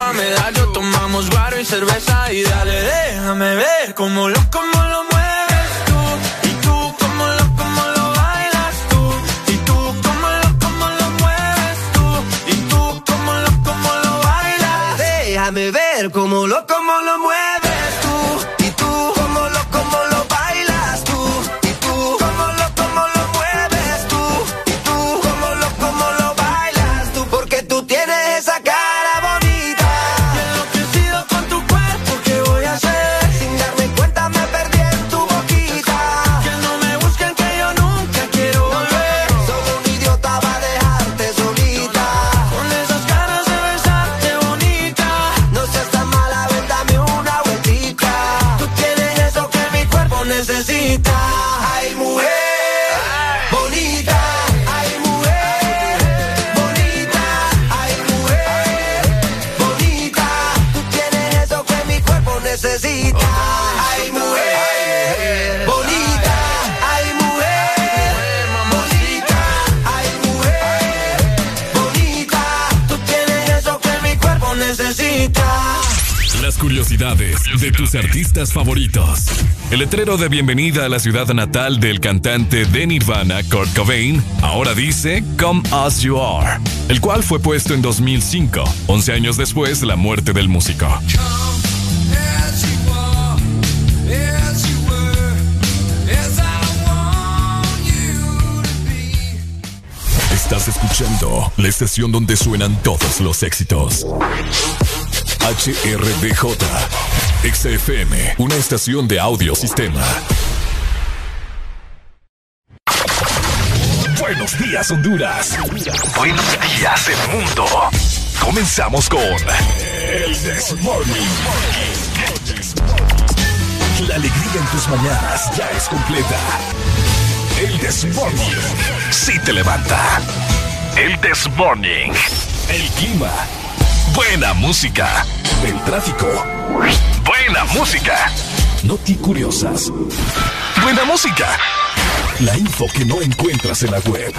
Me da, yo tomamos guaro y cerveza y dale, déjame ver cómo lo, cómo lo mueves tú. Y tú, cómo lo, cómo lo bailas tú. Y tú, cómo lo, cómo lo mueves tú. Y tú, cómo lo, cómo lo bailas. Déjame ver cómo lo, de tus artistas favoritos. El letrero de bienvenida a la ciudad natal del cantante de Nirvana, Kurt Cobain, ahora dice Come As You Are, el cual fue puesto en 2005, 11 años después de la muerte del músico. Estás escuchando la estación donde suenan todos los éxitos. HRDJ. XFM, una estación de audio sistema. Buenos días, Honduras. Buenos días, el mundo. Comenzamos con El Desmorning. La alegría en tus mañanas ya es completa. El Desmorning. Si te levanta. El Desmorning. El clima Buena música. El tráfico. Buena música. Noti curiosas. Buena música. La info que no encuentras en la web.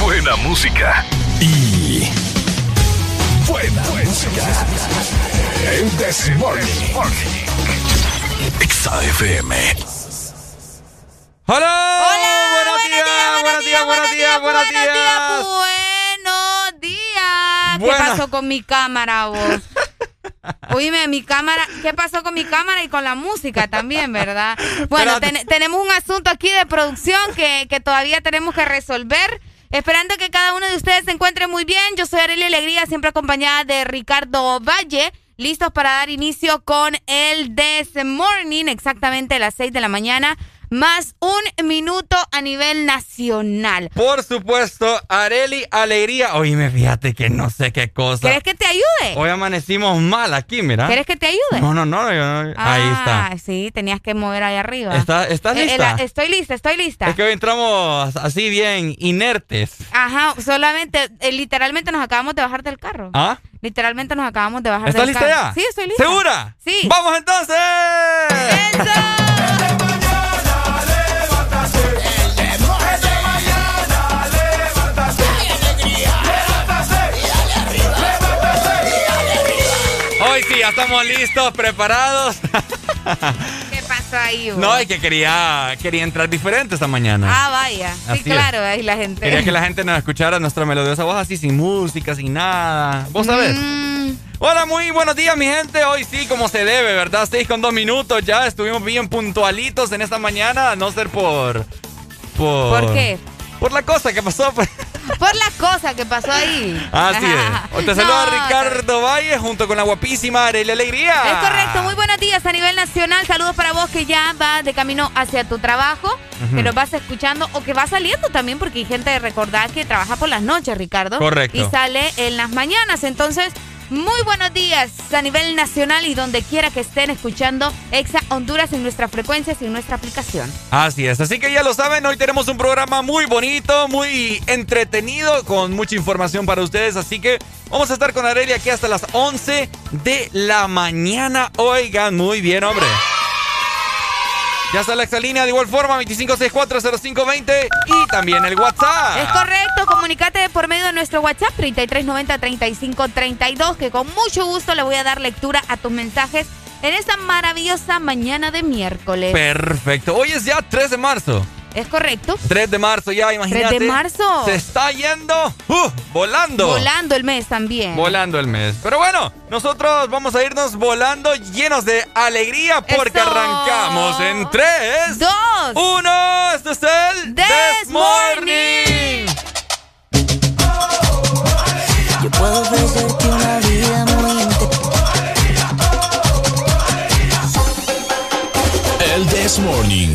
Buena música. Y. Buena, música. El This XAFM. ¡Hola! ¡Hola! ¡Buenos, días, buenos días! ¡Buenos días! ¡Buenos días! ¿Qué pasó con mi cámara, vos? Oíme, mi cámara, ¿qué pasó con mi cámara y con la música también, verdad? Bueno, tenemos un asunto aquí de producción que, que todavía tenemos que resolver. Esperando que cada uno de ustedes se encuentre muy bien. Yo soy Arelia Alegría, siempre acompañada de Ricardo Valle. Listos para dar inicio con el This Morning, exactamente a las 6 de la mañana más un minuto a nivel nacional. Por supuesto, Areli Alegría. Oíme, fíjate que no sé qué cosa. ¿Quieres que te ayude? Hoy amanecimos mal aquí, mira. ¿Quieres que te ayude? No, no, no. ahí está. Ah, sí, tenías que mover ahí arriba. ¿Estás eh, lista? estoy lista, estoy lista. Es que hoy entramos así bien inertes. Ajá, solamente, eh, literalmente nos acabamos de bajar del carro. ¿Ah? Literalmente nos acabamos de bajar del carro. ¿Estás lista ya? Sí, estoy lista. ¿Segura? Sí. ¡Vamos entonces! ¡Eso! Hoy sí, ya estamos listos, preparados. ¿Qué pasó ahí? No, es que quería, quería entrar diferente esta mañana. Ah, vaya. Sí, claro, ahí la gente. Quería que la gente nos escuchara nuestra melodiosa voz así, sin música, sin nada. ¿Vos sabés? Mm. Hola, muy buenos días, mi gente. Hoy sí, como se debe, ¿verdad? Seis con dos minutos ya. Estuvimos bien puntualitos en esta mañana, a no ser por. ¿Por, ¿Por qué? Por la cosa que pasó. Pues. Por la cosa que pasó ahí. Así es. Te saluda Ricardo Valle junto con la guapísima Arely Alegría. Es correcto. Muy buenos días a nivel nacional. Saludos para vos que ya va de camino hacia tu trabajo, que nos vas escuchando o que va saliendo también, porque hay gente de recordar que trabaja por las noches, Ricardo. Correcto. Y sale en las mañanas. Entonces, muy buenos días a nivel nacional y donde quiera que estén escuchando Exa Honduras en nuestra frecuencia y en nuestra aplicación. Así es, así que ya lo saben, hoy tenemos un programa muy bonito, muy entretenido, con mucha información para ustedes, así que vamos a estar con Arelia aquí hasta las 11 de la mañana. Oigan, muy bien, hombre. Ya está la exalínea de igual forma, 25640520 y también el WhatsApp. Es correcto, comunícate por medio de nuestro WhatsApp 3390-3532, que con mucho gusto le voy a dar lectura a tus mensajes en esta maravillosa mañana de miércoles. Perfecto. Hoy es ya 3 de marzo. ¿Es correcto? 3 de marzo ya, imagínate. 3 de marzo. Se está yendo uh, volando. Volando el mes también. Volando el mes. Pero bueno, nosotros vamos a irnos volando llenos de alegría porque arrancamos en 3, 2, 1. Este es el This, Morning. Yo puedo ofrecerte una vida muy El This Morning.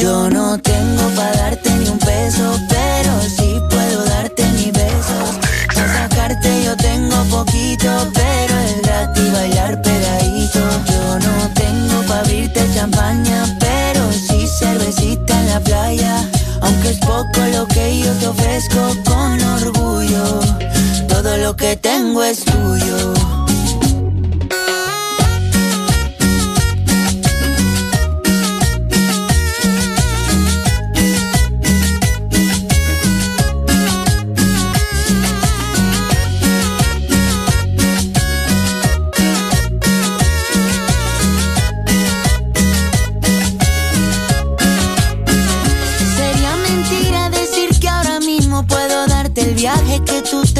Yo no tengo para darte ni un peso, pero sí puedo darte mis besos. Para sacarte yo tengo poquito, pero es gratis bailar pegadito. Yo no tengo para abrirte champaña, pero sí cervecita en la playa. Aunque es poco lo que yo te ofrezco con orgullo, todo lo que tengo es tuyo.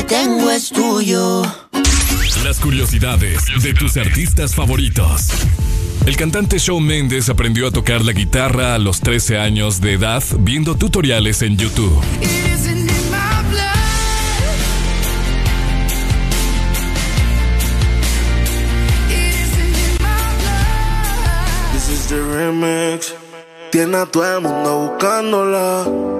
que tengo es tuyo. Las curiosidades de tus artistas favoritos. El cantante Shawn Mendes aprendió a tocar la guitarra a los 13 años de edad viendo tutoriales en YouTube. This is the remix. Tiene a todo el mundo buscándola.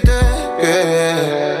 que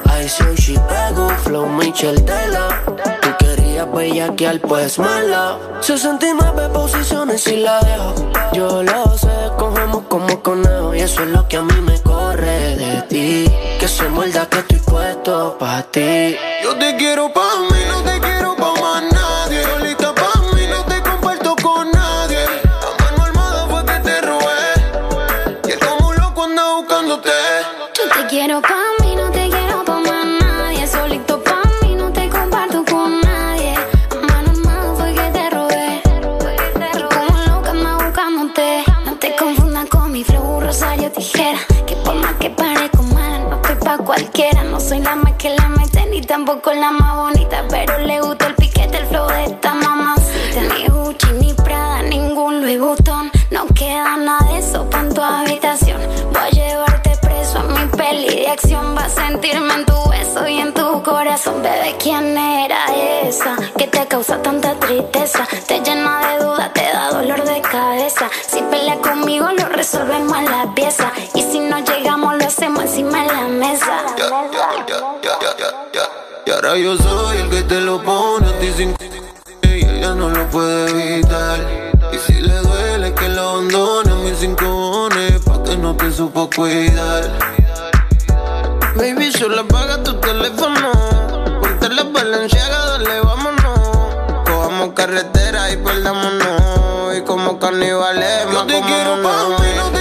I say she pego, flow Michel Tela. Tú querías bellaquear, pues mala. 69 posiciones y la dejo. Yo lo sé, cogemos como conejo. Y eso es lo que a mí me corre de ti. Que se muerda que estoy puesto pa' ti. Yo te quiero pa' mí, no te quiero pa' más tampoco la más bonita. Pero le gusta el piquete, el flow de esta mamacita. Ni Gucci, ni Prada, ningún Louis Vuitton. No queda nada de eso pa' en tu habitación. Voy a llevarte preso a mi peli de acción. Va a sentirme en tu beso y en tu corazón. Bebé, ¿quién era esa que te causa tanta tristeza? Te llena de dudas, te da dolor de cabeza. Si pelea conmigo, lo resolvemos en la pieza. Y si no llegamos, lo hacemos encima de la mesa. Ahora yo soy el que te lo pone a ti sin y ella no lo puede evitar. Y si le duele que lo abandone a mis cinco pa' que no te supo cuidar. Baby, solo apaga tu teléfono. Ponte la valenciaga, dale, vámonos. Cojamos carretera y perdámonos. Y como carnivales, Yo te quiero pa' mí, no te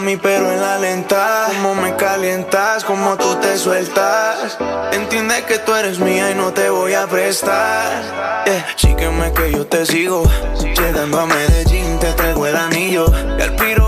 mí, pero en la lenta. Cómo me calientas, cómo tú te sueltas. Entiende que tú eres mía y no te voy a prestar. Yeah. Sígueme que yo te sigo. Llegando a Medellín, te traigo el anillo. Y al piro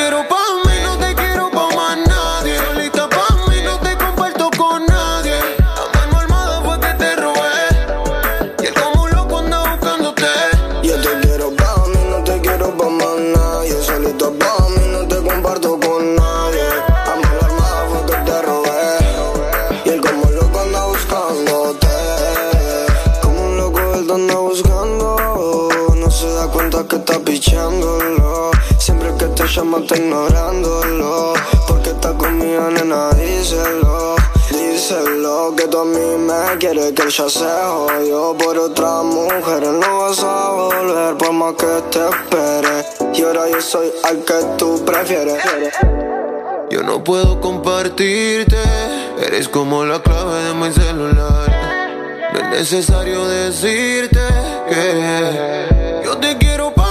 está ignorándolo. Porque está conmigo, nena, díselo. Díselo que tú a mí me quieres que ya se jodió por otra mujer. No vas a volver por más que te espere. Y ahora yo soy al que tú prefieres. Yo no puedo compartirte, eres como la clave de mi celular. No es necesario decirte que yo te quiero pa'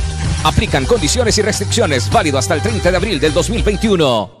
Aplican condiciones y restricciones válido hasta el 30 de abril del 2021.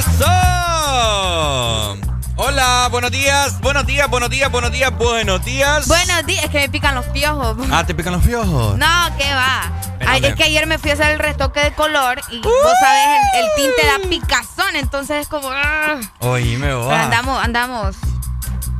¡Eso! Hola, buenos días, buenos días, buenos días, buenos días, buenos días. Buenos días, es que me pican los piojos. Ah, ¿te pican los piojos? No, ¿qué va? Ay, es que ayer me fui a hacer el retoque de color y vos Uh. sabés, el, el tinte da picazón, entonces es como... ah. Oíme, vos. Pero andamos, andamos,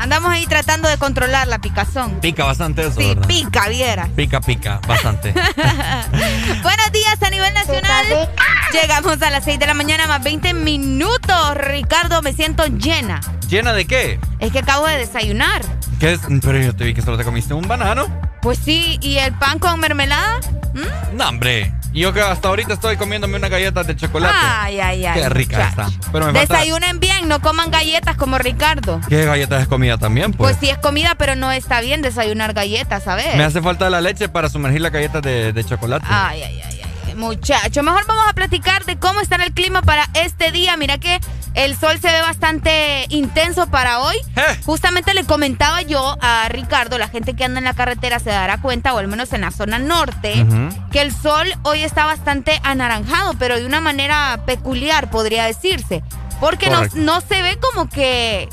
andamos ahí tratando de controlar la picazón. Pica bastante eso, Sí, ¿verdad? pica, viera. Pica, pica, bastante. Buenos días a nivel nacional. Llegamos a las 6 de la mañana más 20 minutos. Ricardo, me siento llena. ¿Llena de qué? Es que acabo de desayunar. ¿Qué es? Pero yo te vi que solo te comiste un banano. Pues sí, ¿y el pan con mermelada? ¿Mm? No, hombre. Y yo que hasta ahorita estoy comiéndome unas galletas de chocolate. Ay, ay, ay. Qué muchacho. están. Pero me falta- Desayunen bien, no coman galletas como Ricardo. ¿Qué galletas es comida también, pues? Pues sí es comida, pero no está bien desayunar galletas, ¿sabes? Me hace falta la leche para sumergir las galletas de, de chocolate. Ay, ay, ay, ay, muchacho. Mejor vamos a platicar de cómo está el clima para este día. Mira que el sol se ve bastante intenso para hoy. Justamente le comentaba yo a Ricardo, la gente que anda en la carretera se dará cuenta, o al menos en la zona norte, que el sol hoy está bastante anaranjado, pero de una manera peculiar, podría decirse. Porque no se ve como que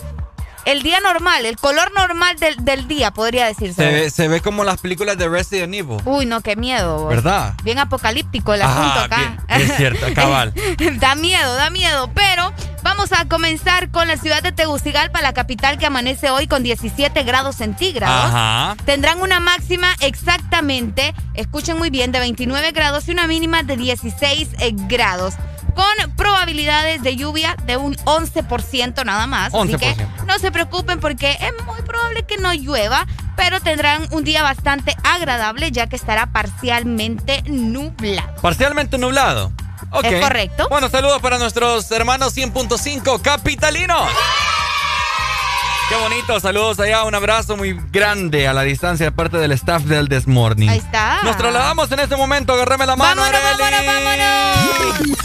el día normal, el color normal del, del día, podría decirse. Se ve, se ve como las películas de Resident Evil. Uy, no, qué miedo. ¿Verdad? Bien apocalíptico el Ajá, asunto acá. bien, es cierto, cabal. da miedo, da miedo. Pero vamos a comenzar con la ciudad de Tegucigalpa, la capital que amanece hoy con 17 grados centígrados. Ajá. Tendrán una máxima exactamente, escuchen muy bien, de 29 grados y una mínima de 16 eh, grados. Con probabilidades de lluvia de un 11% nada más. Así que 11%. no se preocupen porque es muy probable que no llueva, pero tendrán un día bastante agradable ya que estará parcialmente nublado. Parcialmente nublado. Ok. Es correcto. Bueno, saludos para nuestros hermanos 100.5 capitalinos. Qué bonito, saludos allá, un abrazo muy grande a la distancia de parte del staff del This Morning. Ahí está. Nos trasladamos en este momento, agárrame la mano. ¡Vámonos, Arely. vámonos, vámonos!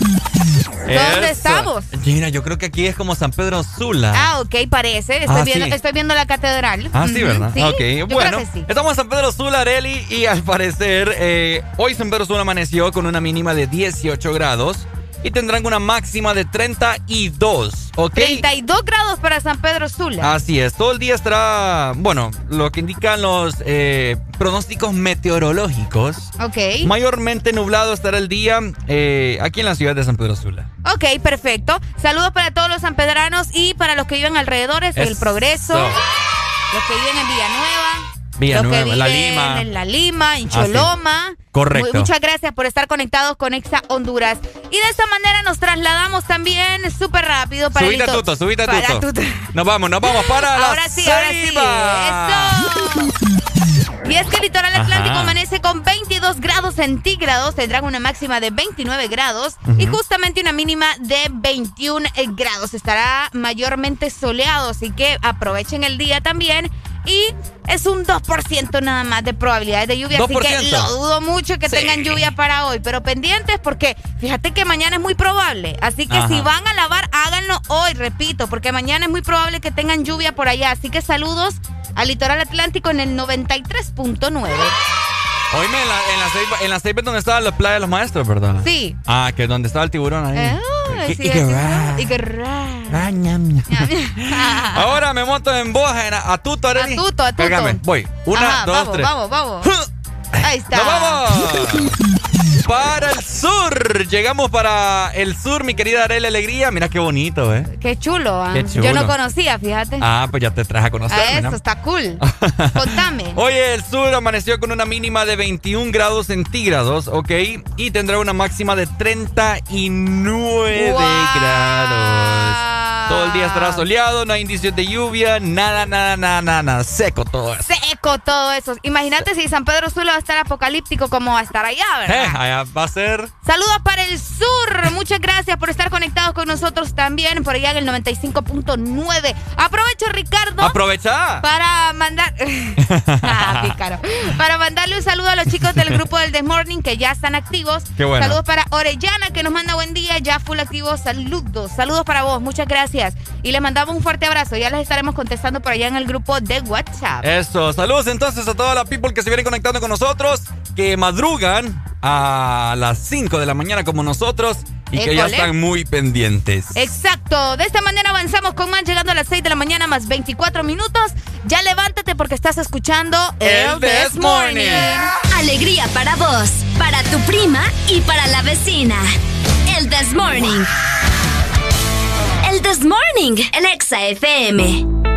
¿Dónde Eso. estamos? Gina, yo creo que aquí es como San Pedro Sula. Ah, ok, parece. Estoy, Ah, viendo, sí. estoy viendo la catedral. Ah, sí, ¿verdad? sí, ok, yo creo bueno. que sí. Estamos en San Pedro Sula, Areli, y al parecer eh, hoy San Pedro Sula amaneció con una mínima de 18 grados y tendrán una máxima de 32, ¿ok? 32 grados para San Pedro Sula. Así es, todo el día estará, bueno, lo que indican los eh, pronósticos meteorológicos. Ok. Mayormente nublado estará el día eh, aquí en la ciudad de San Pedro Sula. Ok, perfecto. Saludos para todos los sanpedranos y para los que viven alrededores, el Eso. Progreso, los que viven en Villanueva. Villanueva, que La viven Lima. en La Lima, en Ah, sí. Choloma. Correcto. Mu- muchas gracias por estar conectados con Exa Honduras. Y de esta manera nos trasladamos también súper rápido para Subite a tuto, subite a tuto. tuto. Nos vamos, nos vamos para la Ahora sí, ahora sí. Eso. Y es que el litoral Ajá. atlántico amanece con 22 grados centígrados, tendrán una máxima de 29 grados y justamente una mínima de 21 grados. Estará mayormente soleado, así que aprovechen el día también y es un 2% nada más de probabilidades de lluvia. Así que lo dudo mucho que tengan lluvia para hoy. Pero pendientes porque fíjate que mañana es muy probable. Así que si van a lavar, háganlo hoy, repito, porque mañana es muy probable que tengan lluvia por allá. Así que saludos al litoral atlántico en el 93.9. Oíme, en la, en la en donde estaba la playa de los maestros, ¿verdad? Sí. Ah, que donde estaba el tiburón ahí. Eh, y, sí, y, que Ahora me monto en voz a tuto, Arely. A tuto, a tuto. Pégame, voy. Una, dos, vamos, tres. Vamos, vamos. Ahí está. ¡Nos vamos! para el sur. Llegamos para el sur, mi querida Arely Alegría. Mira qué bonito, ¿eh? Qué chulo, ¿eh? Yo no conocía, fíjate. Ah, pues ya te traje a conocer. Ah, eso está cool. Contame. Oye, el sur amaneció con una mínima de 21 grados centígrados, ¿ok? Y tendrá una máxima de 39 grados. Todo el día estará soleado, no hay indicios de lluvia, nada, nada, nada, nada, nada. Seco todo eso. Seco todo eso. Imagínate si San Pedro Sula estar apocalíptico como va a estar allá, ¿verdad? Eh, allá va a ser. Saludos para el sur. Muchas gracias por estar conectados con nosotros también, por allá en el 95.9. Aprovecho, Ricardo. Aprovecha. Para mandar. ah, Para mandarle un saludo a los chicos del grupo del The Morning que ya están activos. Qué bueno. Saludos para Orellana que nos manda buen día, ya full activo. Saludos. Saludos para vos. Muchas gracias. Y les mandamos un fuerte abrazo. Ya les estaremos contestando por allá en el grupo de WhatsApp. Eso. Saludos entonces a toda la people que se vienen conectando con nosotros, que madrugan a las 5 de la mañana como nosotros y que ya están muy pendientes. Exacto. De esta manera avanzamos con más llegando a las 6 de la mañana más 24 minutos. Ya levántate porque estás escuchando El, This Morning. Alegría para vos, para tu prima y para la vecina. El This Morning. El This Morning, el Exa FM.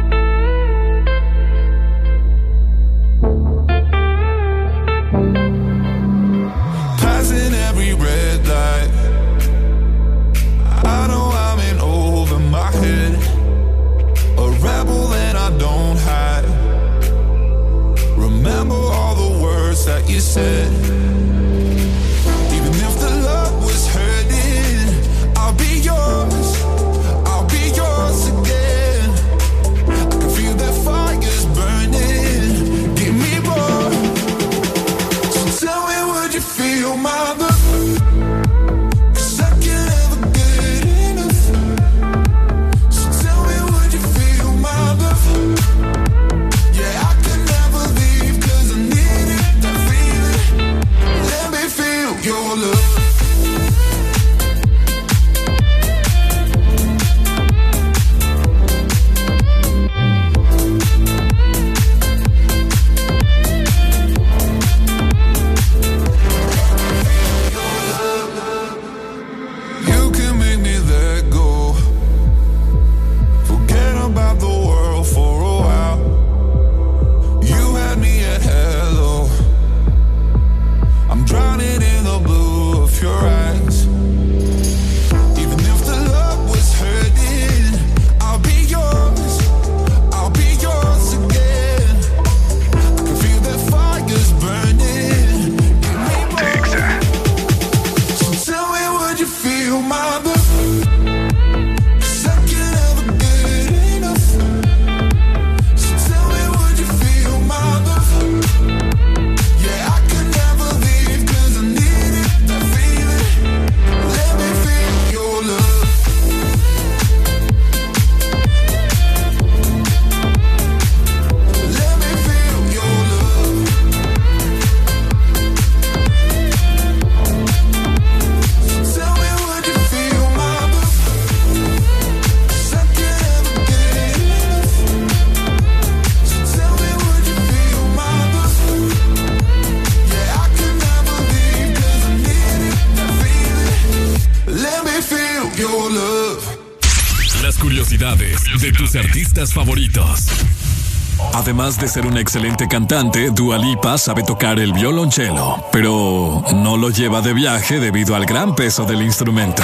Words that you said. De favoritos. Además de ser una excelente cantante, Dua Lipa sabe tocar el violonchelo, pero no lo lleva de viaje debido al gran peso del instrumento.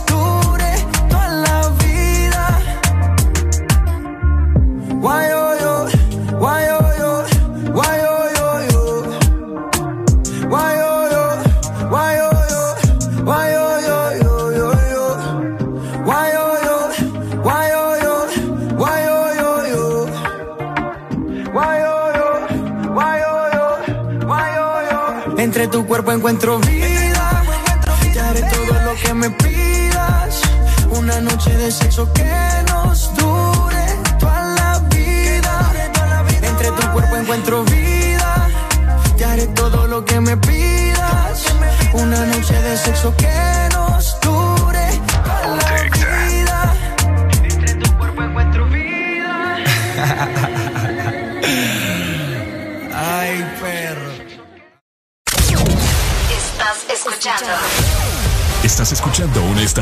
encuentro vida.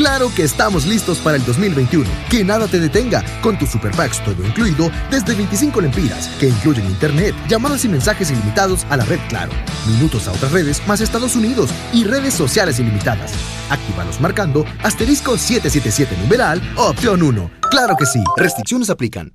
Claro que estamos listos para el 2021. Que nada te detenga con tus super todo incluido desde 25 lempiras, que incluyen internet, llamadas y mensajes ilimitados a la red Claro, minutos a otras redes más Estados Unidos y redes sociales ilimitadas. Actívalos marcando asterisco 777 numeral opción 1. Claro que sí, restricciones aplican.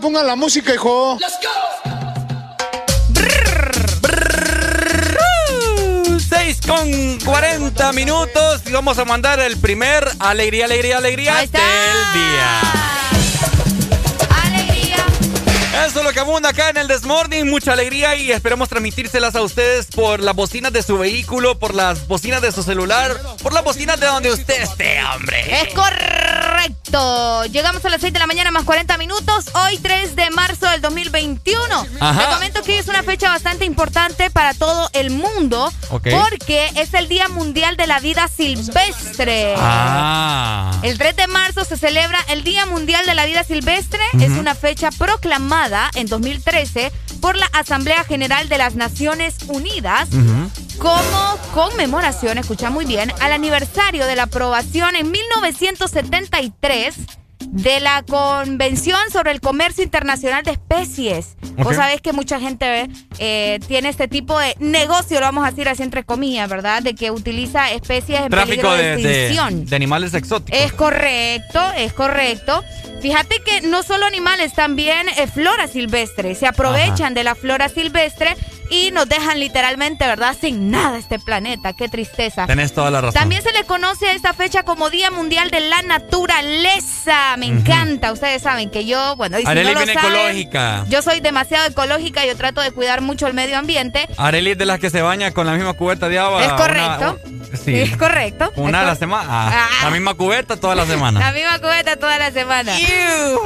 Pongan la música, hijo. Let's go. 6 con 40 minutos y vamos a mandar el primer alegría, alegría, alegría del día. Eso es lo que abunda acá en el Desmorning. Mucha alegría y esperamos transmitírselas a ustedes por las bocinas de su vehículo, por las bocinas de su celular, por las bocinas de donde usted esté, hombre. Es correcto. Llegamos a las 6 de la mañana más 40 minutos. Hoy 3 de marzo del 2021. Ajá. Te comento que es una fecha bastante importante para todo el mundo. Porque es el Día Mundial de la Vida Silvestre. Ah. El 3 de marzo se celebra el Día Mundial de la Vida Silvestre. Es una fecha proclamada en 2013 por la Asamblea General de las Naciones Unidas como conmemoración, escucha muy bien, al aniversario de la aprobación en 1973 de la Convención sobre el Comercio Internacional de Especies. Vos sabés que mucha gente eh, tiene este tipo de negocio, lo vamos a decir así entre comillas, ¿verdad? De que utiliza especies en peligro de, extinción. De, animales exóticos. Es correcto, es correcto. Fíjate que no solo animales, también eh, flora silvestre. Se aprovechan de la flora silvestre y nos dejan literalmente, ¿verdad? Sin nada este planeta. Qué tristeza. Tenés toda la razón. También se le conoce a esta fecha como Día Mundial de la Naturaleza. Me encanta. Ustedes saben que yo, bueno, y si Arely viene ecológica. Yo soy demasiado ecológica. Yo trato de cuidar mucho el medio ambiente. Arely es de las que se baña con la misma cubeta de agua. Es correcto. sí. Es correcto. Una a la semana. Ah, La misma cubeta toda la semana. La misma cubeta toda la semana.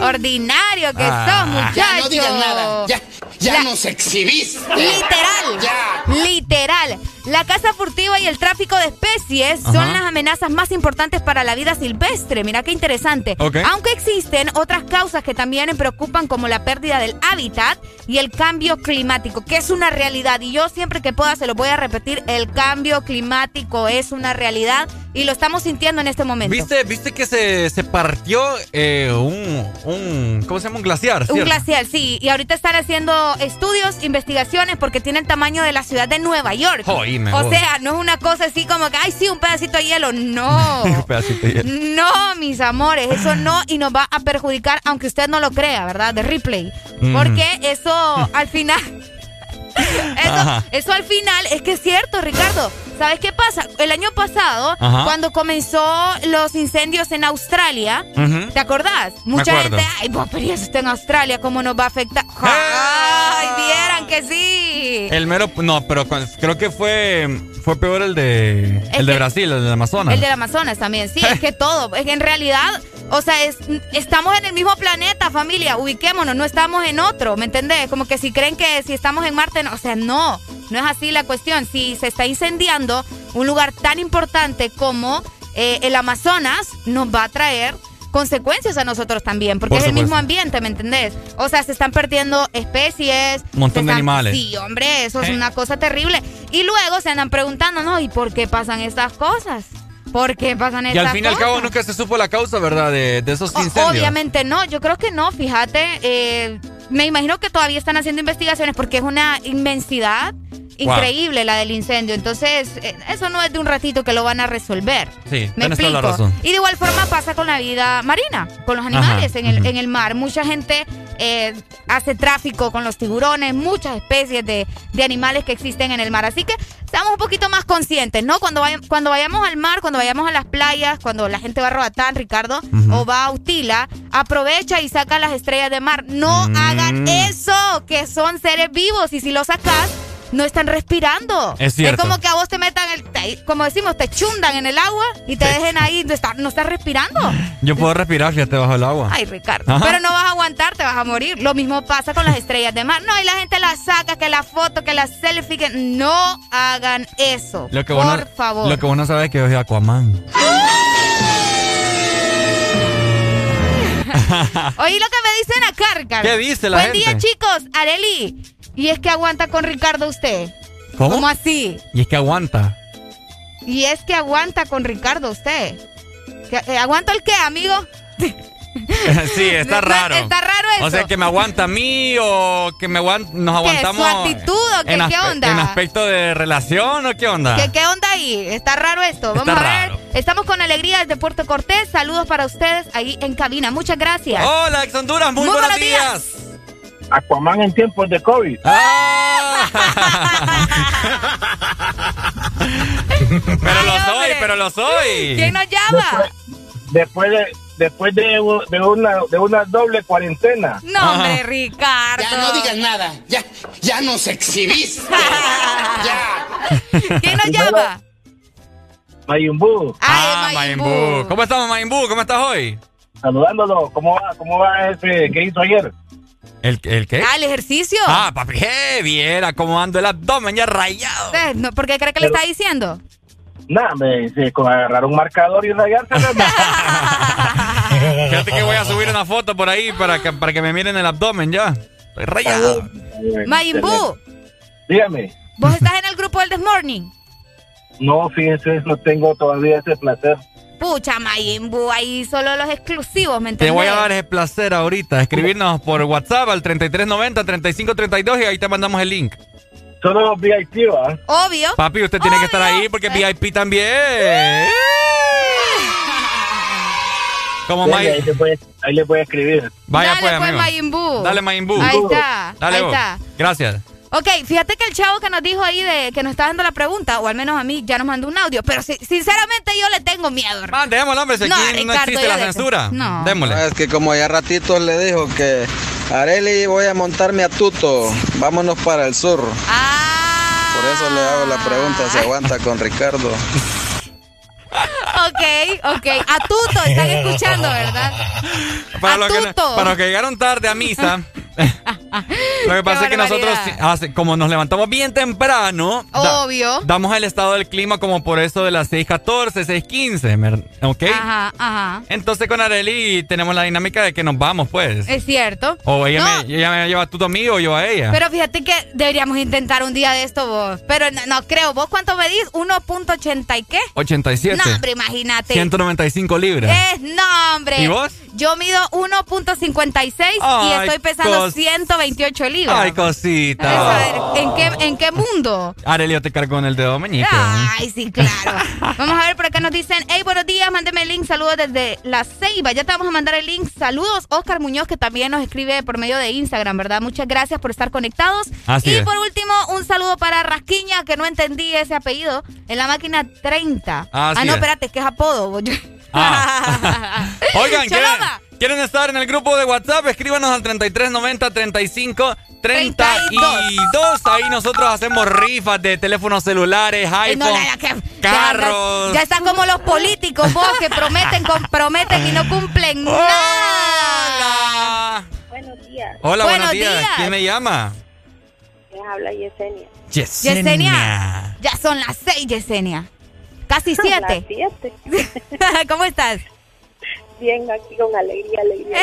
Ordinario que ah. sos, muchachos. Ya no digas nada. Ya, ya nos exhibiste. Literal. Literal. La caza furtiva y el tráfico de especies son las amenazas más importantes para la vida silvestre. Mira qué interesante. Aunque existen otras causas que también me preocupan como la pérdida del hábitat y el cambio climático, que es una realidad. Y yo siempre que pueda se lo voy a repetir, el cambio climático es una realidad y lo estamos sintiendo en este momento. ¿Viste, viste que se, se partió eh, un, un, ¿cómo se llama? Un glaciar. Un glaciar, sí. Y ahorita están haciendo estudios, investigaciones, porque tiene el tamaño de la ciudad de Nueva York. o sea, no es una cosa así como que, ay, sí, un pedacito de hielo. No. un pedacito de hielo. No, mis amores, eso no. Y nos va a perjudicar, aunque usted no lo crea, ¿verdad? De replay. Porque eso al final... Eso, eso, al final es que es cierto, Ricardo. ¿Sabes qué pasa? El año pasado, cuando comenzó los incendios en Australia, ¿te acordás? Mucha gente, ay, vos, pero eso está en Australia, ¿cómo nos va a afectar? ¡Ay, vieran que sí! El mero, no, pero creo que fue, fue peor el de, el de Brasil, el de Amazonas. El de Amazonas también, sí, es que todo, es que en realidad o sea, estamos en el mismo planeta, familia, ubiquémonos, no estamos en otro, ¿me entendés? Como que si creen que si estamos en Marte, no, o sea, no, no es así la cuestión. Si se está incendiando un lugar tan importante como eh, el Amazonas, nos va a traer consecuencias a nosotros también, porque es el mismo ambiente, ¿me entendés? O sea, se están perdiendo especies. Un montón de animales. Sí, hombre, eso es una cosa terrible. Y luego se andan preguntando, ¿no? ¿Y por qué pasan estas cosas? ¿Por qué pasan estas? Y al fin y al cabo nunca se supo la causa, ¿verdad? De, esos incendios. obviamente no, yo creo que no, fíjate. Eh, me imagino que todavía están haciendo investigaciones porque es una inmensidad increíble la del incendio. Entonces, eh, eso no es de un ratito que lo van a resolver. Sí, me explico. la razón. Y de igual forma pasa con la vida marina, con los animales en, el, en el mar. Mucha gente eh, hace tráfico con los tiburones, muchas especies de, animales que existen en el mar. Así que seamos un poquito más conscientes, ¿no? Cuando, cuando vayamos al mar, cuando vayamos a las playas, cuando la gente va a Roatán, Ricardo, o va a Utila, aprovecha y saca las estrellas de mar. No mm. hagan eso, que son seres vivos. Y si lo sacas no están respirando. Es cierto. Es como que a vos te metan, el, como decimos, te chundan en el agua y te dejen ahí, no estás, no estás respirando. Yo puedo respirar te bajo el agua. Ay, Ricardo. Pero no vas a aguantar, te vas a morir. Lo mismo pasa con las estrellas de mar. No, y la gente las saca, que la foto, que la selfie, que no hagan eso. Lo que por favor. Lo que vos no sabes es que yo soy Aquaman. Oí lo que me dicen acá, Ricardo. ¿Qué dice la Buen día, chicos. Areli, ¿Y es que aguanta con Ricardo usted? ¿Cómo? ¿Cómo así? ¿Y es que aguanta? ¿Y es que aguanta con Ricardo usted? Eh, ¿Aguanta el qué, amigo? sí, está raro. Está raro eso. O sea, que me aguanta a mí o que me nos aguantamos. ¿Su actitud o qué, onda? ¿En aspecto de relación o qué onda? ¿Qué, qué onda ahí? Está raro esto. Vamos a ver. Estamos con alegría desde Puerto Cortés. Saludos para ustedes ahí en cabina. Muchas gracias. Hola, ex Honduras. Muy, buenos, días. Aquaman en tiempos de COVID. Ah. pero lo soy, pero lo soy. ¿Quién nos llama? Después, de después de, una de una doble cuarentena. No, hombre, Ricardo. Ya no digas nada. Ya ya nos exhibiste. ya. ¿Quién nos llama? Mayimbu. Ah, Mayimbu. ¿Cómo estamos, Mayimbu? ¿Cómo estás hoy? Saludándolo. ¿Cómo va? ¿Cómo va ese que hizo ayer? ¿El, ¿El qué? Ah, el ejercicio. Ah, papi, ¿qué? Viera cómo ando el abdomen ya rayado. Eh, no, ¿Por qué cree que le está diciendo? Nada, me dice, con agarrar un marcador y rayarse. Fíjate que voy a subir una foto por ahí para que, para que me miren el abdomen ya. Estoy rayado. Mayimbu. Dígame. ¿Vos estás en el grupo del This Morning? No, fíjense, no tengo todavía ese placer. Pucha, Mayimbu, ahí solo los exclusivos, ¿me entiendes? Te voy a dar ese placer ahorita. Escribirnos por WhatsApp al 3390-3532 y ahí te mandamos el link. Solo VIP, ¿va? Obvio. Papi, usted tiene que estar ahí porque VIP también. Como May... ahí, le puede, ahí le puede escribir. Vaya Dale, pues, pues. Mayimbu. Dale, Mayimbu. Ahí está. Dale, ahí vos. está. Gracias. Ok, fíjate que el chavo que nos dijo ahí de que nos está dando la pregunta, o al menos a mí, ya nos mandó un audio, pero si, sinceramente yo le tengo miedo. Ah, démosle, hombre, si No, aquí no Ricardo, existe la censura. No. Démosle. Es que como ya ratito le dijo que Areli voy a montarme a Tuto, vámonos para el sur. Ah. Por eso le hago la pregunta si aguanta con Ricardo. Ok, ok. A Tuto, están escuchando, ¿verdad? Para a los, que, Tuto. para los que llegaron tarde a misa. Lo que pasa es que nosotros, hace- como nos levantamos bien temprano, da- Obvio. damos el estado del clima como por eso de las 6:14, 6:15, mer- ¿ok? Ajá, ajá. Entonces con Areli tenemos la dinámica de que nos vamos, pues. Es cierto. O ella, No, me, ella me lleva tú a mí o yo a ella. Pero fíjate que deberíamos intentar un día de esto vos. Pero no, no creo. ¿Vos cuánto medís? ¿1.80 y qué? 87. No, hombre, imagínate. 195 libras. Es, no, hombre. ¿Y vos? Yo mido 1.56 y estoy pesando cos- 128 libras. Ay, cosita. ¿en qué, ¿en qué mundo? Areli, yo te cargo en el dedo meñique. Ay, sí, claro. Vamos a ver por acá nos dicen, hey, buenos días, mándeme el link, saludos desde La Ceiba. Ya te vamos a mandar el link. Saludos, Oscar Muñoz, que también nos escribe por medio de Instagram, ¿verdad? Muchas gracias por estar conectados. Así y es. por último, un saludo para Rasquiña, que no entendí ese apellido, en la máquina 30. Así ah, no, es. espérate, que es apodo. Ah. Oigan, ¿quieren, Choloma. Quieren estar en el grupo de WhatsApp? Escríbanos al 3390 35 32. Ahí nosotros hacemos rifas de teléfonos celulares, Eh, iPhone, no, que- carros. Ya, ya están como los políticos, vos, que prometen, comprometen y no cumplen nada. Buenos días. Hola, buenos, Buenos días. días. ¿Quién me llama? Les habla Yesenia. Yesenia. Yesenia. Ya son las seis, Yesenia. Casi siete. Las siete. ¿Cómo estás? Bien, aquí con alegría, alegría.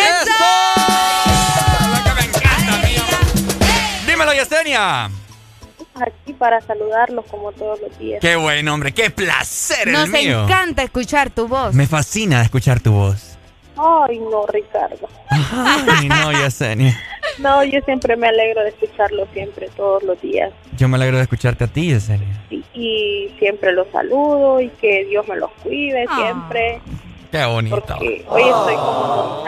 Dímelo, Yesenia. Aquí para saludarlos como todos los días. Qué buen hombre, qué placer el Nos mío. encanta escuchar tu voz. Me fascina escuchar tu voz. Ay, no, Ricardo. Ay, no, Yesenia. No, yo siempre me alegro de escucharlo siempre, todos los días. Yo me alegro de escucharte a ti, Yesenia. Y, y siempre los saludo y que Dios me los cuide Ah. siempre. Qué bonito. Porque hoy estoy como.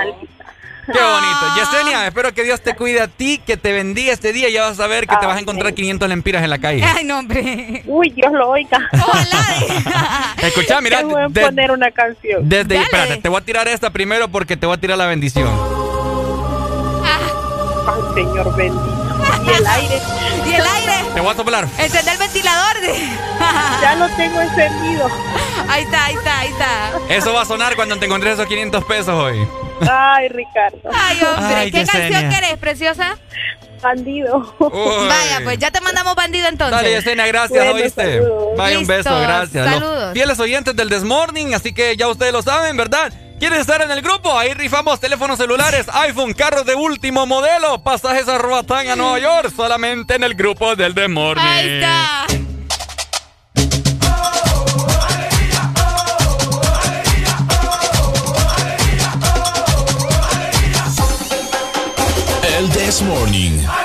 Qué bonito. Yesenia, espero que Dios te cuide a ti, que te bendiga este día y ya vas a ver que te vas a encontrar 500 lempiras en la calle. Ay, no, hombre. Uy, Dios lo oiga. Escucha, mira, Te voy a de- poner una canción. desde, espérate, te voy a tirar esta primero porque te voy a tirar la bendición. Ay, Señor bendito. Y el aire. Y el aire. Te voy a soplar. Encender el ventilador. Ya lo tengo encendido. Ahí está, ahí está, ahí está. Eso va a sonar cuando te encontres esos 500 pesos hoy. Ay, Ricardo. Ay, hombre. Ay, ¿Qué Yesenia. canción querés, preciosa? Bandido. Uy. Vaya, pues ya te mandamos bandido entonces. Dale, Yesenia, gracias, Bueno, ¿oíste? saludos. Vaya, un beso, Listo, gracias. Los saludos. fieles oyentes del Desmorning, así que ya ustedes lo saben, ¿verdad? ¿Quieren estar en el grupo? Ahí rifamos teléfonos celulares, iPhone, carros de último modelo, pasajes a Roatán, a Nueva York, solamente en el grupo del Desmorning. Ahí está. El This Morning.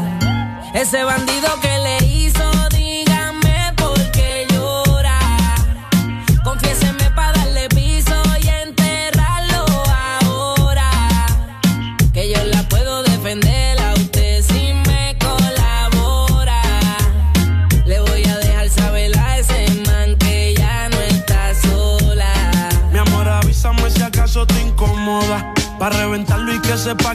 Ese bandido que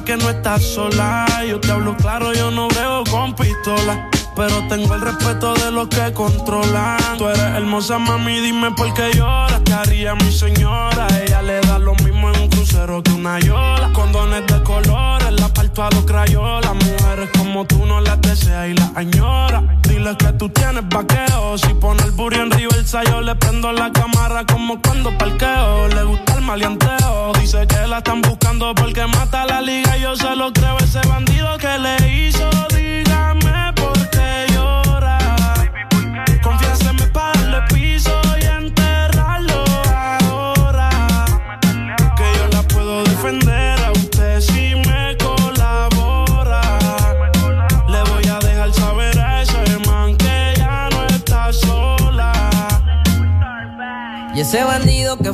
que no estás sola. Yo te hablo claro, yo no veo con pistola. Pero tengo el respeto de los que controlan. Tú eres hermosa, mami, dime por qué lloras. ¿Qué haría mi señora? Ella le da lo mismo en un crucero que una yola. Condones de colores, la parto a los crayolas. Mujeres como tú no las deseas y las añora. Dile que tú tienes vaqueo. Si pone el burro en reversa, yo le prendo la cámara como cuando parqueo. Le gusta maleanteo. Dice que la están buscando porque mata la liga. Yo se lo creo, ese bandido que le hizo. Dígame por qué llora. Confiéseme para darle piso y enterrarlo ahora. Que yo la puedo defender a usted si me colabora. Le voy a dejar saber a ese man que ya no está sola. Y ese bandido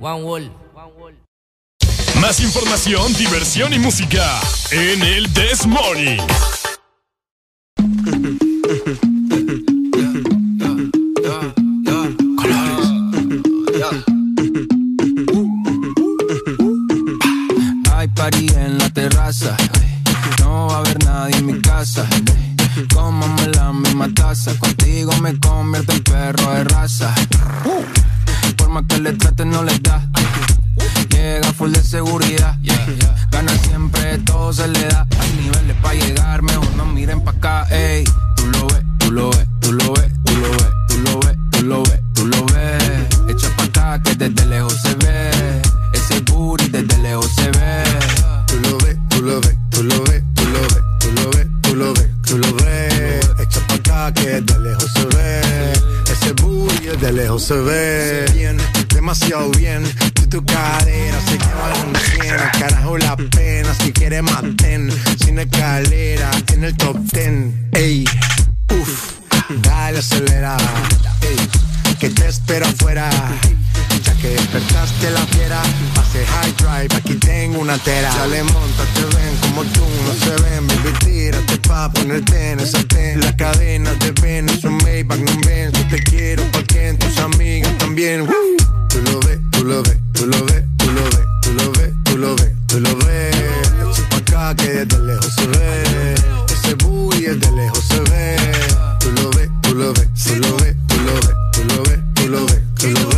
One Wall. Más información, diversión y música en el This Morning. Hay party en la terraza. No va a haber nadie en mi casa. Cómame la misma taza. Contigo me convierto en perro de raza. Por más que le trate, no le da. Llega full de seguridad. Gana siempre, todo se le da. Hay niveles para llegar, mejor no miren pa' acá. Ey, tú lo ves, tú lo ves, tú lo ves, tú lo ves, tú lo ves, tú lo ves, tú lo ves. Echa pa' acá que desde lejos se ve. Ese booty desde lejos se ve. Tú lo ves, tú lo ves, tú lo ves, tú lo ves, tú lo ves, tú lo ves, tú lo ves. Echa pa' acá que de lejos se ve. De lejos se ve. Bien, demasiado bien. Tú tu cadera, se llevan un carajo la pena, si quieres maten, sin escalera, en el top ten, ey, uff, dale acelera, ey, que te espero afuera, que despertaste la fiera, pase high drive, aquí tengo una tera, dale monta, te ven como tú, no se ven, baby, tírate pa' ponerte en esa ten, la cadena de ven, es un Maybach, no ven, yo te quiero pa' que tus amigas también, Tú lo ves, tú lo ves, tú lo ves, tú lo ves, tú lo ves, tú lo ves, tú lo ves. Echa pa' acá que desde lejos se ve. Ese booty desde lejos se ve. Tú lo ves, tú lo ves, tú lo ves, tú lo ves, tú lo ves, tú lo ves, tú lo ves.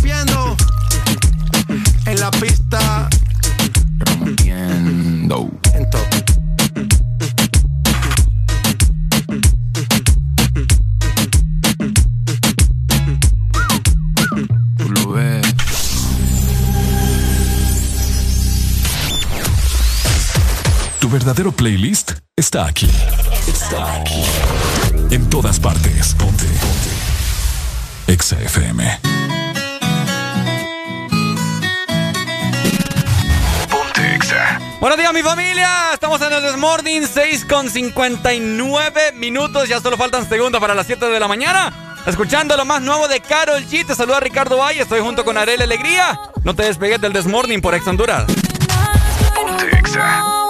La pista. Rompiendo. En todo. verdadero playlist está aquí. Está aquí. En todas partes. Ponte. Ponte. Exa FM. Buenos días, mi familia. Estamos en el Desmorning 6 con 59 minutos. Ya solo faltan segundos para las 7 de la mañana. Escuchando lo más nuevo de Carol G. Te saluda Ricardo Valle. Estoy junto con Arel Alegría. No te despegues del Desmorning por Ex Honduras. Ponte Exa.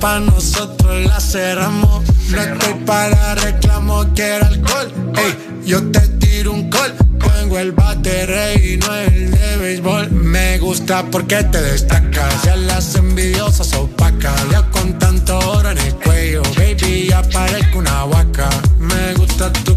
Pa' nosotros la cerramos. No estoy para reclamo, quiero alcohol. Ey, yo te tiro un call. Pongo el bate rey y no el de béisbol gusta porque te destacas. Ya las envidiosas opacas. Ya con tanto oro en el cuello, baby, ya parezco una vaca. Me gusta tu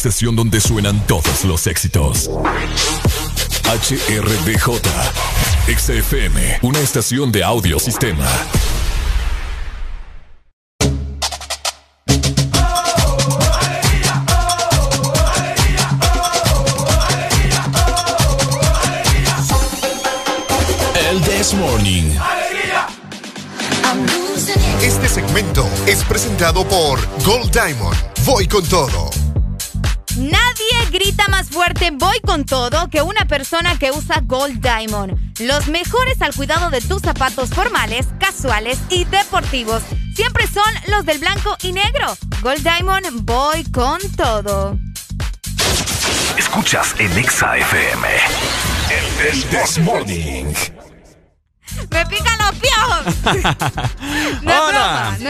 estación donde suenan todos los éxitos. HRDJ, XFM, una estación de audio sistema. El This Morning. Este segmento es presentado por Gold Diamond. Voy con todo. Más fuerte voy con todo que una persona que usa Gold Diamond. Los mejores al cuidado de tus zapatos formales, casuales y deportivos. Siempre son los del blanco y negro. Gold Diamond voy con todo. Escuchas en Exa FM. El This Morning. Me pican los piojos.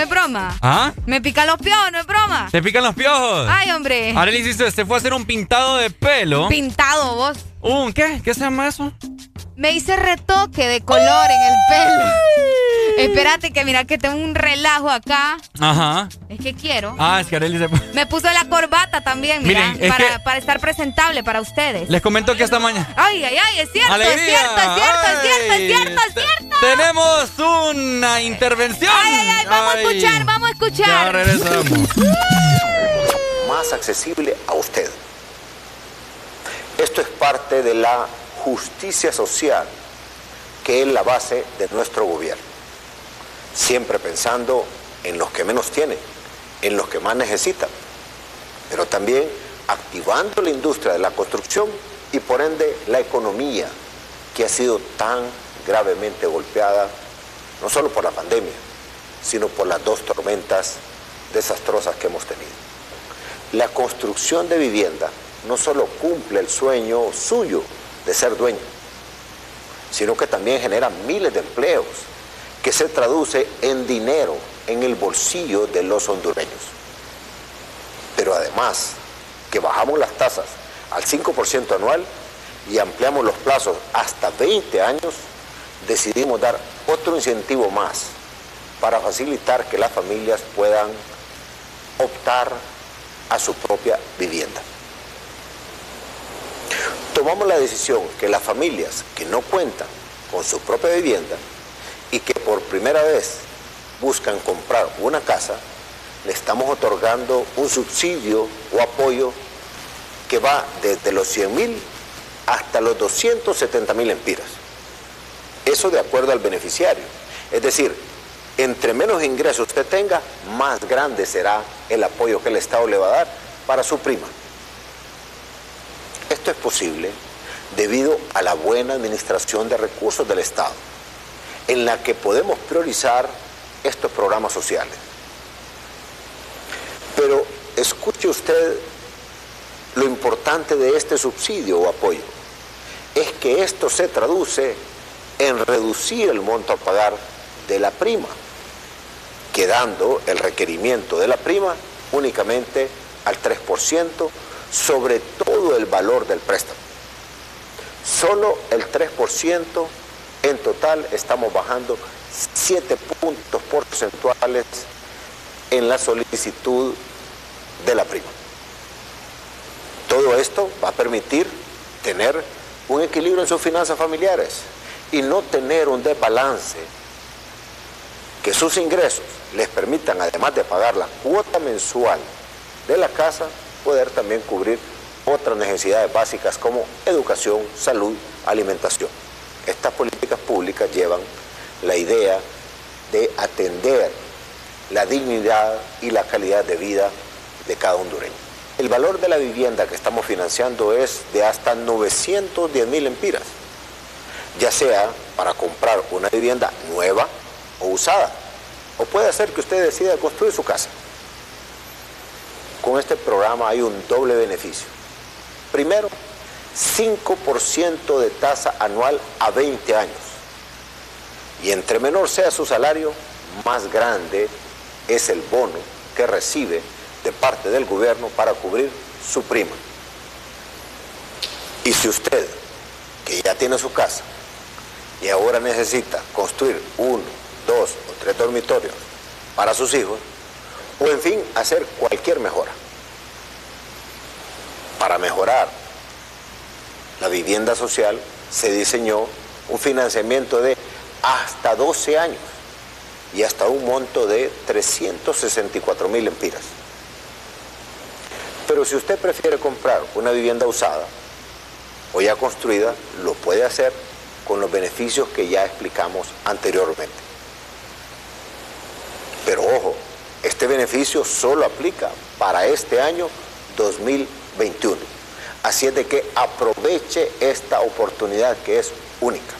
no es broma. ¿Ah? Me pican los piojos, no es broma. ¿Te pican los piojos? Ay, hombre. Arely hiciste, se fue a hacer un pintado de pelo. Pintado vos. ¿Un qué? ¿Qué se llama eso? Me hice retoque de color en el pelo. Espérate que mira que tengo un relajo acá. Ajá. Es que quiero. Ah, es que Arely se Me puso la corbata también, mira, Miren, es para, que- para estar presentable para ustedes. Les comento que esta mañana. Ay, ay, ay, es cierto, ¡Alegría! es cierto, es cierto, es cierto, es cierto, es cierto. Tenemos una intervención. Ay, ay, ay, vamos Ay. a escuchar, vamos a Ya escuchar. regresamos. más accesible a usted. Esto es parte de la justicia social, que es la base de nuestro gobierno. Siempre pensando en los que menos tienen, en los que más necesitan, pero también activando la industria de la construcción y por ende la economía, que ha sido tan gravemente golpeada, no solo por la pandemia, sino por las dos tormentas desastrosas que hemos tenido. La construcción de vivienda no solo cumple el sueño suyo de ser dueño, sino que también genera miles de empleos que se traduce en dinero en el bolsillo de los hondureños. Pero además que bajamos las tasas al 5% anual y ampliamos los plazos hasta 20 años, decidimos dar otro incentivo más para facilitar que las familias puedan optar a su propia vivienda. Tomamos la decisión que las familias que no cuentan con su propia vivienda y que por primera vez buscan comprar una casa, le estamos otorgando un subsidio o apoyo que va desde los 100 mil hasta los 270 mil empiras. Eso de acuerdo al beneficiario. Es decir, entre menos ingresos usted tenga, más grande será el apoyo que el Estado le va a dar para su prima. Esto es posible debido a la buena administración de recursos del Estado, en la que podemos priorizar estos programas sociales. Pero escuche usted lo importante de este subsidio o apoyo. Es que esto se traduce en reducir el monto a pagar de la prima, quedando el requerimiento de la prima únicamente al 3% sobre todo el valor del préstamo. Solo el 3% en total estamos bajando 7 puntos porcentuales en la solicitud de la prima. Todo esto va a permitir tener un equilibrio en sus finanzas familiares y no tener un desbalance que sus ingresos les permitan, además de pagar la cuota mensual de la casa, poder también cubrir otras necesidades básicas como educación, salud, alimentación. Estas políticas públicas llevan la idea de atender la dignidad y la calidad de vida de cada hondureño. El valor de la vivienda que estamos financiando es de hasta 910 mil empiras, ya sea para comprar una vivienda nueva o usada, o puede ser que usted decida construir su casa. Con este programa hay un doble beneficio. Primero, 5% de tasa anual a 20 años. Y entre menor sea su salario, más grande es el bono que recibe de parte del gobierno para cubrir su prima. Y si usted, que ya tiene su casa, y ahora necesita construir uno, dos o tres dormitorios para sus hijos, o en fin, hacer cualquier mejora. Para mejorar la vivienda social se diseñó un financiamiento de hasta 12 años y hasta un monto de 364 mil empiras. Pero si usted prefiere comprar una vivienda usada o ya construida, lo puede hacer con los beneficios que ya explicamos anteriormente. Pero ojo, este beneficio solo aplica para este año 2021. Así es de que aproveche esta oportunidad que es única.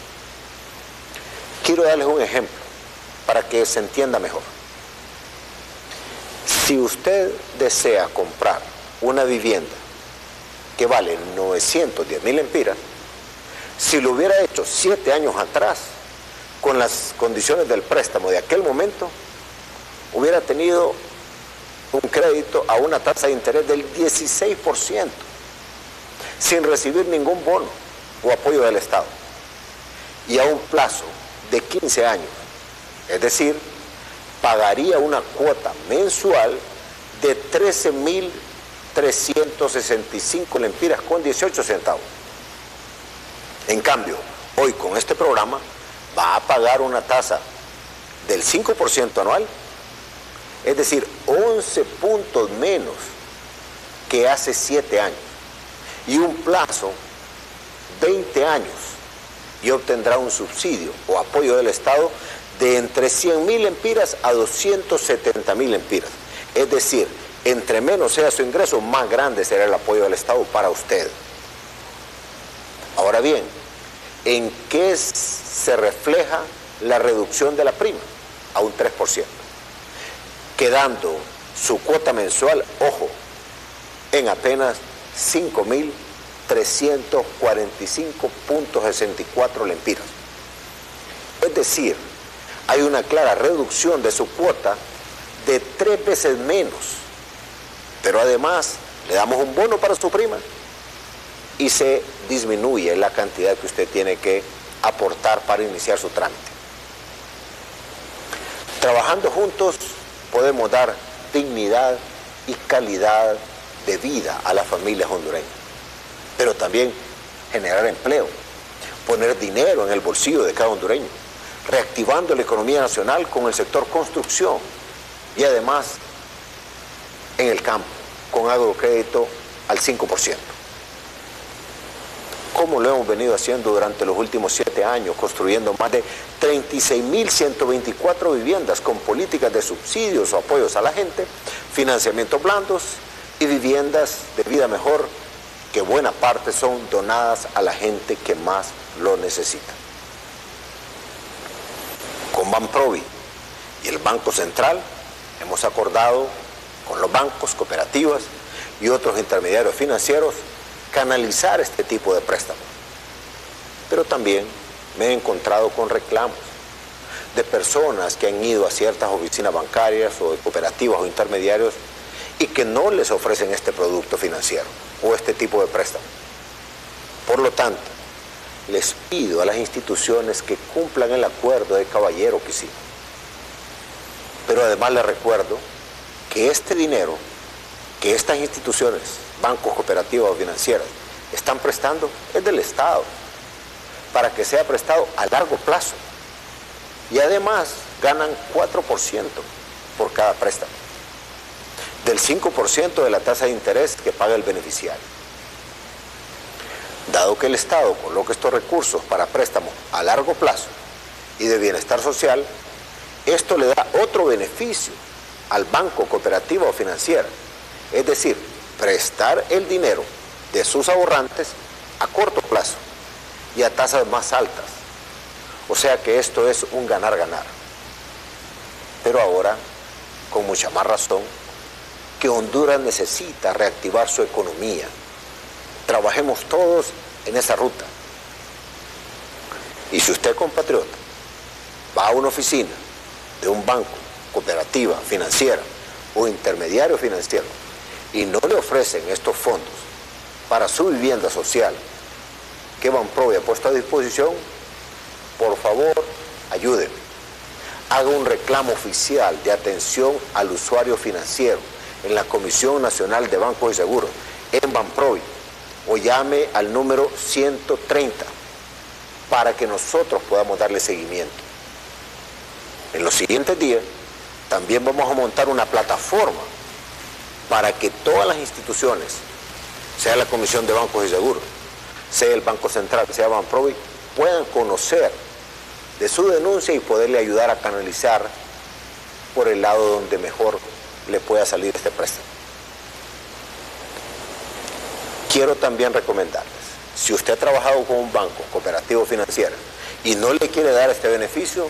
Quiero darles un ejemplo para que se entienda mejor. Si usted desea comprar una vivienda que vale 910 mil empiras, si lo hubiera hecho siete años atrás, con las condiciones del préstamo de aquel momento, hubiera tenido un crédito a una tasa de interés del 16%, sin recibir ningún bono o apoyo del Estado, y a un plazo de 15 años. Es decir, pagaría una cuota mensual de 13.365 lempiras con 18 centavos. En cambio, hoy con este programa va a pagar una tasa del 5% anual, es decir, 11 puntos menos que hace 7 años, y un plazo 20 años, y obtendrá un subsidio o apoyo del Estado de entre 100 mil empiras a 270 mil empiras. Es decir, entre menos sea su ingreso, más grande será el apoyo del Estado para usted. Ahora bien, ¿en qué se refleja la reducción de la prima? A un 3%. Quedando su cuota mensual, ojo, en apenas 5.345.64 lempiras. Es decir, hay una clara reducción de su cuota de tres veces menos. Pero además le damos un bono para su prima y se disminuye la cantidad que usted tiene que aportar para iniciar su trámite. Trabajando juntos podemos dar dignidad y calidad de vida a las familias hondureñas, pero también generar empleo, poner dinero en el bolsillo de cada hondureño reactivando la economía nacional con el sector construcción y además en el campo con agrocrédito al 5%. Como lo hemos venido haciendo durante los últimos siete años, construyendo más de 36.124 viviendas con políticas de subsidios o apoyos a la gente, financiamientos blandos y viviendas de vida mejor que buena parte son donadas a la gente que más lo necesita con Banprovi y el Banco Central hemos acordado con los bancos, cooperativas y otros intermediarios financieros canalizar este tipo de préstamos. Pero también me he encontrado con reclamos de personas que han ido a ciertas oficinas bancarias o de cooperativas o intermediarios y que no les ofrecen este producto financiero o este tipo de préstamo. Por lo tanto, les pido a las instituciones que cumplan el acuerdo de caballero que hicimos. Pero además les recuerdo que este dinero que estas instituciones, bancos, cooperativas o financieras, están prestando es del Estado, para que sea prestado a largo plazo. Y además ganan 4% por cada préstamo, del 5% de la tasa de interés que paga el beneficiario. Dado que el Estado coloca estos recursos para préstamos a largo plazo y de bienestar social, esto le da otro beneficio al banco cooperativo o financiera, es decir, prestar el dinero de sus ahorrantes a corto plazo y a tasas más altas. O sea que esto es un ganar-ganar. Pero ahora, con mucha más razón, que Honduras necesita reactivar su economía. Trabajemos todos en esa ruta. Y si usted, compatriota, va a una oficina de un banco, cooperativa, financiera o intermediario financiero y no le ofrecen estos fondos para su vivienda social que Banpro ha puesto a disposición, por favor, ayúdeme. Haga un reclamo oficial de atención al usuario financiero en la Comisión Nacional de Bancos y Seguros, en Banprovi, o llame al número 130 para que nosotros podamos darle seguimiento. En los siguientes días también vamos a montar una plataforma para que todas las instituciones, sea la Comisión de Bancos y Seguros, sea el Banco Central, sea Banprovi, puedan conocer de su denuncia y poderle ayudar a canalizar por el lado donde mejor le pueda salir este préstamo. Quiero también recomendarles, si usted ha trabajado con un banco cooperativo financiero y no le quiere dar este beneficio,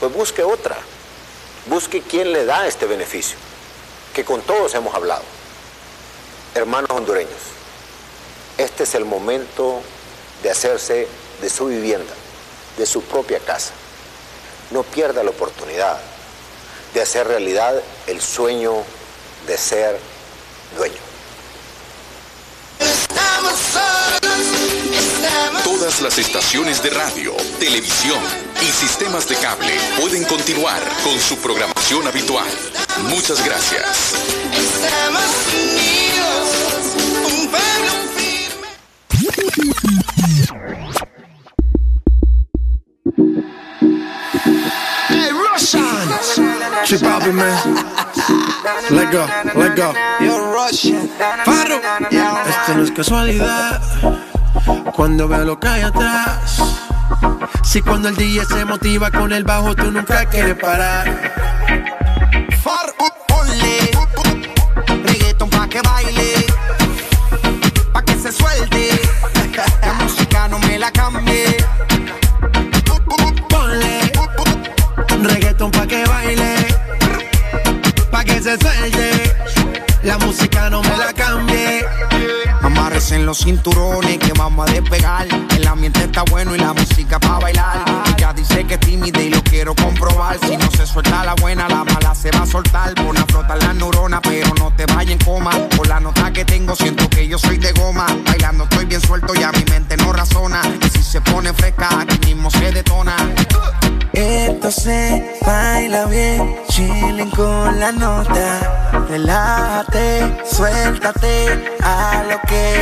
pues busque otra. Busque quién le da este beneficio, que con todos hemos hablado. Hermanos hondureños, este es el momento de hacerse de su vivienda, de su propia casa. No pierda la oportunidad de hacer realidad el sueño de ser dueño. Todas las estaciones de radio, televisión y sistemas de cable pueden continuar con su programación habitual. Muchas gracias. Estamos unidos, un pueblo Hey, Man. Let go, let go. You're Russian. Faro. Esto no es casualidad. Cuando veo lo que hay atrás. Si cuando el DJ se motiva con el bajo, tú nunca quieres parar. Far, ponle reggaeton pa' que baile, pa' que se suelte. La música no me la cambie. Ponle reggaeton pa' que baile, que se suelte. La música no me la cambie. Amarres en los cinturones que vamos a despegar. El ambiente está bueno y la música pa' bailar. Ella dice que es tímida y lo quiero comprobar. Si no se suelta la buena, la mala se va a soltar. Pon a flotar la neurona, pero no te vayas en coma. Por la nota que tengo, siento que yo soy de goma. Bailando estoy bien suelto, ya mi mente no razona. Y si se pone fresca, aquí mismo se detona. Esto se baila bien, chilling con la nota. Relájate, suéltate a lo que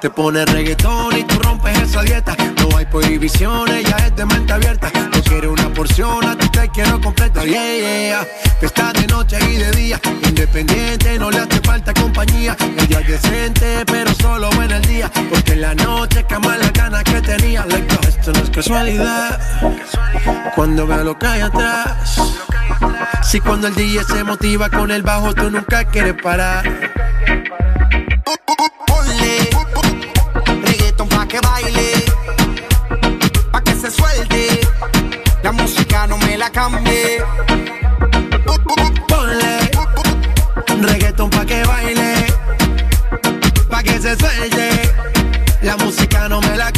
Te pone reggaetón y tú rompes esa dieta. No hay prohibiciones, ya es de mente abierta. No quiero una porción, a ti te quiero completa. Yeah, yeah. Está de noche y de día, independiente, no le hace falta compañía. Ella es decente, pero solo en el día. Porque en la noche cama las ganas que tenía. Esto no es casualidad. Cuando veo lo que hay atrás. Si cuando el DJ se motiva con el bajo, tú nunca quieres parar. Ponle que baile, pa' que se suelte. La música no me la cambie. Ponle reggaeton pa' que baile, pa' que se suelte. La música no me la cambie.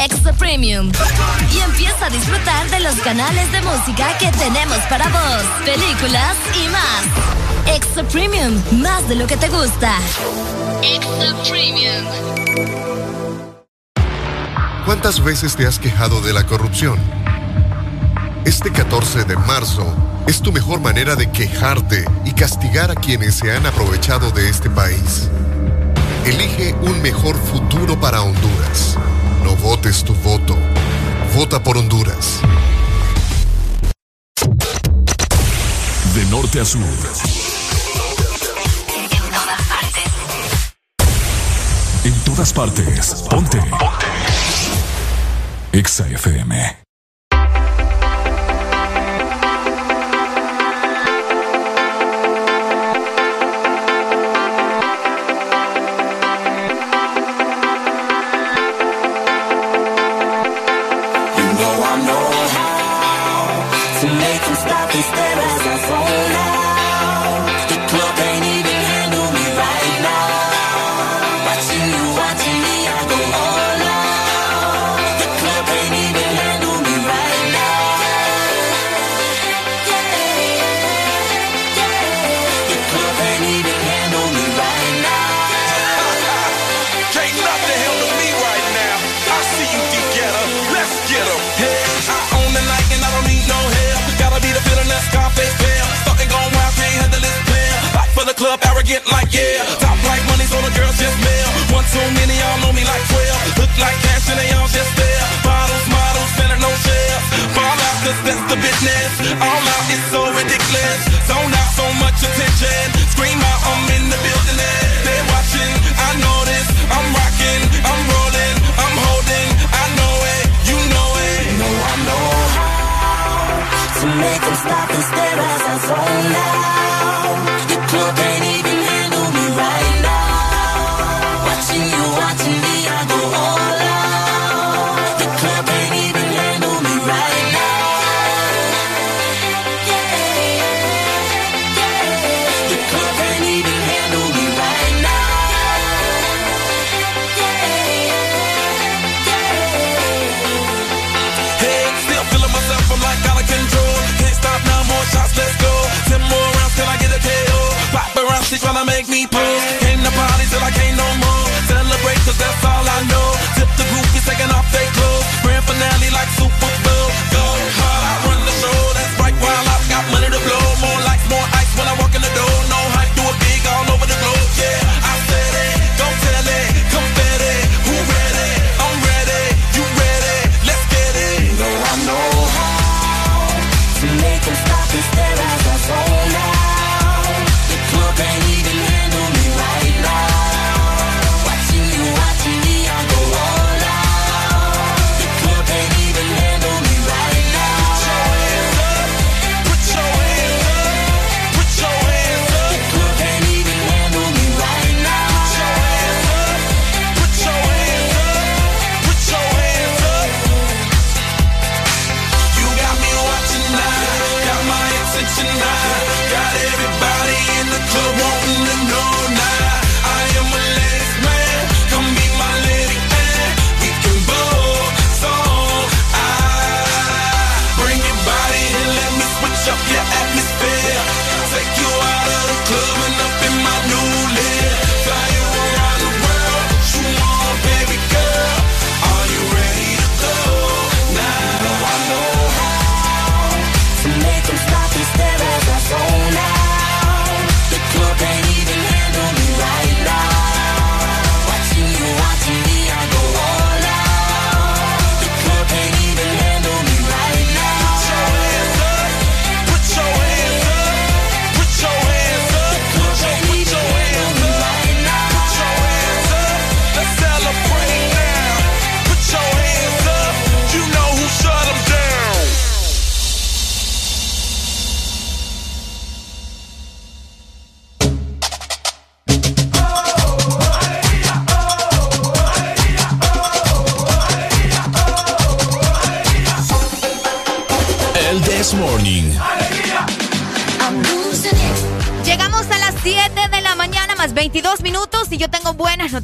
Extra Premium y empieza a disfrutar de los canales de música que tenemos para vos, películas y más. Extra Premium, más de lo que te gusta. Extra Premium. ¿Cuántas veces te has quejado de la corrupción? Este 14 de marzo es tu mejor manera de quejarte y castigar a quienes se han aprovechado de este país. Elige un mejor futuro para Honduras. No votes tu voto. Vota por Honduras. De norte a sur. En todas partes. En todas partes. Ponte. Ponte. Exa FM. get like yeah. Top like money's on the girls just male. One too many, y'all know me like twelve. Look like cash and they all just there. Bottles, models, better no shells. Fall out 'cause that's the business. All out is so ridiculous. Zone out so much attention. Scream out, I'm in the building. They're watching, I know this. I'm rocking, I'm rolling, I'm holding. I know it, you know it. You know I know how to make them stop and stare as I zone out.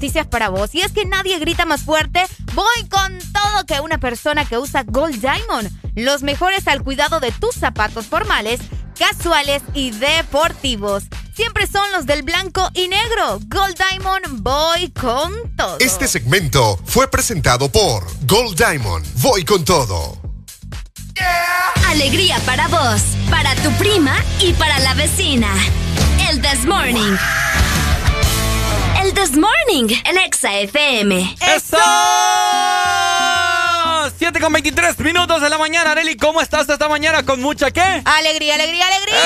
Noticias para vos. Y es que nadie grita más fuerte, voy con todo que una persona que usa Gold Diamond. Los mejores al cuidado de tus zapatos formales, casuales y deportivos. Siempre son los del blanco y negro. Gold Diamond, voy con todo. Este segmento fue presentado por Gold Diamond. Voy con todo. Alegría para vos, para tu prima y para la vecina. El This Morning. This Morning, el Exa FM. ¡Eso! 7 con 23 minutos de la mañana, Areli. ¿Cómo estás esta mañana? ¿Con mucha qué? Alegría, alegría, alegría.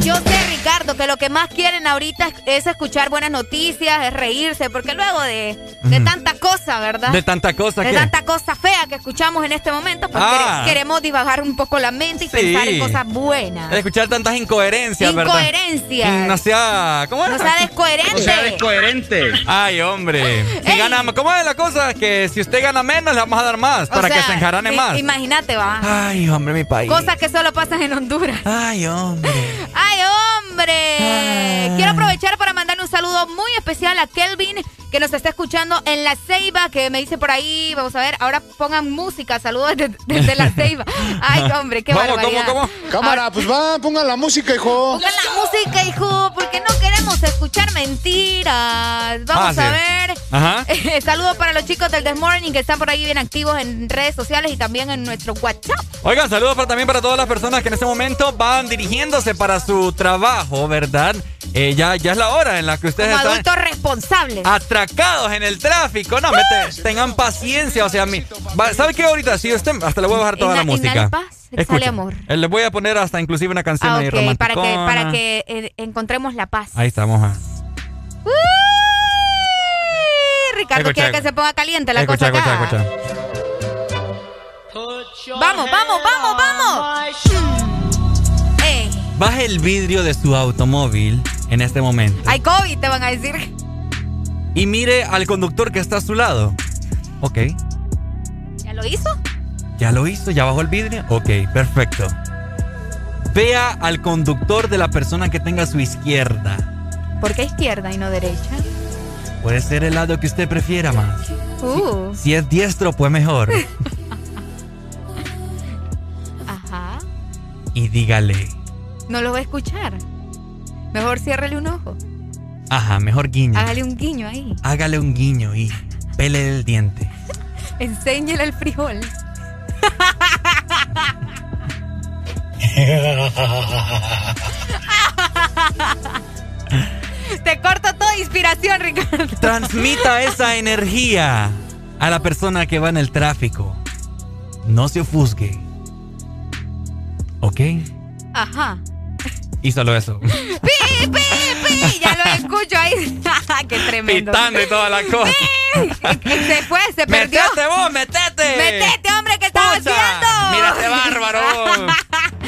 Yo sé, Ricardo, que lo que más quieren ahorita es escuchar buenas noticias, es reírse, porque luego de, de tanta cosa, ¿verdad? De tanta cosa de que. tanta cosa fea que escuchamos en este momento, pues Ah. quere- queremos divagar un poco la mente y Sí. pensar en cosas buenas. De escuchar tantas incoherencias, ¿verdad? Incoherencias. No sea. ¿Cómo No era? sea descoherente. No sea descoherente. Ay, hombre. Si gana, ¿Cómo es la cosa? Que si usted gana menos, le vamos a dar más. O para que se enjarane más. Imagínate, va. Ay, hombre, mi país. Cosas que solo pasan en Honduras. Ay, hombre. ¡Ay, hombre! Quiero aprovechar para mandarle un saludo muy especial a Kelvin, que nos está escuchando en La Ceiba, que me dice por ahí, vamos a ver, ahora pongan música, saludos desde, desde La Ceiba. ¡Ay, hombre, qué barbaridad! Cámara, pues va, pongan la música, hijo. Pongan la música, hijo, porque no queremos escuchar mentiras. Vamos Ah, a ver. Ajá. Saludos para los chicos del This Morning que están por ahí bien activos en redes sociales y también en nuestro WhatsApp. Oigan, saludos para, también para todas las personas que en este momento van dirigiéndose para su trabajo, ¿verdad? Eh, ya, ya es la hora en la que ustedes Como están adultos responsables. atracados en el tráfico. No, mete- tengan paciencia. O sea, a mí. ¿Sabe qué ahorita? Si usted. Hasta le voy a bajar toda la Inha- música. paz, Escucha, amor. eh, Le voy a poner hasta inclusive una canción Ah, ahí ok, romántica. para que, para que eh, encontremos la paz. Ahí estamos. ah. Uy, Ricardo Escucha, quiere que se ponga caliente la Escucha, cosa escucha, acá. escucha. Vamos, vamos, vamos, vamos. Baje el vidrio de su automóvil en este momento hay COVID, te van a decir. y mire al conductor que está a su lado. Ok. ¿Ya lo hizo? ¿Ya lo hizo? ¿Ya bajó el vidrio? Ok, perfecto. Vea al conductor de la persona que tenga a su izquierda. ¿Por qué izquierda y no derecha? Puede ser el lado que usted prefiera más. Uh, Si es diestro, pues mejor. ajá. Y dígale. No lo va a escuchar. Mejor ciérrele un ojo. Ajá, mejor guiño. Hágale un guiño ahí. Hágale un guiño y pele el diente. Enséñele el frijol. Te corto toda inspiración, Ricardo. Transmita esa energía a la persona que va en el tráfico. No se ofusque. ¿Ok? Ajá. Y solo eso. ¡Pi, pi, pi! Ya lo escucho ahí. ¡Qué tremendo! Pitando y toda la cosa. Se fue, se perdió. ¡Metete vos, metete! ¡Metete, hombre! ¿Qué estás haciendo? Mira este bárbaro.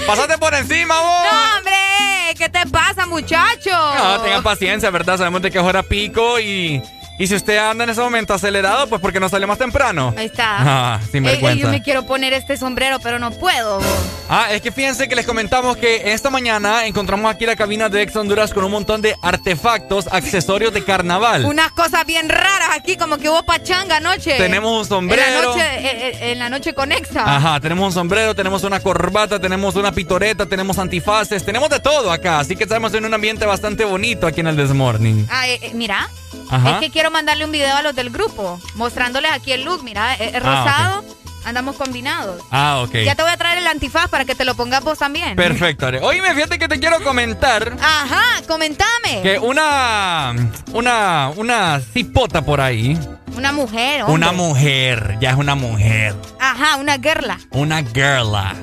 Pásate por encima vos. ¡No, hombre! ¿Qué te pasa, muchacho? No, tengan paciencia, ¿verdad? Sabemos de que es hora pico y, y si usted anda en ese momento acelerado, pues porque no sale más temprano. Ahí está. Ah, sin Ey, ey, vergüenza. yo me quiero poner este sombrero, pero no puedo. Ah, es que fíjense que les comentamos que esta mañana encontramos aquí la cabina de Ex Honduras con un montón de artefactos, accesorios de carnaval. Unas cosas bien raras aquí, como que hubo pachanga anoche. Tenemos un sombrero. En la noche, eh, eh, en la noche conexa. Ajá, tenemos un sombrero, tenemos una corbata, tenemos una pitoreta, tenemos antifaces, tenemos de todo acá. Así que estamos en un ambiente bastante bonito aquí en el Desmorning. Ah, eh, eh, mira. Ajá. Es que quiero mandarle un video a los del grupo, mostrándoles aquí el look. Mira, es, es Ah, rosado, andamos combinados. Ah, ok. Ya te voy a traer el antifaz para que te lo pongas vos también. Perfecto. Are. Oye, fíjate que te quiero comentar Ajá, comentame. que una, una, una cipota por ahí, Una mujer, hombre. una mujer, ya es una mujer, Ajá, una girla. una girla.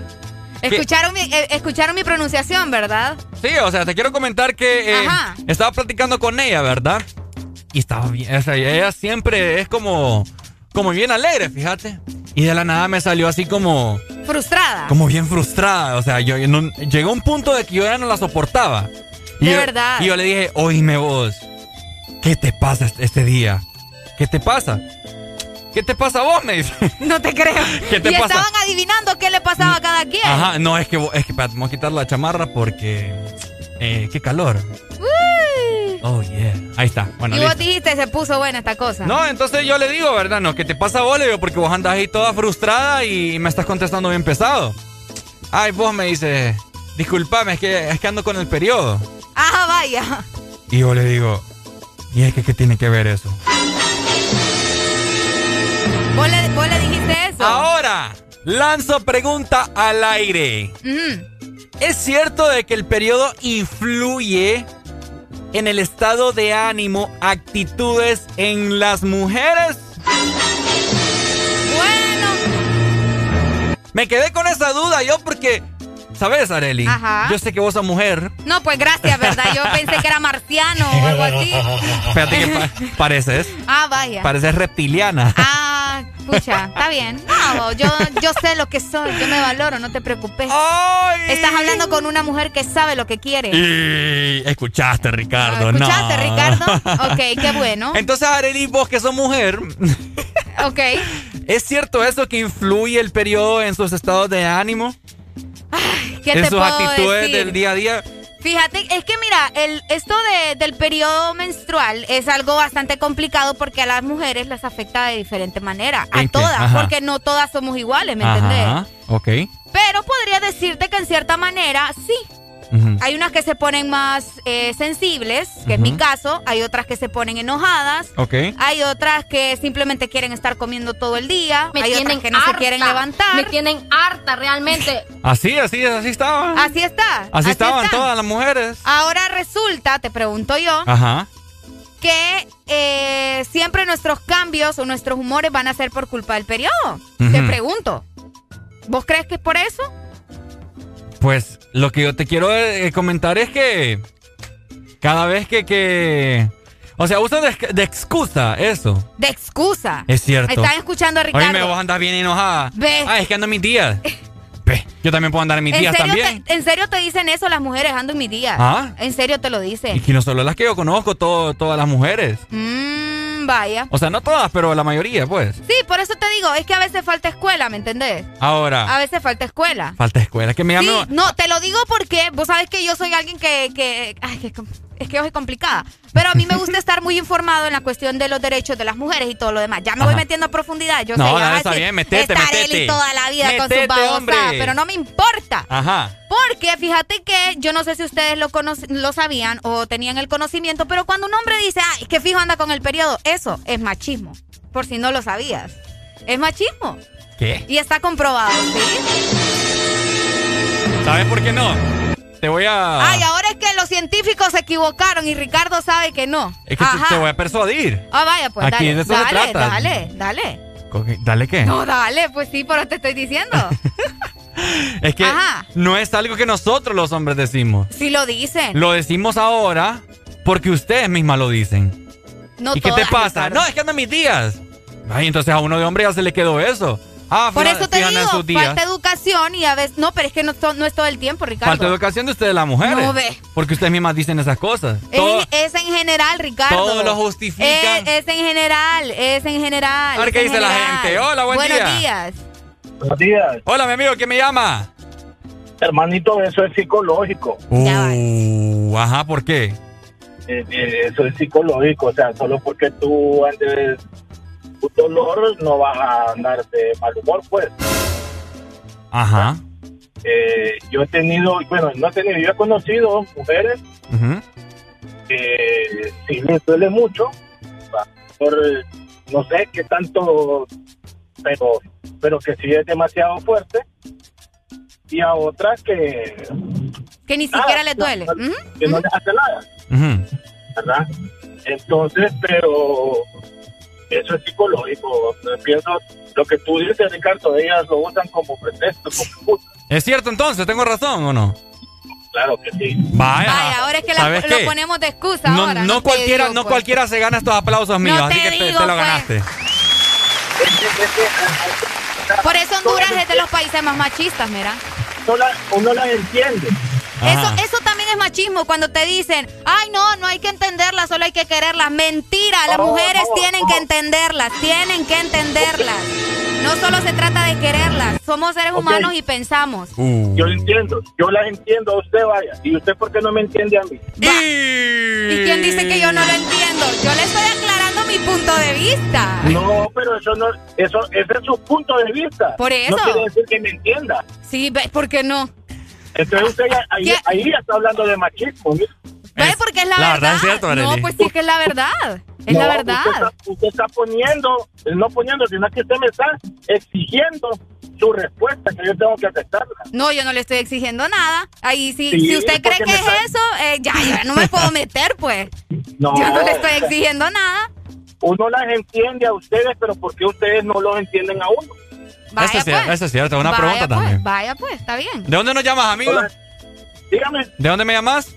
Escucharon mi, eh, escucharon mi pronunciación, ¿verdad? Sí, o sea, te quiero comentar que eh, Ajá. estaba platicando con ella, ¿verdad? Y estaba bien, o sea, ella siempre es como, como bien alegre, fíjate. Y de la nada me salió así como, Frustrada. como bien frustrada. O sea, yo, yo no- llegó un punto de que yo ya no la soportaba. Y De yo- verdad. Y yo le dije, oíme vos, ¿qué te pasa este, este día? ¿Qué te pasa? ¿Qué te pasa a vos? Me dice. No te creo. ¿Qué te y pasa? estaban adivinando qué le pasaba a cada quien. Ajá, no, es que, es que espérate, vamos a quitar la chamarra porque Eh, qué calor. Oh, yeah. Ahí está. Bueno, y vos dijiste, se puso buena esta cosa. No, entonces yo le digo, ¿verdad? No, ¿qué te pasa vos? Le digo, porque vos andas ahí toda frustrada y me estás contestando bien pesado. Ay, vos me dices, disculpame, es que, es que ando con el periodo. Ah, vaya. Y yo le digo, ¿y es que qué tiene que ver eso? ¿Vos le, vos le dijiste eso? Ahora, lanzo pregunta al aire. ¿Es cierto de que el periodo influye en el estado de ánimo, actitudes en las mujeres? Bueno. Me quedé con esa duda yo porque, ¿sabes, Areli? Ajá. Yo sé que vos sos mujer. No, pues gracias, ¿verdad? Yo pensé que era marciano o algo así. Fíjate que pa- pareces. Ah, vaya. Pareces reptiliana. Ah, escucha, está bien. No, yo, yo sé lo que soy, yo me valoro, no te preocupes. Estás hablando con una mujer que sabe lo que quiere. Y escuchaste, Ricardo. ¿Escuchaste, no. Ricardo? Ok, qué bueno. Entonces, Areli, vos que sos mujer, Ok. ¿es cierto eso que influye el periodo en sus estados de ánimo? ¿Qué en te sus puedo actitudes decir? del día a día. Fíjate, es que mira, el, esto de- del periodo menstrual es algo bastante complicado porque a las mujeres las afecta de diferente manera. A todas, Ajá. porque no todas somos iguales, ¿me entendés? Ajá, ok. Pero podría decirte que en cierta manera sí. Hay unas que se ponen más eh, sensibles, que es mi caso. Hay otras que se ponen enojadas. Ok. Hay otras que simplemente quieren estar comiendo todo el día. Me Hay otras tienen que no se quieren levantar. Me tienen harta realmente. Así, así, así estaban. Así está. Así, estaban está. todas las mujeres. Ahora resulta, te pregunto yo, Ajá. que eh, siempre nuestros cambios o nuestros humores van a ser por culpa del periodo. Te pregunto. ¿Vos crees que es por eso? Pues lo que yo te quiero eh, comentar es que cada vez que, que... O sea, usan de, de excusa eso. De excusa. Es cierto. Están escuchando a Ricardo. Oíme, vos andas bien enojada. Ve. Ay, es que ando mis días. Yo también puedo andar en mis ¿En días serio, también. te, ¿En serio te dicen eso las mujeres ando en mi día? Ah. ¿En serio te lo Y dicen? que no solo las que yo conozco, todo, todas las mujeres. Mmm, vaya. O sea, no todas, pero la mayoría, pues. Sí, por eso te digo, es que a veces falta escuela, ¿me entendés? A Ahora, veces falta escuela. falta escuela. Que me llame... Sí, no, te lo digo porque vos sabes que yo soy alguien que, que, ay, que es que yo soy complicada. Pero a mí me gusta estar muy informado en la cuestión de los derechos de las mujeres y todo lo demás. Ya me voy metiendo a profundidad. Yo No, sé, ya está bien, metete, metete. Toda la vida con sus hombre. pero no me importa. Ajá. Porque fíjate que yo no sé si ustedes lo, lo sabían o tenían el conocimiento, pero cuando un hombre dice, ay, que fijo anda con el periodo, eso es machismo. Por si no lo sabías. Es machismo. ¿Qué? Y está comprobado, ¿sí? ¿Sabes por qué no? Te voy a... Ay, ahora es que los científicos se equivocaron y Ricardo sabe que no. Es que te, Ajá. te voy a persuadir. Ah, vaya, pues Aquí dale. de eso se dale, trata. dale, dale. Dale, ¿qué? No, dale, pues sí, pero te estoy diciendo. es que Ajá. no es algo que nosotros los hombres decimos. Si lo dicen. Lo decimos ahora porque ustedes mismas lo dicen. No ¿Y qué te pasa? Ricardo. No, es que andan mis días. Ay, entonces a uno de hombre ya se le quedó eso. Ah, Por eso te digo, falta educación y a veces. No, pero es que no, to- no es todo el tiempo, Ricardo. Falta educación de ustedes las mujeres. No, ve. Porque ustedes mismas dicen esas cosas. Es, Todo- en, es en general, Ricardo. todo lo justifican. Es, es en general, es en general. A ver qué dice la gente. Hola, buen Buenos día. días. Buenos días. Hola, mi amigo, ¿quién me llama? Hermanito, eso es psicológico. Uh, ajá, ¿por qué? Eh, eh, eso es psicológico. O sea, solo porque tú andes dolor, no vas a andar de mal humor, pues. Ajá. Eh, yo he tenido, bueno, no he tenido, yo he conocido mujeres que sí les duele mucho, por, no sé qué tanto, pero, pero que sí es demasiado fuerte, y a otras que, Que ni Ah, siquiera les no, duele. no, que no les hace nada. ¿verdad? Entonces, pero eso es psicológico. Pienso, lo que tú dices, Ricardo, ellas lo usan como pretexto, como. ¿Es cierto entonces? ¿Tengo razón o no? Claro que sí. Vaya. Vaya, ahora es que la- ¿Sabes lo qué? ponemos de excusa No, ahora. no cualquiera, digo, no pues. cualquiera se gana estos aplausos míos, No así te que te, digo, te lo pues. ganaste. Por eso Honduras es de los países más machistas, mira. Uno las entiende. Eso, eso también es machismo cuando te dicen, ay no, no hay que entenderlas, solo hay que quererlas. Mentira, las Oh, mujeres oh, tienen oh. que entenderlas, tienen que entenderlas. No solo se trata de quererlas, somos seres humanos y pensamos. Uh. Yo entiendo, yo las entiendo a usted, vaya. ¿Y usted por qué no me entiende a mí? ¿Y quién dice que yo no lo entiendo? Yo le estoy aclarando mi punto de vista. No, pero eso no, eso, ese es su punto de vista. Por eso. No quiere decir que me entienda. Sí, ¿por qué no? Entonces usted ya- ahí, ahí ya está hablando de machismo. ¿sí? Ve, porque es la, la verdad. verdad es cierto, no, pues sí que es la verdad. Es No, la Usted verdad. está, usted está poniendo, no poniendo, sino que usted me está exigiendo su respuesta, que yo tengo que aceptarla. No, yo no le estoy exigiendo nada. Ahí sí, Sí, si usted cree que es está- eso, eh, ya, ya no me puedo meter, pues. No, Yo no le estoy exigiendo nada. Uno las entiende a ustedes, pero ¿por qué ustedes no los entienden a uno? Vaya, Eso es, pues. eso es cierto, una Vaya, pregunta pues, también. Vaya, pues, está bien. ¿De dónde nos llamas, amigo? Hola. Dígame, ¿De dónde me llamas?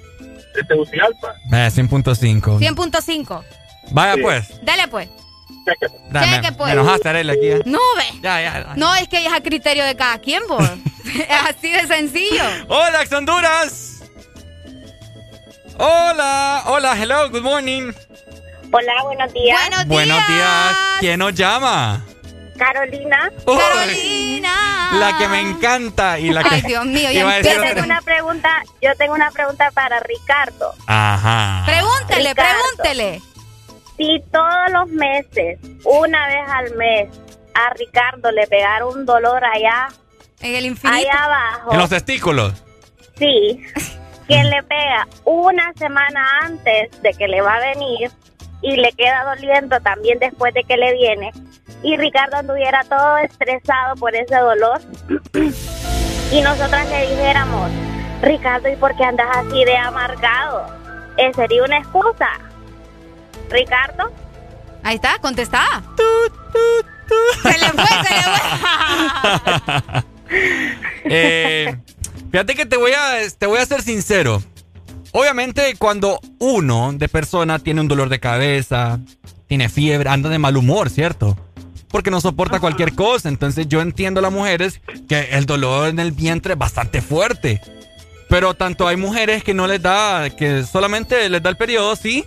de Tegucigalpa. Eh, 100.5. 100.5. Vaya Sí. pues. Dale, pues. Dame, Cheque, pues. Me enojaste, Arely, aquí. eh. No, ve. Ya, ya. No, es que es a criterio de cada quien, vos. es así de sencillo. Hola, ex Honduras. Hola, hola, hello, good morning. Hola, buenos días. Buenos Buenos días. ¿Quién nos llama? Carolina. Uy, Carolina. La que me encanta y la que. Ay, Dios mío, ya Iba a Yo tengo una pregunta, yo tengo una pregunta para Ricardo. Ajá. Pregúntele, Ricardo. pregúntele. Si todos los meses, una vez al mes, a Ricardo le pegara un dolor allá, En el infinito. allá abajo, En los testículos. sí, que le pega una semana antes de que le va a venir y le queda doliendo también después de que le viene, y Ricardo anduviera todo estresado por ese dolor, y nosotras le dijéramos, Ricardo, ¿y por qué andas así de amargado? Eh, sería una excusa. Ricardo, Ahí está, contestada. Se le fue, se le fue. Eh, fíjate que te voy a, te voy a ser sincero. Obviamente, cuando uno de persona tiene un dolor de cabeza, tiene fiebre, anda de mal humor, ¿cierto? Porque no soporta cualquier cosa. Entonces, yo entiendo a las mujeres que el dolor en el vientre es bastante fuerte. Pero tanto hay mujeres que no les da, que solamente les da el periodo, sí,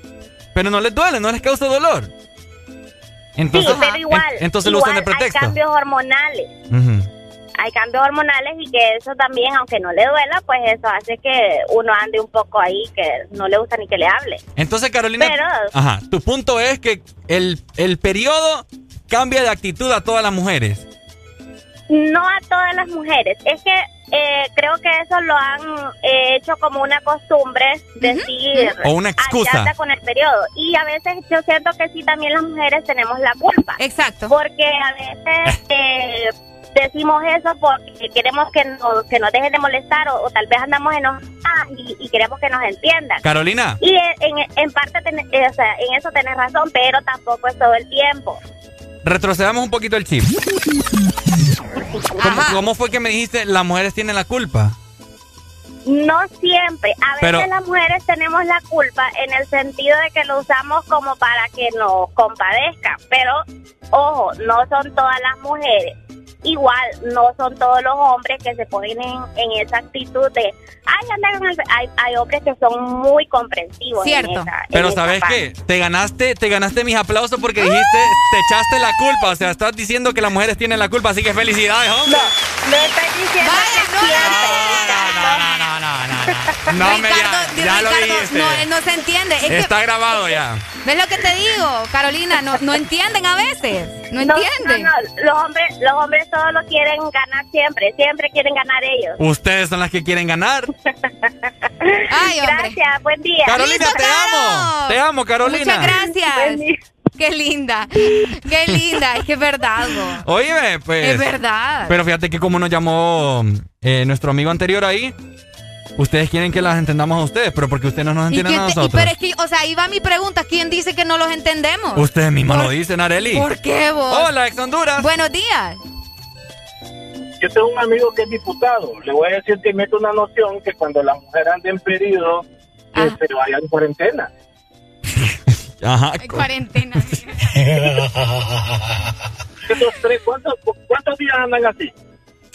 pero no les duele, no les causa dolor. Entonces, sí, pero igual, en- entonces lo usan de igual hay pretexto. cambios hormonales. Hay cambios hormonales y que eso también, aunque no le duela, pues eso hace que uno ande un poco ahí, que no le gusta ni que le hable. Entonces, Carolina, Pero- ajá, tu punto es que el, el periodo cambia de actitud a todas las mujeres. No a todas las mujeres. Es que eh, creo que eso lo han eh, hecho como una costumbre, decir... O una excusa. "Ay, ya anda con el periodo. Y a veces yo siento que sí, también las mujeres tenemos la culpa. Exacto. Porque a veces... eh, Decimos eso porque queremos que nos, que nos dejen de molestar o, o tal vez andamos enojadas y, y queremos que nos entiendan. Carolina, Y en, en- en parte, ten- eh, o sea, en eso tenés razón, pero tampoco es todo el tiempo. Retrocedamos un poquito el chip. ¿Cómo, cómo fue que me dijiste las mujeres tienen la culpa? No siempre. A veces Pero- las mujeres tenemos la culpa en el sentido de que lo usamos como para que nos compadezcan. Pero, ojo, no son todas las mujeres. Igual, no son todos los hombres que se ponen en, en esa actitud de, ay, anda con el... Hay, hay hombres que son muy comprensivos. en Cierto. esa- Pero ¿sabes parte. qué? Te ganaste, te ganaste mis aplausos porque dijiste, te echaste la culpa. O sea, estás diciendo que las mujeres tienen la culpa, así que felicidades, hombre. No, no estoy diciendo que siempre, No, no, no, no. No, Ricardo, ya, ya lo Ricardo, dijiste. no, él no se entiende. Es que- Está grabado ya. ¿Ves lo que te digo, Carolina? No, no entienden a veces. No entienden. no, no, Los hombres, los hombres todos lo quieren ganar siempre, siempre quieren ganar ellos. Ustedes son las que quieren ganar. Ay, hombre. Gracias, buen día. Carolina, te amo. Te amo, Carolina. Muchas gracias. Qué linda. Qué linda. Es que es verdad, go. Oye, pues. Es verdad. Pero fíjate que como nos llamó eh, nuestro amigo anterior ahí, ustedes quieren que las entendamos a ustedes, pero porque ustedes no nos ¿Y entienden a y- nosotros. pero es que, o sea, ahí va mi pregunta. ¿Quién dice que no los entendemos? Ustedes mismos ¿Por- lo dicen, Areli. ¿Por qué vos? Hola, ex Honduras. Buenos días. Yo tengo un amigo que es diputado. Le voy a decir que mete una noción que cuando la mujer ande en periodo, que Ah. se vaya en cuarentena. Ajá. En cuarentena. ¿cuántos, ¿Cuántos días andan así?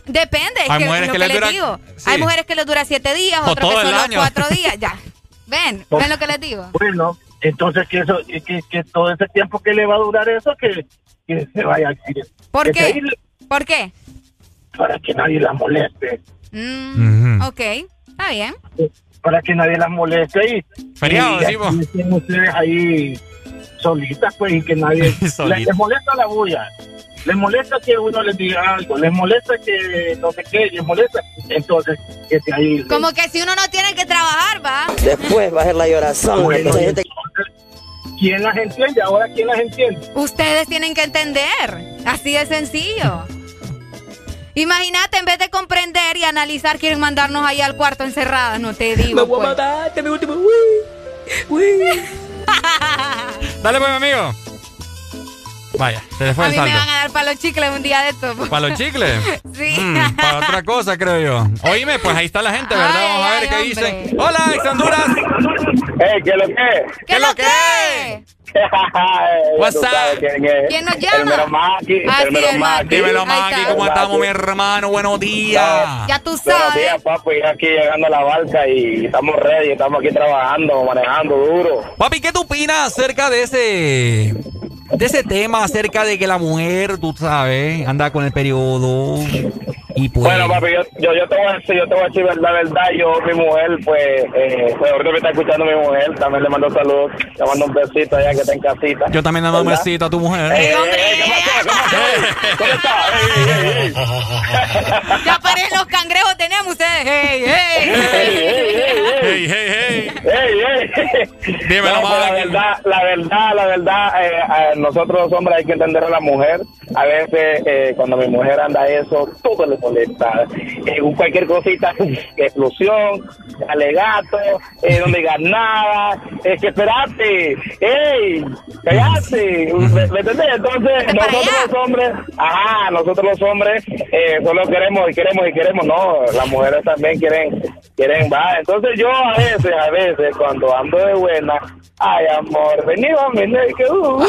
Depende, es Hay que, mujeres lo que que, les les dura- digo. sí. Hay mujeres que les dura siete días, O otros que son los año. cuatro días. Ya. Ven, ven lo que les digo. Bueno, entonces que eso, que, que todo ese tiempo que le va a durar eso, que, que se vaya. Que, ¿Por que qué? ¿Por qué? Para que nadie las moleste. Mm, Ok, está bien. Para que nadie las moleste y... Feriado, y decimos. ustedes ahí solitas, pues, y que nadie... Les, les molesta la bulla. Les molesta que uno les diga algo, les molesta que no sé qué, les molesta. Entonces, que esté ahí... Como que si uno no tiene que trabajar, va. Después va a ser la llorazón. ¿Quién las entiende? Ahora, ¿quién las entiende? Ustedes tienen que entender. Así de sencillo. Imagínate, en vez de comprender y analizar, quieren mandarnos ahí al cuarto encerradas. No te digo. Me voy a pues. matar, te me último. Dale, pues, mi amigo. Vaya, se le fue A el mí me saldo. van a dar para los chicles un día de estos. ¿Para los chicles? Sí. Mm, para otra cosa, creo yo. Oíme, pues ahí está la gente, ¿verdad? Ay, Vamos a ver ay, qué hombre. dicen. Hola, ex Honduras. ¡Eh, qué lo que! ¿Qué lo que? What's up? ¿Quién, es? ¿Quién nos El llama? mero Maki, el mero Maki. Dímelo, Maki. ¿cómo estamos, mi hermano? Buenos días. Ya tú Buenos sabes. días, papi. Aquí llegando a la barca y estamos ready. Estamos aquí trabajando, manejando duro. Papi, ¿qué tú opinas acerca de ese de ese tema acerca de que la mujer, tú sabes, anda con el periodo y pues Bueno, papi, yo, yo, yo te voy a decir, yo te voy a decir la verdad. Yo, mi mujer, pues, eh, pues ahorita me está escuchando mi mujer. También le mando saludos. Le mando un besito allá que está en casita. yo también dando un ¿Verdad? besito a tu mujer. Ey, ey, ey, ¿qué pasó? ¿Qué pasó? ¿Cómo está? Ey, ey, ey, ey. Ya parecen los cangrejos tenemos ustedes. ¡Hey, hey! Ey, ey, ey, ey. Hey, hey, hey. Ey, ey. Dímelo, No, pues, la verdad, la verdad, la verdad, eh, eh, nosotros los hombres hay que entender a la mujer. A veces, eh, cuando mi mujer anda eso, todo le molesta. Eh, cualquier cosita, explosión, alegato, eh, no digas nada, es que espérate, ey, cállate, ¿me, me entendés? Entonces, nosotros los hombres, ajá, nosotros los hombres eh, solo queremos y queremos y queremos, no, las mujeres también quieren, quieren, va. Entonces yo a veces, a veces, cuando ando de buena, ay amor, vení, no, que, uh,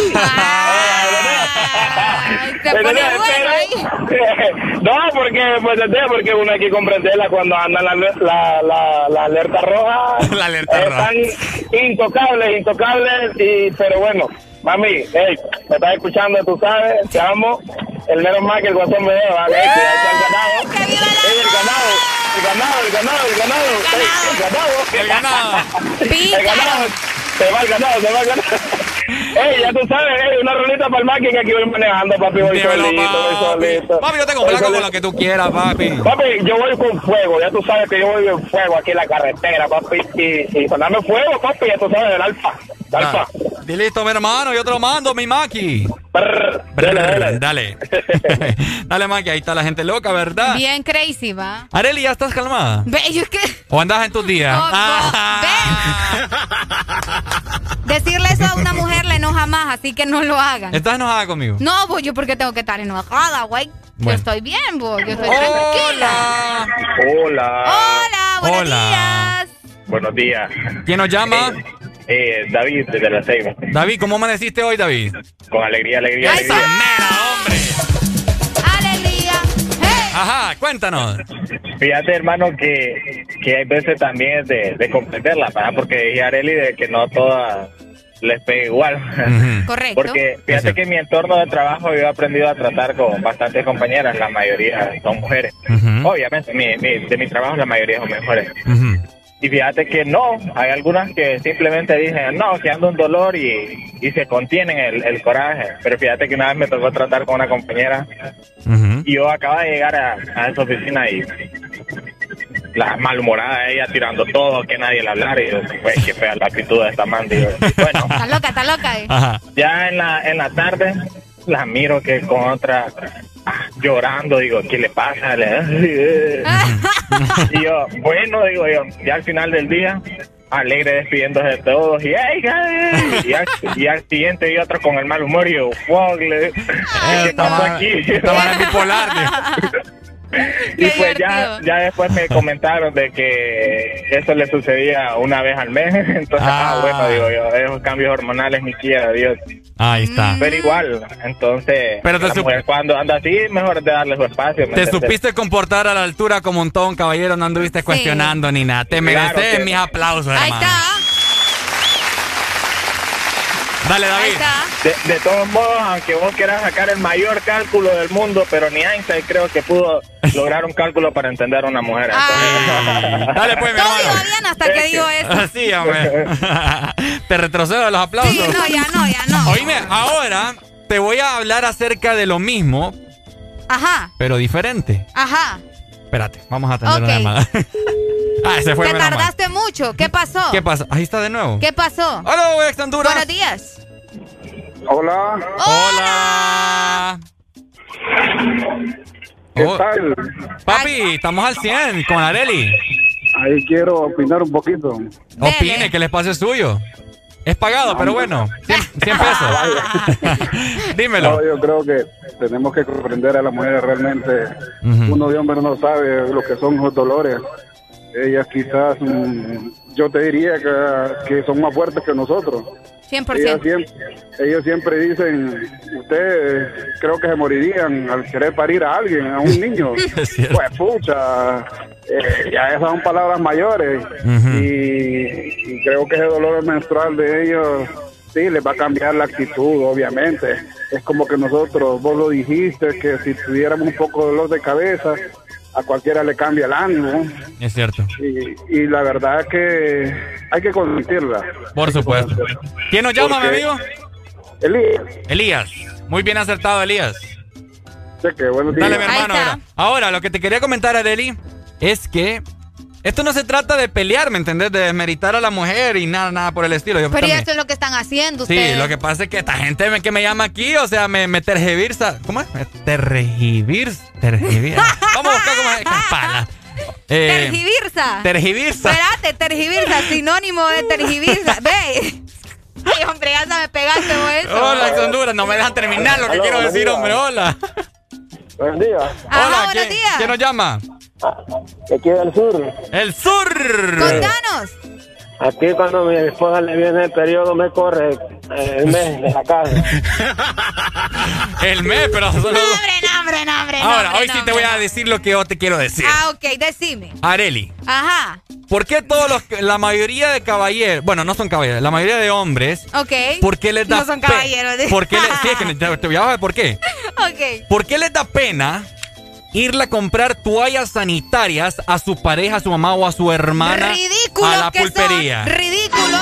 pone bueno ahí. No, porque, pues, ¿entendés? porque uno hay que comprenderla cuando anda la, la, la, la alerta roja. La alerta roja. Están intocables, intocables, y, pero bueno, mami, hey, me estás escuchando, tú sabes, te amo. El menos más que el guasón me dé, ¿vale? Que el ganado. El ganado, el ganado, el ganado, el ganado, el ganado. El ganado. El ganado. Se va el ganado, se va el ganado. Ey, ya tú sabes, ey, una rolita para el máquina que aquí voy manejando, papi, voy Dímelo, solito, voy papi. solito. Papi, yo te Voy complaco con lo que tú quieras, papi. Papi, yo voy con fuego, ya tú sabes que yo voy con fuego aquí en la carretera, papi, y, y fuego, papi, ya tú sabes, del alfa, di listo, mi hermano, yo te lo mando, mi Maki. Brr, Brr, dale, dale. Dale. Dale, Maki, ahí está la gente loca, ¿verdad? Bien crazy, va. Areli, ¿ya estás calmada? Ve, yo es que. ¿O andas en tus días? No, Ah. Decirle eso a una mujer le enoja más, así que no lo hagan. ¿Estás enojada conmigo? No, pues yo porque tengo que estar enojada, güey. Yo Bueno. estoy bien, vos. Yo estoy tranquila. Hola. Hola, buenos Hola. días. Buenos días. ¿Quién nos llama? Eh, David, desde la Ceiba. David, ¿cómo amaneciste hoy, David? Con alegría, alegría, Ay, alegría. Alegría. Hey. Ajá, cuéntanos. Fíjate, hermano, que, que hay veces también es de, de comprenderla, ¿verdad? Porque dije a Areli de que no todas les pega igual. Correcto. Porque fíjate que en mi entorno de trabajo yo he aprendido a tratar con bastantes compañeras, la mayoría son mujeres. Obviamente, mi, mi- de mi trabajo la mayoría son mujeres. Y fíjate que no, hay algunas que simplemente dicen, no, que ando un dolor y, y se contienen el, el coraje. Pero fíjate que una vez me tocó tratar con una compañera y yo acaba de llegar a, a esa oficina y la malhumorada ella tirando todo, que nadie le hablara y yo, güey, qué fea la actitud de esta man. Digo, bueno, Está loca, está loca. eh. ya en la, en la tarde la miro que con otra llorando, digo, ¿qué le pasa? Le- y yo, bueno, digo yo, ya al final del día, alegre despidiéndose de todos y, ¡ay, y, al, y al siguiente y otro con el mal humor y yo, fuck, le- ¿qué pasó aquí? Estaba bipolar. Y pues ya, ya después me comentaron de que eso le sucedía una vez al mes. Entonces, ah, Ah. bueno, digo yo, esos cambios hormonales ni quiera, Dios. Ahí está. Pero igual, entonces, Pero te la mujer cuando anda así, mejor de darle su espacio. ¿me Te supiste comportar a la altura como un ton, caballero, no anduviste cuestionando ni nada. Te Claro mereces que- mis aplausos, Ahí hermano. está. Dale, David. De, de todos modos, aunque vos quieras sacar el mayor cálculo del mundo, pero ni Einstein creo que pudo lograr un cálculo para entender a una mujer. Dale, pues, mi Todo hermano. iba bien hasta que dijo eso. Sí, hombre. Te retrocedo de los aplausos. Sí, no, ya no, ya no. Oíme, ahora te voy a hablar acerca de lo mismo, Ajá, pero diferente. ajá. Espérate, vamos a atender una llamada. ah, ese fue Te mal. tardaste mucho. ¿Qué pasó? ¿Qué pasa? Ahí está de nuevo. ¿Qué pasó? Hola, ex Honduras. Buenos días. Hola. Hola. ¿Qué Oh, tal? Papi, estamos al 100 con Areli. Ahí quiero opinar un poquito. Opine que el espacio es suyo. Es pagado, pero bueno. 100, 100 pesos. Dímelo. No, yo creo que tenemos que comprender a las mujeres realmente. Uno de hombre no sabe lo que son los dolores. Ellas quizás, mm, yo te diría que, que son más fuertes que nosotros. 100%. Ellas siempre, ellos siempre dicen, ustedes creo que se morirían al querer parir a alguien, a un niño. pues pucha, eh, ya esas son palabras mayores. y, y creo que ese dolor menstrual de ellos, sí, les va a cambiar la actitud, obviamente. Es como que nosotros, vos lo dijiste, que si tuviéramos un poco de dolor de cabeza, a cualquiera le cambia el ánimo. Es cierto. Y, y la verdad es que hay que consentirla. Por supuesto. ¿Quién nos llama, mi amigo? Elías. Elías. Muy bien acertado, Elías. Sé que buenos días. Dale, mi hermano. Ahora, Ahora, lo que te quería comentar, Areli, es que esto no se trata de pelear, ¿me entendés? De desmeritar a la mujer y nada, nada por el estilo. Yo Pero también- eso es lo que están haciendo Sí, ustedes. lo que pasa es que esta gente me- que me llama aquí, o sea, me, me tergiversa. ¿Cómo es? Me tergiversa. Tergiversa. Vamos a buscar cómo es. Campana. Eh, Tergivirsa. Tergivirsa. Espérate, tergivirsa, sinónimo de tergivirsa. Ve. Ay, hombre, ya se me pegaste vos eso. Hola, Honduras. No me dejan terminar lo que quiero decir, días. hombre. Hola. Buenos días. Ajá, Hola, buenos ¿quién, días. quién nos llama? Aquí del sur. El sur. Contanos. Aquí cuando mi esposa le viene el periodo me corre eh, el mes de la casa. El mes, pero solo. No, hombre, no, hombre, no, hombre, no, Ahora, hombre, hoy no, sí te voy a decir lo que yo te quiero decir. Ah, ok, decime. Areli, Ajá, ¿por qué todos los, la mayoría de caballeros, bueno, no son caballeros, la mayoría de hombres, ok. ¿por qué les da No son caballeros. ¿Por qué le- sí, es que te, te voy a ver por qué. ok. ¿Por qué les da pena irle a comprar toallas sanitarias a su pareja, a su mamá o a su hermana Ridículos a la que pulpería? son. Ridículos.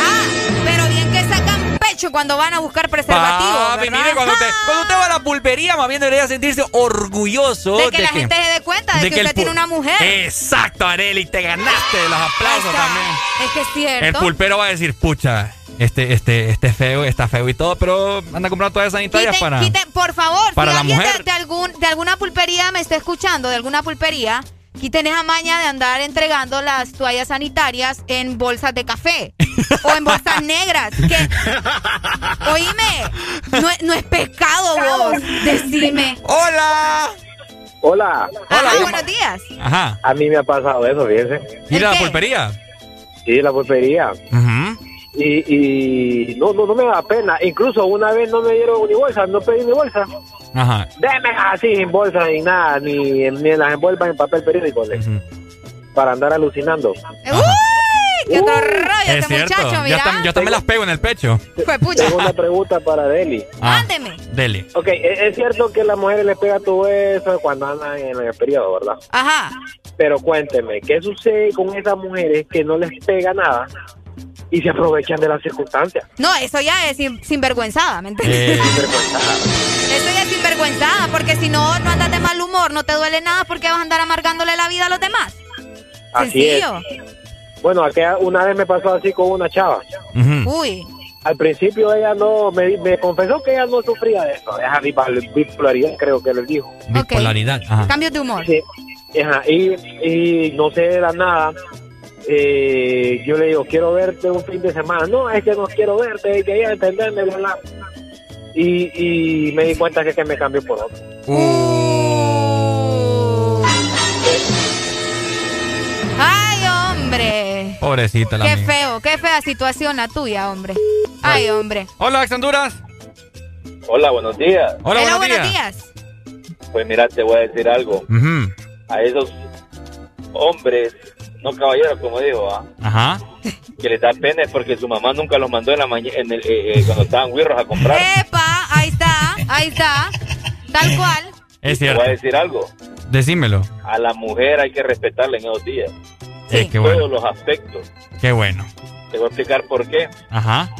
Ah, pero bien que sacan pecho cuando van a buscar preservativos. Papi, mire, cuando usted, cuando usted va a la pulpería, más bien debería sentirse orgulloso De que la gente se dé cuenta de, que, el usted tiene una mujer. Exacto, Areli, te ganaste los aplausos también. Es que es cierto. El pulpero va a decir, pucha, este, este, este feo, está feo y todo, pero anda a comprar toallas sanitarias Quiten, para. quiten, por favor, para si la alguien de- mujer. De, algún, de alguna pulpería me está escuchando, de alguna pulpería, quiten esa maña de andar entregando las toallas sanitarias en bolsas de café o en bolsas negras. Que, oíme, no, es- no es pecado vos, decime. ¡Hola! Hola. Ajá, buenos días. Ajá. A mí me ha pasado eso, fíjense. ¿Ir a la qué? pulpería? Sí, la pulpería. Ujú. Y, y no, no, no me da pena. Incluso una vez no me dieron ni bolsa, no pedí ni bolsa. Ajá. Deme así, sin bolsa, ni nada, ni, ni las envuelvas en papel periódico. le. Para andar alucinando. ¡Uy! ¡Qué otro rollo Es este cierto. muchacho, yo, mira! tam- yo también las pego en el pecho. Fue pucha. Tengo una pregunta para Deli. Ah, Mándeme. dele. Ok, es es cierto que las mujeres les pega todo eso cuando andan en el periodo, ¿verdad? Ajá. Pero cuénteme, ¿qué sucede con esas mujeres que no les pega nada y se aprovechan de las circunstancias? No, eso ya es sin, sinvergüenzada, ¿me entiendes? Eh, Eso ya es sinvergüenzada, porque si no, no andas de mal humor, no te duele nada, porque vas a andar amargándole la vida a los demás? Así es. Bueno, aquella, una vez me pasó así con una chava. Uy. Al principio ella no, me, me confesó que ella no sufría de eso, de esa bipolaridad, creo que le dijo. Bipolaridad. Ajá. Cambios de humor. Sí. Ajá, y, y no sé de la nada. Eh, yo le digo, quiero verte un fin de semana. No, es que no quiero verte, es que ya entenderme, bla, bla. Y, y me di cuenta que, que me cambió por otro. Ay, hombre. Pobrecita la Qué feo, qué fea situación la tuya, hombre. Ay, hombre. Hola, ex Honduras. Hola, buenos días. Hola, Hello, buenos buenos días. días. Pues mira, te voy a decir algo. A esos hombres, no caballeros, como dijo, ¿ah? Ajá. que les da pena es porque su mamá nunca los mandó en la mañana en el, eh, eh, cuando estaban huirros a comprar. Epa, ahí está, ahí está. Tal cual. Es Te cierto. voy a decir algo. Decímelo. A la mujer hay que respetarla en esos días. Qué Todos bueno. los aspectos. Qué bueno. Te voy a explicar por qué. Ajá.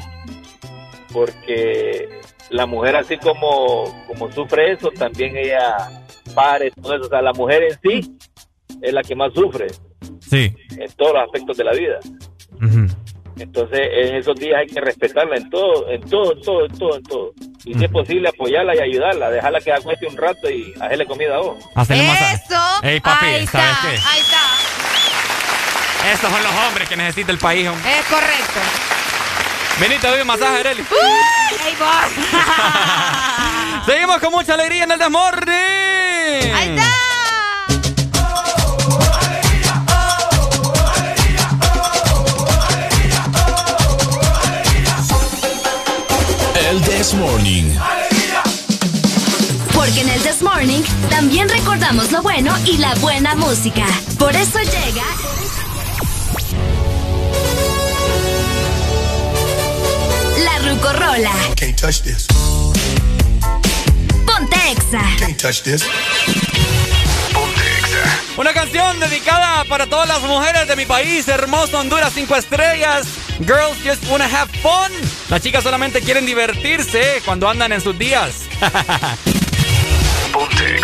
Porque la mujer así como, como sufre eso, también ella pare, todo eso. O sea, la mujer en sí es la que más sufre Sí. en todos los aspectos de la vida. Entonces, en esos días hay que respetarla en todo, en todo, en todo, en todo, en todo. Y si es posible, apoyarla y ayudarla, dejarla que acueste un rato y hacerle comida a vos. Hacerle masaje. Eso. Ey, papi, ahí ¿sabes está, qué? ahí está. Estos son los hombres que necesita el país. hombre. Es correcto. Vení, te doy un masaje, Arely. ¡Ey, vos! Seguimos con mucha alegría en el desmorning. Ahí está. El This Morning. Porque en el This Morning también recordamos lo bueno y la buena música. Por eso llega. La Rucorola. Can't touch this. Ponte Exa. Can't touch this. Una canción dedicada para todas las mujeres de mi país, hermoso Honduras, cinco estrellas. Girls just wanna have fun. Las chicas solamente quieren divertirse cuando andan en sus días. Ponte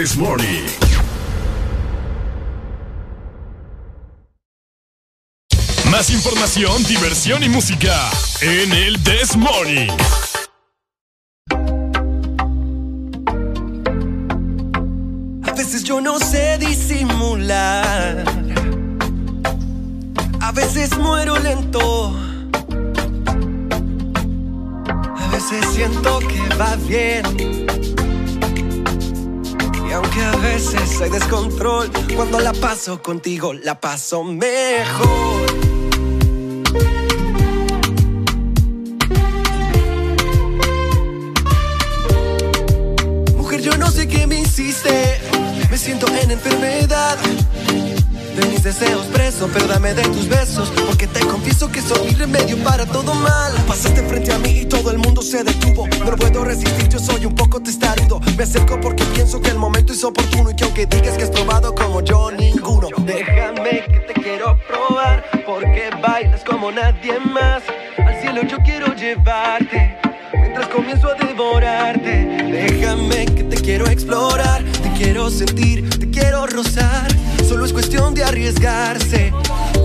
This Morning. Más información, diversión y música en el This Morning. A veces yo no sé disimular. A veces muero lento. A veces siento que va bien. Y aunque a veces hay descontrol, cuando la paso contigo la paso mejor. Mujer, yo no sé qué me hiciste. Me siento en enfermedad. De mis deseos preso, pero dame de tus besos. Porque te confieso que soy mi remedio para todo mal. Pasaste frente a mí y todo el mundo se detuvo. No puedo resistir, yo soy un poco testarudo. Me acerco porque pienso que el momento es oportuno. Y que aunque digas que has probado como yo, ninguno. Déjame que te quiero probar. Porque bailas como nadie más. Al cielo yo quiero llevarte. Mientras comienzo a devorarte, déjame que te quiero explorar, te quiero sentir, te quiero rozar. Solo es cuestión de arriesgarse,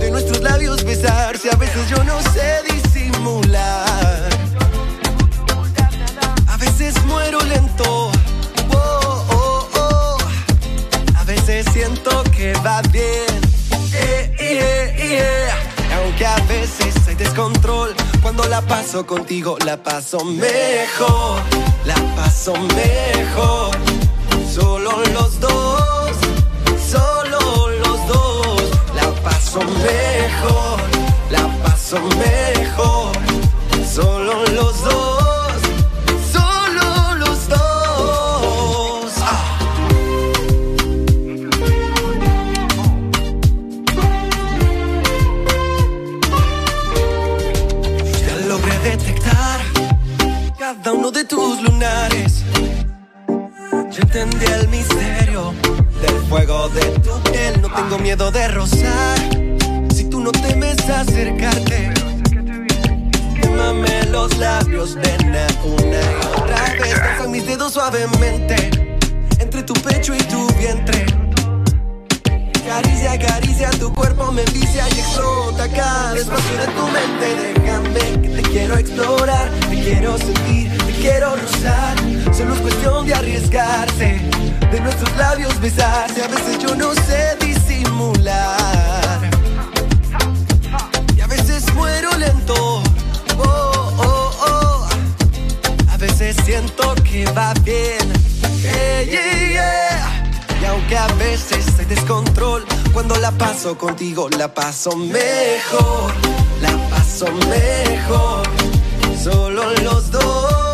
de nuestros labios besarse. A veces yo no sé disimular, a veces muero lento. Oh, oh, oh. A veces siento que va bien. Eh, eh, eh. Aunque a veces hay descontrol, cuando la paso contigo la paso mejor, la paso mejor. Solo los dos, paso mejor, la paso mejor. Solo los dos, solo los dos. Ah. Ya logré detectar cada uno de tus lunares. Ya entendí el misterio fuego de tu piel. No tengo miedo de rozar. Si tú no temes acercarte, quémame los labios, nena, una y otra vez. Pasan mis dedos suavemente entre tu pecho y tu vientre. Caricia, acaricia, tu cuerpo me envicia y explota cada espacio de tu mente. Déjame que te quiero explorar, te quiero sentir, quiero rozar. Solo es cuestión de arriesgarse, de nuestros labios besarse. A veces yo no sé disimular. Y a veces muero lento. Oh, oh, oh. A veces siento que va bien. Yeah, yeah, yeah. Y aunque a veces hay descontrol, cuando la paso contigo la paso mejor, la paso mejor. Solo los dos,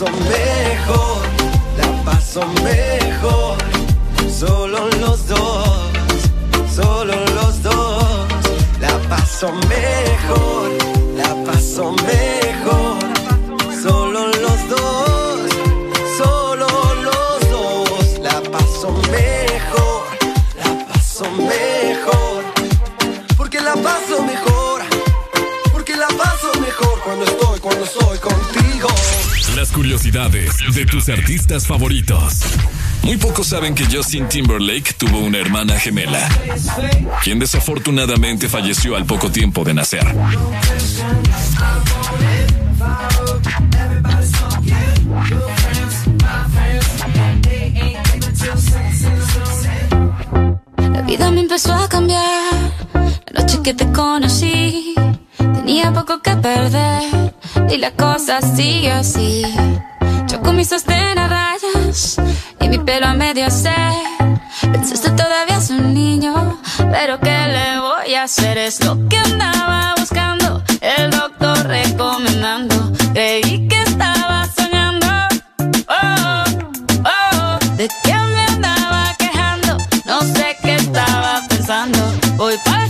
paso mejor, la paso mejor. Solo los dos, solo los dos, la paso mejor, la paso mejor. Las curiosidades de tus artistas favoritos. Muy pocos saben que Justin Timberlake tuvo una hermana gemela, quien desafortunadamente falleció al poco tiempo de nacer. La vida me empezó a cambiar. La noche que te conocí, tenía poco que perder. Y la cosa sigue así. Yo con mis sostén a rayas y mi pelo a medio hacer. Pensaste todavía es un niño, pero ¿qué le voy a hacer? Es lo que andaba buscando, el doctor recomendando. Creí que estaba soñando. Oh, oh, ¿de qué me andaba quejando? No sé qué estaba pensando. Voy para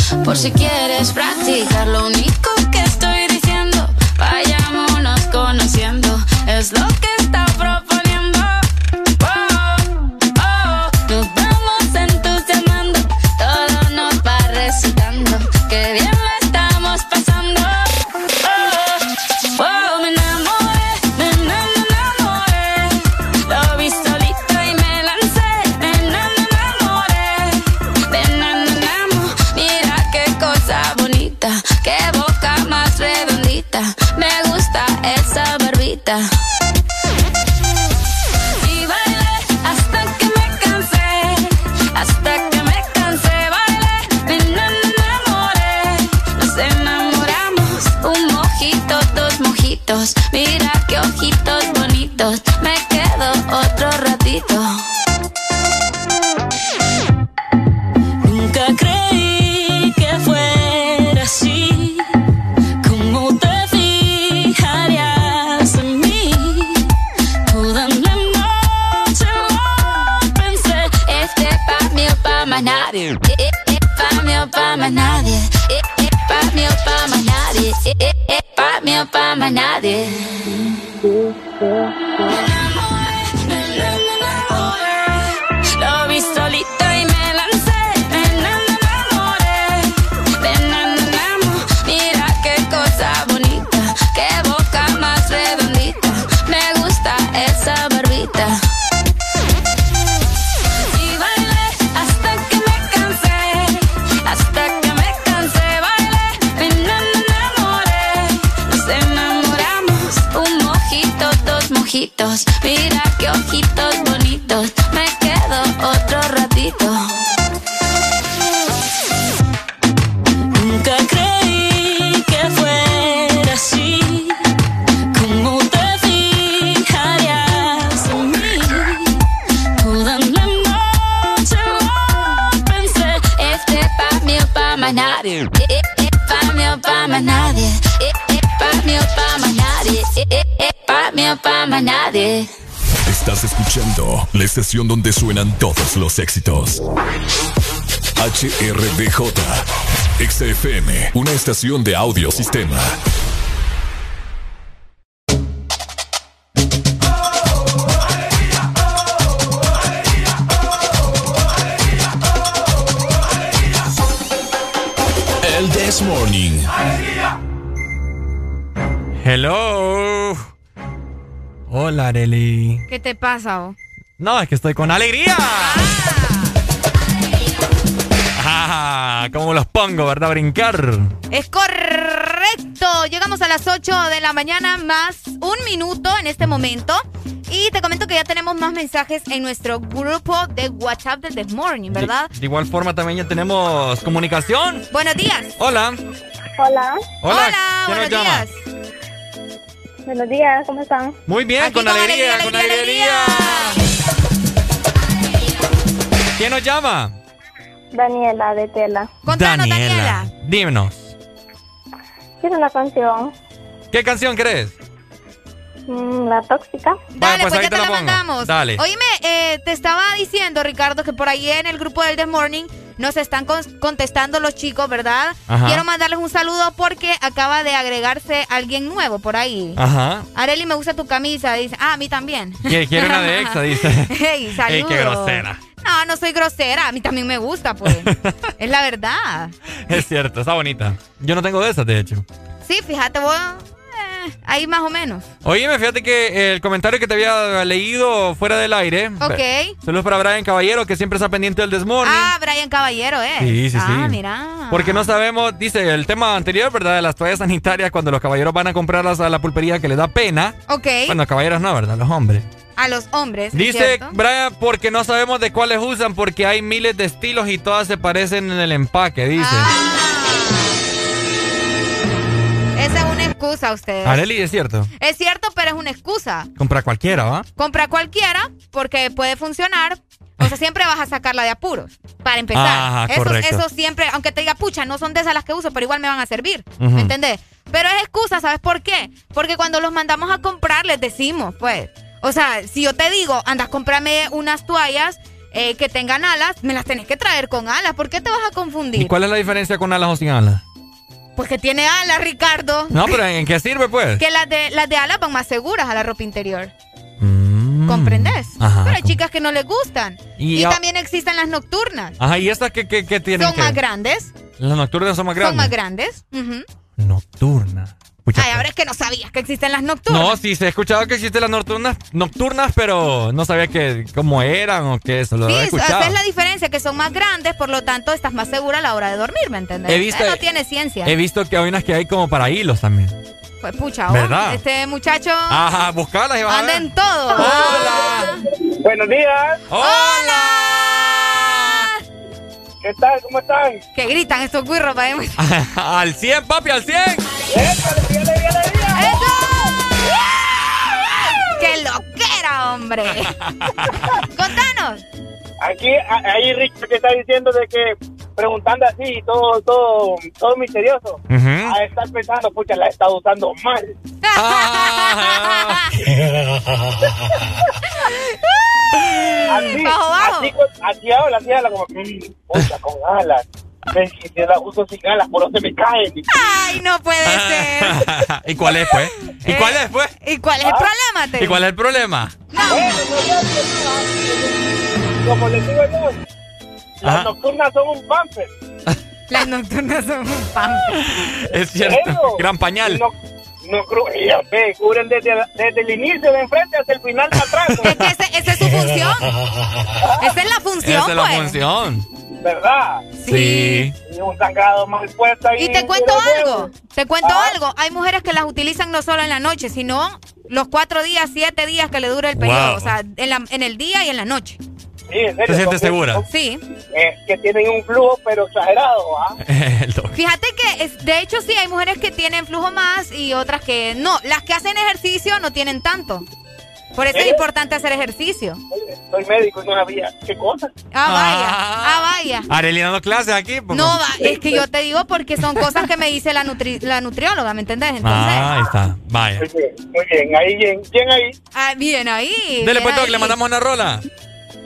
por si quieres practicar. Lo único que estoy diciendo, vayámonos pa' más nadie. La estación donde suenan todos los éxitos. HRDJ, XFM, una estación de audio sistema. El This Morning. Hello. Hola, Areli. ¿Qué te pasa, vos? No, es que estoy con alegría. Ah, ¿Cómo los pongo, verdad? Brincar. Es correcto. Llegamos a las 8 de la mañana más un minuto en este momento. Y te comento que ya tenemos más mensajes en nuestro grupo de WhatsApp del This Morning, ¿verdad? De, de igual forma también ya tenemos comunicación. Buenos días. Hola. Hola. Hola. ¿Quién buenos nos llama? Buenos días, ¿cómo están? Muy bien, Aquí con, con alegría, alegría, con alegría, alegría. ¿Quién nos llama? Daniela de Tela. Contanos, Daniela. Dímenos. Quiero una canción. ¿Qué canción querés? Mm, la tóxica. Dale, pues pues, ahí ya te la mandamos. Dale. Oíme, eh, te estaba diciendo, Ricardo, que por ahí en el grupo del The Morning nos están con- contestando los chicos, ¿verdad? Ajá. Quiero mandarles un saludo porque acaba de agregarse alguien nuevo por ahí. Ajá. Areli, me gusta tu camisa. Dice, ah, a mí también. Quiere una de exa, dice. Hey, saludos. Ey, qué grosera. No, no soy grosera. A mí también me gusta, pues. es la verdad. Es cierto, está bonita. Yo no tengo de esas, de hecho. Sí, fíjate vos. Ahí más o menos. Oye, fíjate que el comentario que te había leído fuera del aire. Ok. Saludos para Brian Caballero, que siempre está pendiente del desmorning. Ah, Brian Caballero, ¿eh? Sí, sí, ah, sí. mira. Porque no sabemos, dice el tema anterior, ¿verdad? De las toallas sanitarias, cuando los caballeros van a comprarlas a la pulpería que les da pena. Ok. Bueno, caballeros no, ¿verdad? Los hombres. a los hombres. ¿es Dice? Brian, porque no sabemos de cuáles usan, porque hay miles de estilos y todas se parecen en el empaque, dice. Ah. Excusa ustedes. Areli, es cierto. Es cierto, pero es una excusa. Compra cualquiera, ¿va? Compra cualquiera porque puede funcionar. O sea, siempre vas a sacarla de apuros. Para empezar. Ajá, eso, correcto. eso siempre, aunque te diga, pucha, no son de esas las que uso, pero igual me van a servir. Ujú. ¿Me entendés? Pero es excusa, ¿sabes por qué? Porque cuando los mandamos a comprar, les decimos, pues. O sea, si yo te digo, andas, cómprame unas toallas eh, que tengan alas, me las tenés que traer con alas. ¿Por qué te vas a confundir? ¿Y cuál es la diferencia con alas o sin alas? Pues que tiene alas, Ricardo. No, pero ¿en qué sirve, pues? Que las de, las de alas van más seguras a la ropa interior. ¿Comprendes? Mm. Ajá, Pero hay chicas que no les gustan. Y Y, también existen las nocturnas. Ajá, ¿y estas qué, qué, qué tienen Son que? más grandes. Las nocturnas son más grandes. Son más grandes. Ujú. Nocturna. Pucha, Ay, ahora es que no sabías que existen las nocturnas. No, sí, se ha escuchado que existen las nocturnas, nocturnas, pero no sabía que cómo eran o qué eso. Lo Sí, esa es la diferencia, que son más grandes, por lo tanto estás más segura a la hora de dormir, ¿me entiendes? He visto- Eh, no tiene ciencia. He visto que hay unas que hay como para hilos también. Pues pucha, oh, ¿Verdad? este muchacho Ajá, buscarlas y vas a anda ver. en todo. Hola. Buenos días. Hola. ¿Qué tal? ¿Cómo están? Que gritan estos guirros para al 100, papi, al 100. ¡Qué loquera, hombre! Contanos. Aquí, ahí Richard que está diciendo de que preguntando así, todo, todo, todo misterioso. Ujú. A estar pensando, pucha, la he estado usando mal. así, Bajo, bajo. así, así habla, así habla como, mm, pucha, con alas. Si te la uso sin alas, por donde me caen. Ay, no puede ser. ¿Y cuál es, pues? ¿Y cuál es, pues? ¿Y cuál es el problema, te ¿Y cuál es el problema? Como les digo yo, las Ajá. nocturnas son un pamper. Las nocturnas son un pan. Es cierto. Gran pañal. No, no cru- ya ve, cubren desde, desde el inicio de enfrente hasta el final de atrás. Es que ese- esa es su función. Esa es la función, Esa es la pues. función. ¿Verdad? Sí. Y un sangrado mal puesto ahí. Y te cuento algo, te cuento Ah. algo. Hay mujeres que las utilizan no solo en la noche, sino los cuatro días, siete días que le dura el periodo. Wow. O sea, en, la- en el día y en la noche. Sí, en serio, ¿Te sientes segura? son- Sí. eh, que tienen un flujo, pero exagerado, ¿ah? Fíjate que, es- de hecho, sí, hay mujeres que tienen flujo más y otras que no. Las que hacen ejercicio no tienen tanto. Por eso es ¿Eh? importante hacer ejercicio. Soy médico y no sabía qué cosa. Ah, vaya. Ah, vaya. Arely dando clases aquí. pues, No, va, es que yo te digo porque son cosas que me dice la, nutri- la nutrióloga, ¿me entendés? Entonces, Ah, ahí está. Vaya. Muy bien, muy bien, ahí bien, bien ahí. ah, bien ahí. Dele, bien pues, ahí. le mandamos una rola.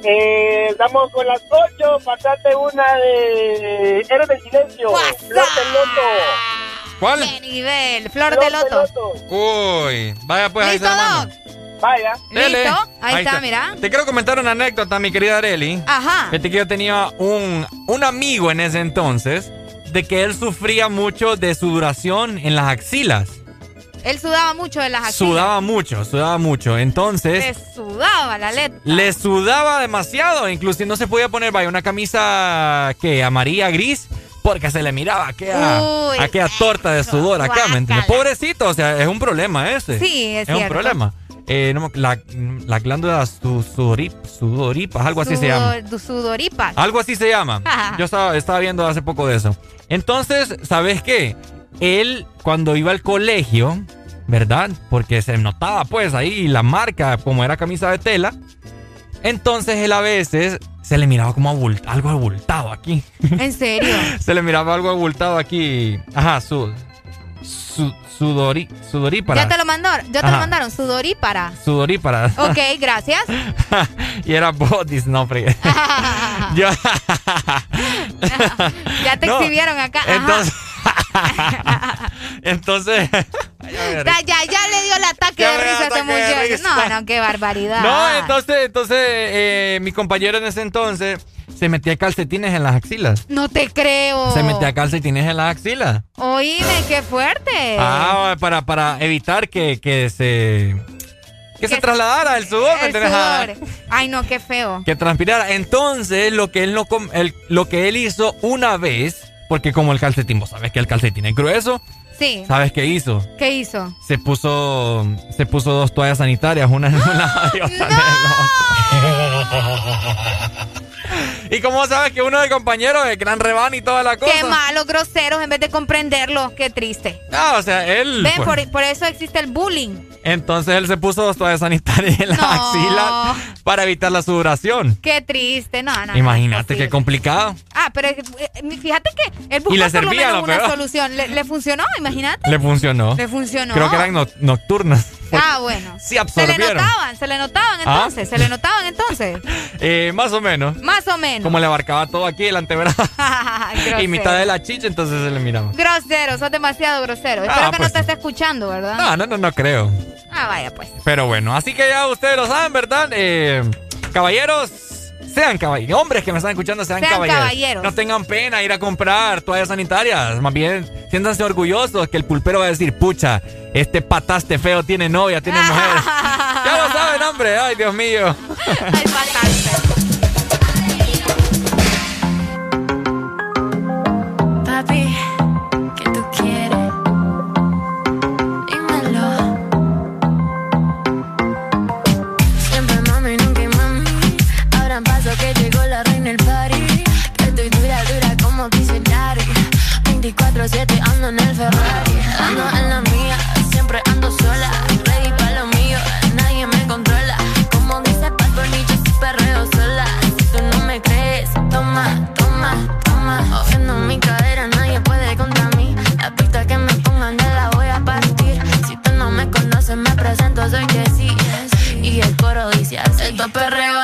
Eh, estamos con las 8, pasate una de Héroes del Silencio. Flor del Loto. ¿Cuál? ¿Qué nivel? Flor de loto. Uy, vaya pues ahí se ¿Listo, la mando. Doc? Vaya. Dele. ¿Listo? Ahí, está, mira. Te quiero comentar una anécdota, mi querida Areli. Ajá. Fíjate que yo tenía un, un amigo en ese entonces de que él sufría mucho de sudoración en las axilas. Él sudaba mucho de las axilas. Sudaba mucho, sudaba mucho. Entonces, Le sudaba la letra. le sudaba demasiado. Inclusive no se podía poner, vaya, una camisa que amarilla, gris, porque se le miraba aquella, Uy, aquella torta de sudor acá, ¿me entiendes? guácala. Pobrecito, o sea, es un problema ese. Sí, es un cierto. problema. Eh, no la, la glándula su- sudorip- sudoripas, algo así se llama. Sudor- Sudoripas. Algo así se llama. Ajá. Yo estaba, estaba viendo hace poco de eso. Entonces, ¿sabes qué? Él, cuando iba al colegio, ¿verdad? Porque se notaba pues ahí la marca, como era camisa de tela. Entonces él a veces se le miraba como algo abultado aquí. ¿En serio? se le miraba algo abultado aquí. Ajá, su, su, sudori, sudorípara. Ya te lo mandó, ya te lo mandaron. Sudorípara. Sudorípara. Ok, gracias. y era bodys, no fregué. Yo- Ya te No, exhibieron acá. Ajá. Entonces. entonces. ya, ya, ya le dio el ataque Ya de risa a este risa. No, no, qué barbaridad. No, entonces, entonces eh, mi compañero en ese entonces se metía calcetines en las axilas. No te creo. Se metía calcetines en las axilas. Oíme, qué fuerte. Ah, para, para evitar que, que se. Que se trasladara el sudor, ¿me El sudor. Ay, no, qué feo. Que transpirara. Entonces, lo que él no lo que él hizo una vez, porque como el calcetín, vos sabes que el calcetín es grueso, Sí. ¿sabes qué hizo? ¿Qué hizo? Se puso se puso dos toallas sanitarias, una en un lado y otra en el otro. ¿Y cómo sabes que uno de compañeros es gran reban y toda la cosa? Qué malos, groseros, en vez de comprenderlo. Qué triste. Ah, o sea, él... Ven, pues, por, por eso existe el bullying. entonces él se puso toalla sanitaria en la No. axila para evitar la sudoración. Qué triste. No, no, no. Imagínate qué complicado. Ah, pero eh, fíjate que él Y le buscó por lo menos lo una solución. Le, le funcionó, imagínate. Le funcionó. Le funcionó. Creo que eran no- nocturnas. Ah, bueno. Sí Se le absorbieron. notaban, se le notaban ¿Ah? entonces, se le notaban entonces. Eh, más o menos. Más o menos. Como le abarcaba todo aquí el antebrazo y mitad de la chicha, entonces se le miraba. Grosero, sos demasiado grosero. Ah, Espero que pues no te esté escuchando, ¿verdad? No, no, no, no creo. Ah, vaya pues. Pero bueno, así que ya ustedes lo saben, ¿verdad? Eh, caballeros, sean caballeros. Hombres que me están escuchando, sean, Sean caballeros. caballeros. No tengan pena ir a comprar toallas sanitarias. Más bien, siéntanse orgullosos que el pulpero va a decir, pucha, este pataste feo tiene novia, tiene mujer. ya lo saben, hombre. Ay, Dios mío. Papi, 24-7 ando en el Ferrari. Ando en la mía, siempre ando sola. Ready pa' lo mío, nadie me controla. Como dice Bad Bunny, yo soy perreo sola. Si tú no me crees, toma, toma, toma. Moviendo mi cadera, nadie puede contra mí. La pista que me pongan ya la voy a partir. Si tú no me conoces, me presento, soy Jessie. Y el coro dice así. Esto es perreo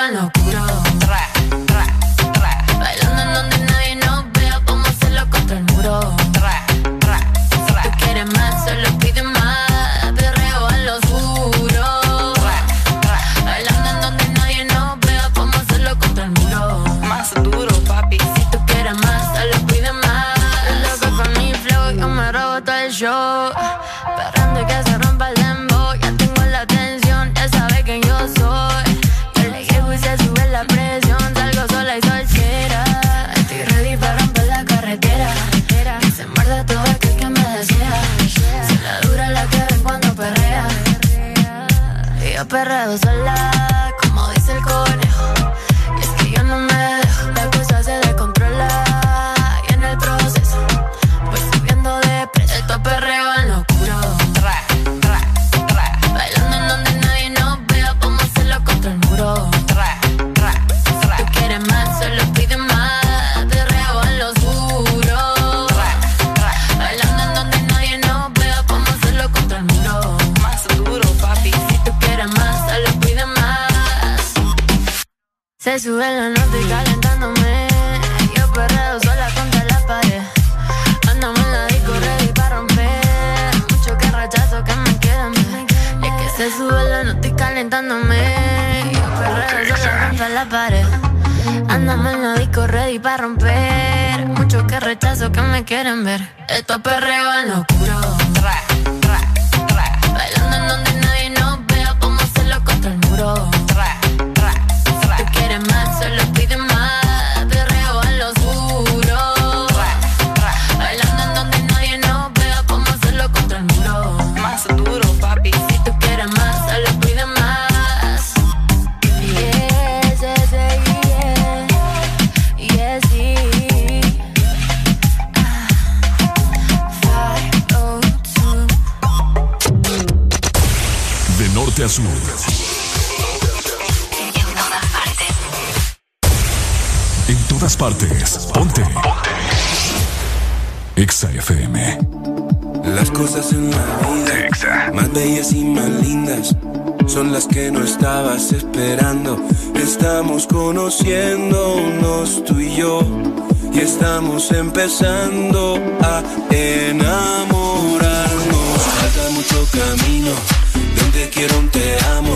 perreo sola, Se sube la nota y calentándome. Yo perreo sola contra la pared. Andamos en la disco ready para romper. Mucho que rechazo que me quedan ver. Y es que se sube la nota y calentándome. Yo perreo sola contra la pared. Andamos en la disco ready para romper. Mucho que rechazo que me quieren ver. Esto es perreo en lo oscuro. Partes. Ponte. Exa FM. Las cosas en la vida más bellas y más lindas son las que no estabas esperando. Estamos conociéndonos tú y yo y estamos empezando a enamorarnos. Falta mucho camino, de un te quiero, un te amo,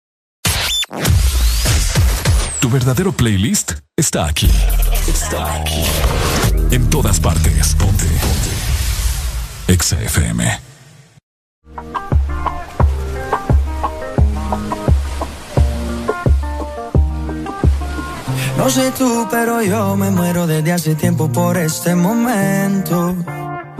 Verdadero playlist está aquí. Está aquí. En todas partes. Ponte. Ponte. Exa FM. No sé tú, pero yo me muero desde hace tiempo por este momento.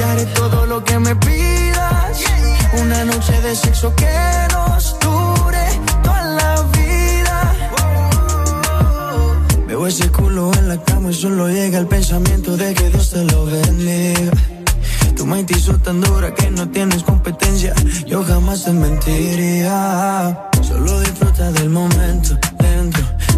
Te haré todo lo que me pidas. Una noche de sexo que nos dure toda la vida. Veo ese culo en la cama y solo llega el pensamiento de que Dios te lo bendiga. Tu mente hizo tan dura que no tienes competencia. Yo jamás te mentiría. Solo disfruta del momento, lento.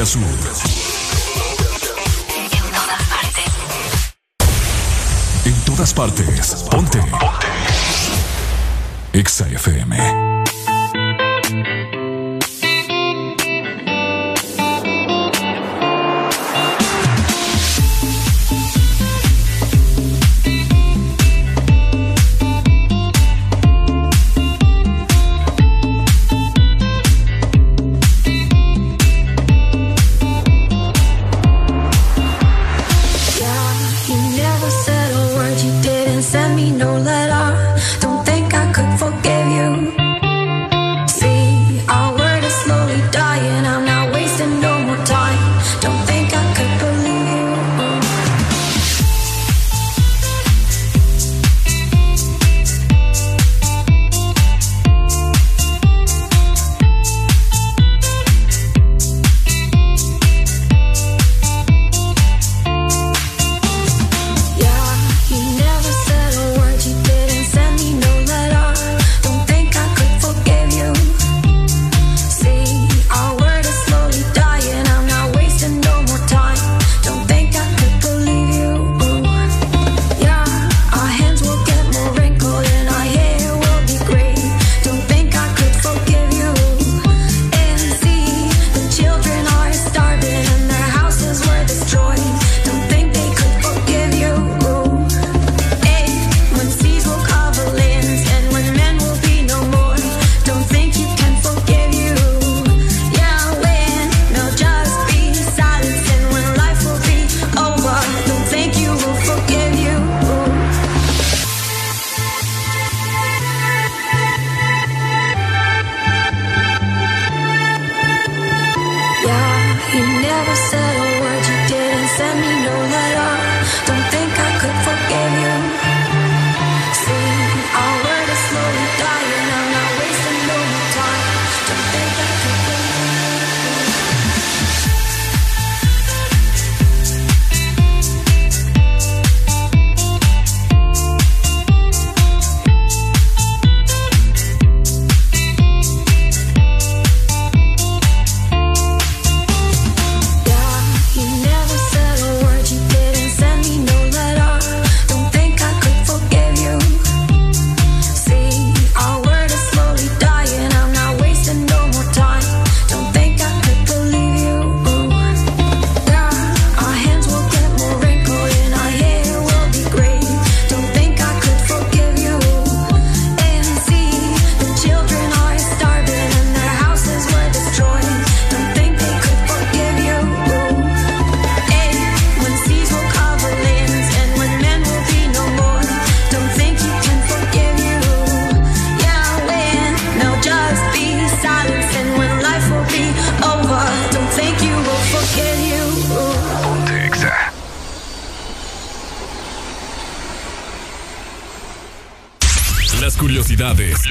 norte sur. En todas partes. Ponte. Ponte. Exa FM.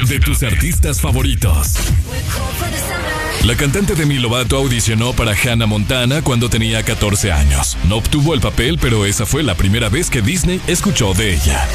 De tus artistas favoritos. La cantante Demi Lovato audicionó para Hannah Montana cuando tenía 14 años. No obtuvo el papel, pero esa fue la primera vez que Disney escuchó de ella.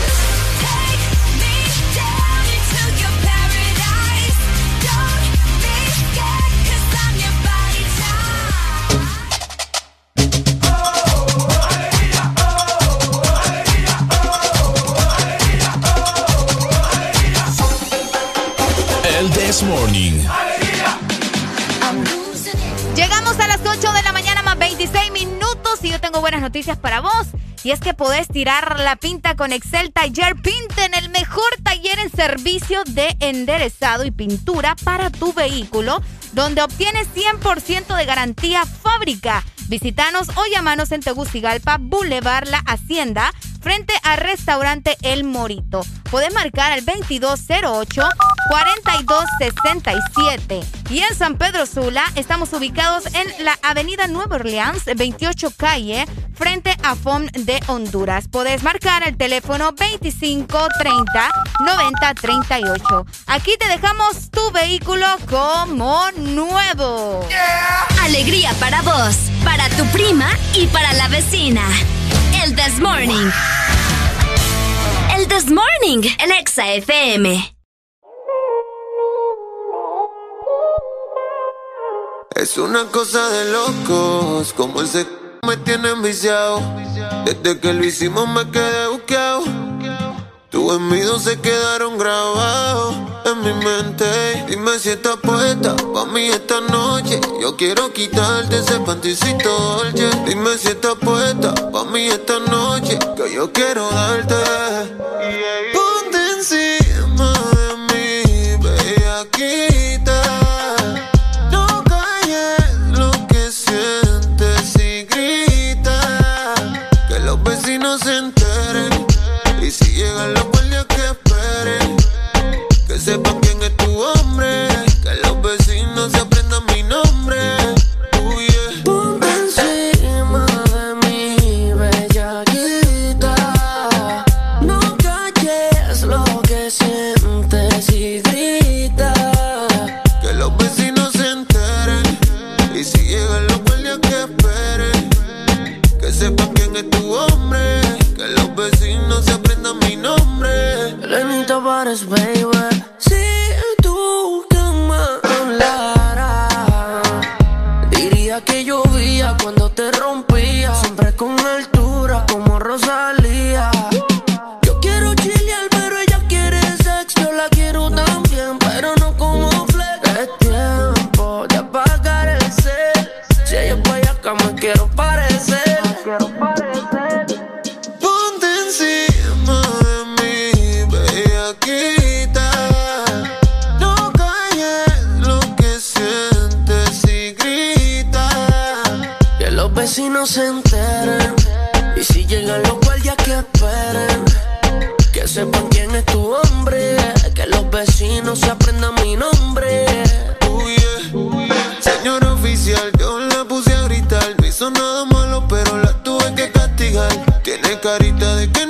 Noticias para vos. Y es que podés tirar la pinta con Excel Taller Pinten, el mejor taller en servicio de enderezado y pintura para tu vehículo, donde obtienes 100% de garantía fábrica. Visítanos o llamanos en Tegucigalpa, Boulevard La Hacienda, frente al restaurante El Morito. Podés marcar al 2208-4267. Y en San Pedro Sula estamos ubicados en la avenida Nueva Orleans, 28 calle, frente a FOM de Honduras. Podés marcar el teléfono 2530-9038. Aquí te dejamos tu vehículo como nuevo. Alegría para vos, para tu prima y para la vecina. El This Morning. El This Morning en Exa FM. Es una cosa de locos, como ese me tiene enviciado. Desde que lo hicimos me quedé buqueado. Tus envidios se quedaron grabados en mi mente. Dime si estás puesta pa' mí esta noche. Yo quiero quitarte ese panticito dolce. Dime si estás puesta pa' mí esta noche. Que yo quiero darte. Carita de que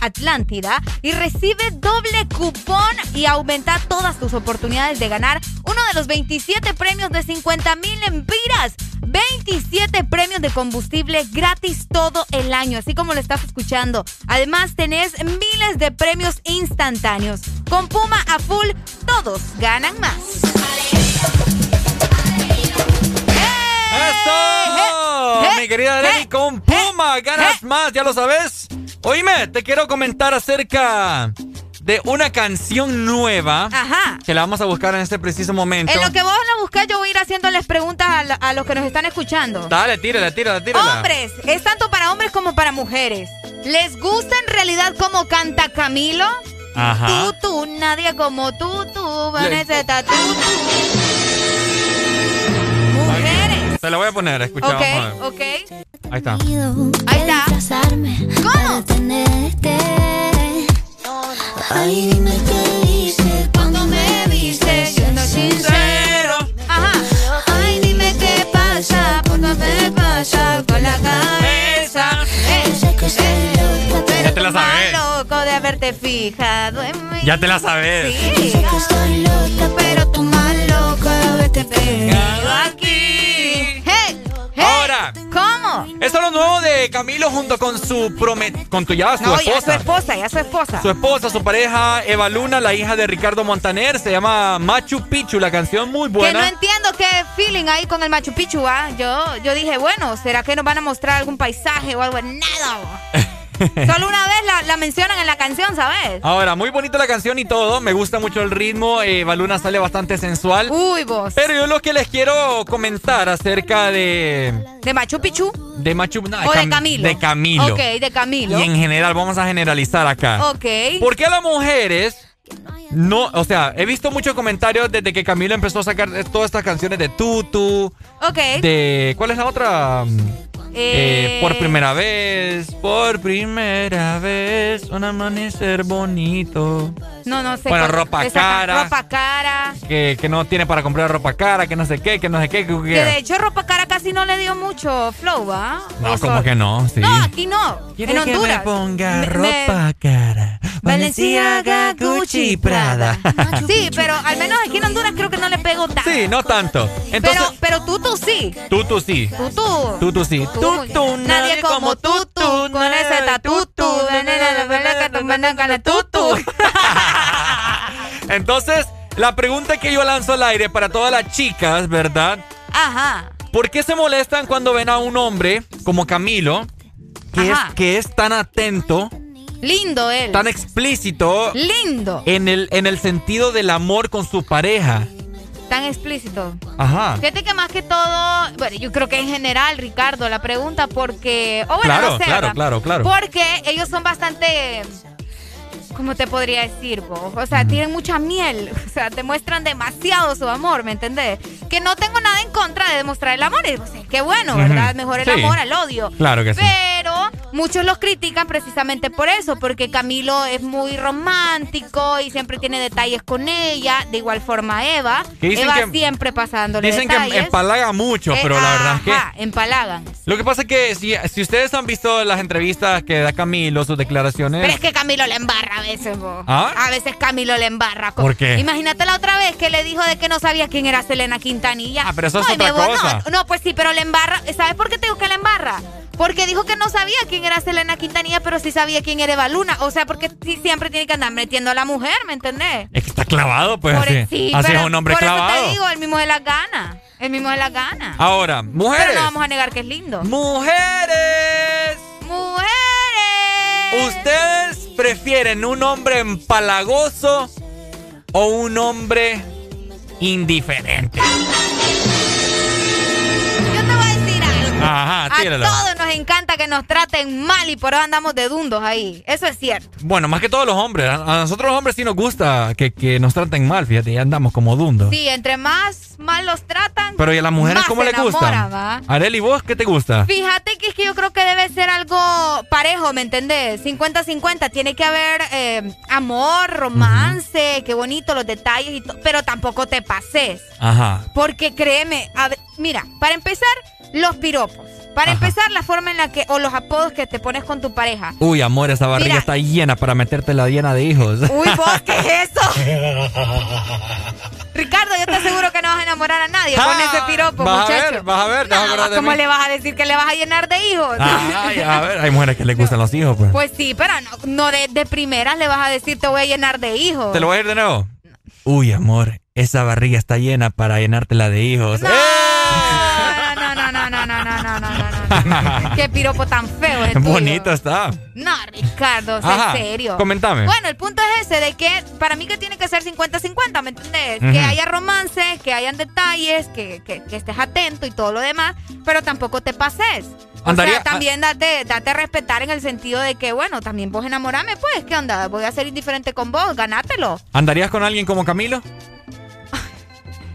Atlántida y recibe doble cupón y aumenta todas tus oportunidades de ganar uno de los 27 premios de 50 mil empiras. 27 premios de combustible gratis todo el año, así como lo estás escuchando. Además, tenés miles de premios instantáneos. Con Puma a full, todos ganan más. ¡Eso! Eh, Mi querida Arely, con Puma ganas más, ya lo sabes. Oíme, te quiero comentar acerca de una canción nueva Ajá. que la vamos a buscar en este preciso momento. En lo que vos la buscas, yo voy a ir haciéndoles preguntas a, la- a los que nos están escuchando. Dale, tírala, tírala, tírala. Hombres, es tanto para hombres como para mujeres. ¿Les gusta en realidad cómo canta Camilo? Ajá. Tú, tú, nadie como tú, tú, Vanessa, tú, tú. Te la voy a poner, escucha. Ok, vamos a ver. ok. Ahí está. Ahí está. ¿Cómo? Ay, dime qué dices cuando me viste siendo sincero. Ajá. Ay, dime qué pasa, por qué me pasa con la cabeza. Yo sé que soy loca, pero Ya te la sabes. Loco de haberte fijado en mí. Ya te la sabes. yo sé que estoy loca, pero tú más loca de haberte pegado aquí. ¿Cómo? Esto es lo nuevo de Camilo junto con su promet... Con tu ya, su No, ya su esposa. esposa, ya su esposa. Su esposa, su pareja, Eva Luna, la hija de Ricardo Montaner. Se llama Machu Picchu, la canción muy Que no buena. entiendo qué feeling hay con el Machu Picchu, ¿ah? Yo, yo dije, bueno, ¿será que nos van a mostrar algún paisaje o algo? Nada. Solo una vez la, la mencionan en la canción, ¿sabes? Ahora, muy bonita la canción y todo. Me gusta mucho el ritmo. Eh, Eva Luna sale bastante sensual. Uy, vos. Pero yo lo que les quiero comentar acerca de. ¿De Machu Picchu? De Machu no, ¿O de Cam- Camilo? De Camilo. Ok, de Camilo. Y en general, vamos a generalizar acá. Ok. ¿Por qué las mujeres no, o sea, he visto muchos comentarios desde que Camilo empezó a sacar todas estas canciones de Tutu, Ok. de ¿cuál es la otra? Eh, por primera vez, por primera vez, un amanecer bonito. No, no sé. Bueno, ropa cara. Ropa cara. Que, que no tiene para comprar ropa cara, que no sé qué, que no sé qué. Que, Que de hecho ropa cara casi no le dio mucho flow, ¿va? no, como que no, sí. No, aquí no. ¿Quiere En que Honduras. me ponga Me- me- ropa cara? Valenciaga, Gucci, Prada. Sí, pero al menos aquí en Honduras creo que no le pegó tanto. Sí, no tanto. Entonces, pero, pero tú, tú sí. Tutu sí. Tú, tú. Tutu sí. Tutu, Nadie como tú, con ese tatutu. tutu. Entonces, la pregunta que yo lanzo al aire para todas las chicas, ¿verdad? Ajá. ¿Por qué se molestan cuando ven a un hombre como Camilo, que, es, que es tan atento, Lindo él. tan explícito Lindo. en el, en el sentido del amor con su pareja? Tan explícito. Ajá. Fíjate que más que todo, bueno, yo creo que en general, Ricardo, la pregunta porque, o bueno, Claro, no sé, claro, claro, claro. Porque ellos son bastante, ¿cómo te podría decir, vos? O sea, tienen mucha miel, o sea, te muestran demasiado su amor, ¿me entendés? Que no tengo nada en contra de demostrar el amor. Y, es que bueno, ¿verdad? Mejor el Sí. amor al odio. Claro que sí. Pero muchos los critican precisamente por eso, porque Camilo es muy romántico y siempre tiene detalles con ella. De igual forma Eva. Eva que- siempre pasándole Dicen que empalaga mucho, Eh, pero la verdad es que... empalagan. Lo que pasa es que si, si ustedes han visto las entrevistas que da Camilo, sus declaraciones... Pero es que Camilo le embarra a veces, vos. ¿Ah? A veces Camilo le embarra. ¿Por qué? Imagínate la otra vez que le dijo de que no sabía quién era Selena Quintanilla. Ah, pero eso es Ay, otra cosa. No, no, pues sí, pero le embarra. ¿Sabes por qué te digo que le embarra? Porque dijo que no sabía quién era Selena Quintanilla, pero sí sabía quién era Eva Luna. O sea, porque siempre tiene que andar metiendo a la mujer, ¿me entendés? Es que está clavado, pues Por así. e- sí, así pero es un hombre por clavado. eso te digo, el mismo de las ganas. El mismo de las ganas. Ahora, mujeres. Pero no vamos a negar que es lindo. ¡Mujeres! ¡Mujeres! ¿Ustedes prefieren un hombre empalagoso o un hombre indiferente? A todos nos encanta que nos traten mal y por eso andamos de dundos ahí. Eso es cierto. Bueno, más que todos los hombres. A nosotros los hombres sí nos gusta que, que nos traten mal, fíjate, ya andamos como dundos. Sí, entre más mal los tratan. Pero ¿y a las mujeres cómo les gusta? Areli, ¿vos qué te gusta? Fíjate que es que yo creo que debe ser algo parejo, ¿me entendés? 50-50. Tiene que haber eh, amor, romance, qué bonito los detalles y todo. Pero tampoco te pases. Ajá. Porque créeme, a ver, mira, para empezar, los piropos. Para Ajá. empezar, la forma en la que, o los apodos que te pones con tu pareja. Uy, amor, esa barriga Mira. está llena para meterte la llena de hijos. Uy, vos, ¿qué es eso? Ricardo, yo te aseguro que no vas a enamorar a nadie con Ah, ese piropo, vas a muchacho. ver, vas a ver, vas a de ¿Cómo mí. le vas a decir que le vas a llenar de hijos? Ay, a ver, hay mujeres que les gustan los hijos, pues. Pues sí, pero no, no de, de primeras le vas a decir te voy a llenar de hijos. ¿Te lo voy a ir de nuevo? Uy, amor, esa barriga está llena para llenártela de hijos. ¡Eh! Qué piropo tan feo es. Bonito está. No, Ricardo, Ajá, serio. comentame. Bueno, el punto es ese, de que para mí que tiene que ser 50-50, ¿me entendés? Ujú. Que haya romance, que hayan detalles, que, que- que estés atento y todo lo demás, pero tampoco te pases. O Andaría- sea, también date, date a respetar en el sentido de que, bueno, también vos enamorame, pues, ¿qué onda? Voy a ser indiferente con vos, ganátelo. ¿Andarías con alguien como Camilo?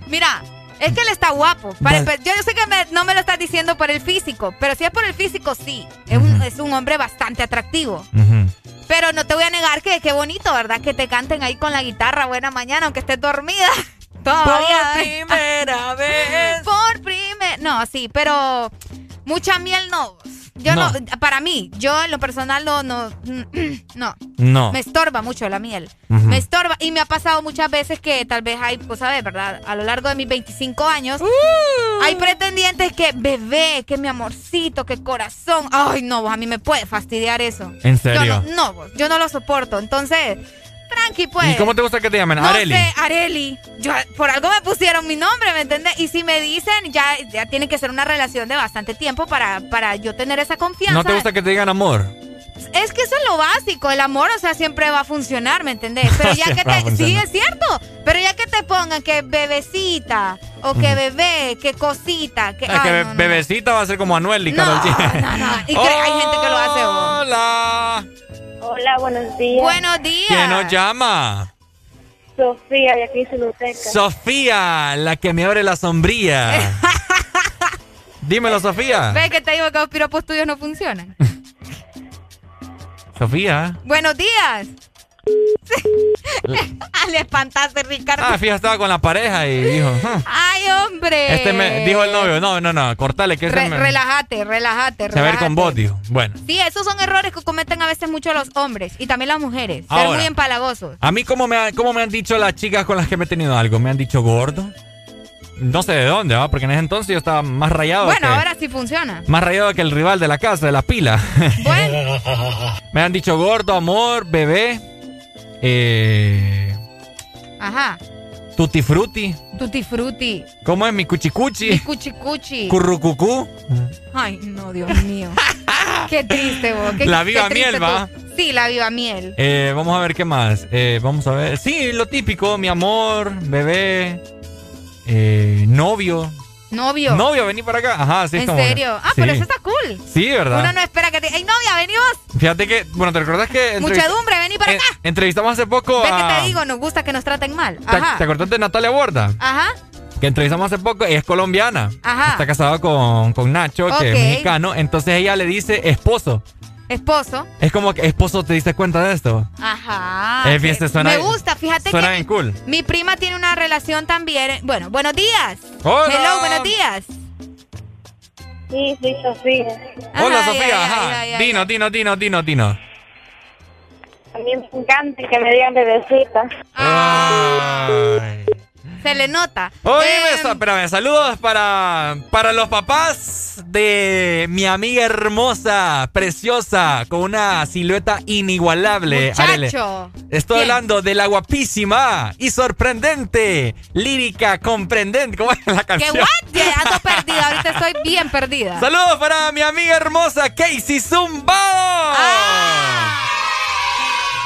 Mira, es que él está guapo. Para empe- yo sé que me- no me lo estás diciendo por el físico, pero si es por el físico, sí. Es, un, es un hombre bastante atractivo. Pero no te voy a negar que qué bonito, ¿verdad? Que te canten ahí con la guitarra buena mañana, aunque estés dormida. Todavía. Por primera vez. Por primera. No, sí, pero mucha miel no. Yo no. No. para mí, yo en lo personal no, no, no. No. Me estorba mucho la miel. Me estorba. Y me ha pasado muchas veces que tal vez hay, pues sabes, ¿verdad? A lo largo de mis 25 años, hay pretendientes que, bebé, que mi amorcito, que corazón. Ay, no, vos, a mí me puede fastidiar eso. ¿En Yo serio? no, no, vos, yo no lo soporto. Entonces, tranqui, pues. ¿Y cómo te gusta que te llamen? No Areli. sé, Areli. Yo, por algo me pusieron mi nombre, ¿me entiendes? Y si me dicen, ya, ya tiene que ser una relación de bastante tiempo para, para yo tener esa confianza. ¿No te gusta que te digan amor? Es que eso es lo básico, el amor, o sea, siempre va a funcionar, ¿me entendés? Pero ya que te, sí, es cierto, pero ya que te pongan que bebecita, o que bebé, que cosita, que... Es no, no. bebecita va a ser como Anuel y Karol G. No, no, y que hay gente que lo hace. Hola. Hola, buenos días. Buenos días. ¿Quién nos llama? Sofía, de aquí Soluteca. Sofía, la que me abre la sombría. Dímelo, Sofía. ¿Ves que te digo que los piropos tuyos no funcionan? Sofía. Buenos días. Le espantaste, Ricardo. Ah, fíjate, estaba con la pareja y dijo. Ay, hombre. Este me dijo el novio, no, no, no, cortale que Re- me- relájate, relájate, relájate. con vos, dijo. Bueno, Sí, esos son errores que cometen a veces mucho los hombres y también las mujeres. Ser Ahora. muy empalagosos. a mí cómo me, ha- cómo me han dicho las chicas con las que me he tenido algo, me han dicho gordo. No sé de dónde. Porque en ese entonces yo estaba más rayado Bueno, que ahora sí funciona. más rayado que el rival de la casa, de la pila. Bueno, me han dicho gordo, amor, bebé, eh, ajá. tutti frutti. Tutti frutti. ¿Cómo es mi cuchicuchi? Mi cuchi cuchi. Currucucú. Ay, no, Dios mío. Qué triste vos. Qué, La viva miel, ¿va? tú. Sí, la viva miel. Eh, vamos a ver qué más. Eh, vamos a ver. Sí, lo típico, mi amor, bebé, eh, novio. Novio. Novio, vení para acá. Ajá, sí. ¿En como- serio? Ah, sí. pero eso está cool. Sí, ¿verdad? Uno no espera que te... ¡Ey, novia, vení vos! Fíjate que, bueno, ¿te recuerdas que Muchedumbre, vení para eh, acá. entrevistamos hace poco ¿Ves a... que te digo? Nos gusta que nos traten mal. ¿Te, Ajá. te acordaste de Natalia Borda? Ajá. que entrevistamos hace poco, ella es colombiana. Ajá. Está casada con, con Nacho, que es mexicano. Entonces ella le dice esposo. Esposo. Es como que esposo, ¿te diste cuenta de esto? Ajá. Eh, fíjate, suena- Me gusta, fíjate suena que bien cool. mi prima tiene una relación también. Bueno, buenos días. Hola. Hello, buenos días. Sí, soy Sofía. Hola, Sofía. ajá. Dinos, dinos, dinos, dinos, dinos. A mí me encanta que me digan bebecita. Ay. Se le nota. Oye, Em, espérame, saludos para, para los papás de mi amiga hermosa, preciosa, con una silueta inigualable. Arele. Muchacho. Estoy ¿Quién? hablando de la guapísima y sorprendente, lírica, comprendente. ¿Cómo es la ¿Qué canción? what? Ya ando perdida. Ahorita estoy bien perdida. Saludos para mi amiga hermosa Casey Zumbado.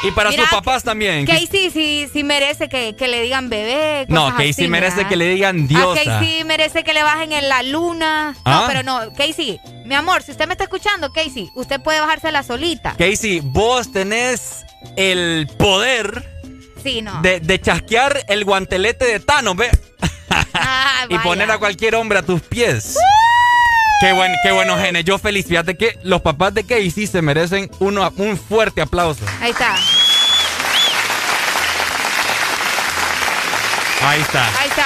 Y para Ah. Mira, sus papás también. Casey sí, sí merece que, que le digan bebé. No, Casey así, merece ¿verdad? que le digan A diosa. Casey merece que le bajen en la luna. ¿Ah? No, pero no, Casey, mi amor, si usted me está escuchando, Casey, usted puede bajársela solita. Casey, vos tenés el poder Sí, no. de, de chasquear el guantelete de Thanos, ¿ve? Ah, y poner a cualquier hombre a tus pies. Qué, buen, qué buenos genes. Yo feliz. Fíjate que los papás de Casey se merecen uno, un fuerte aplauso. Ahí está, Ahí está. ahí está.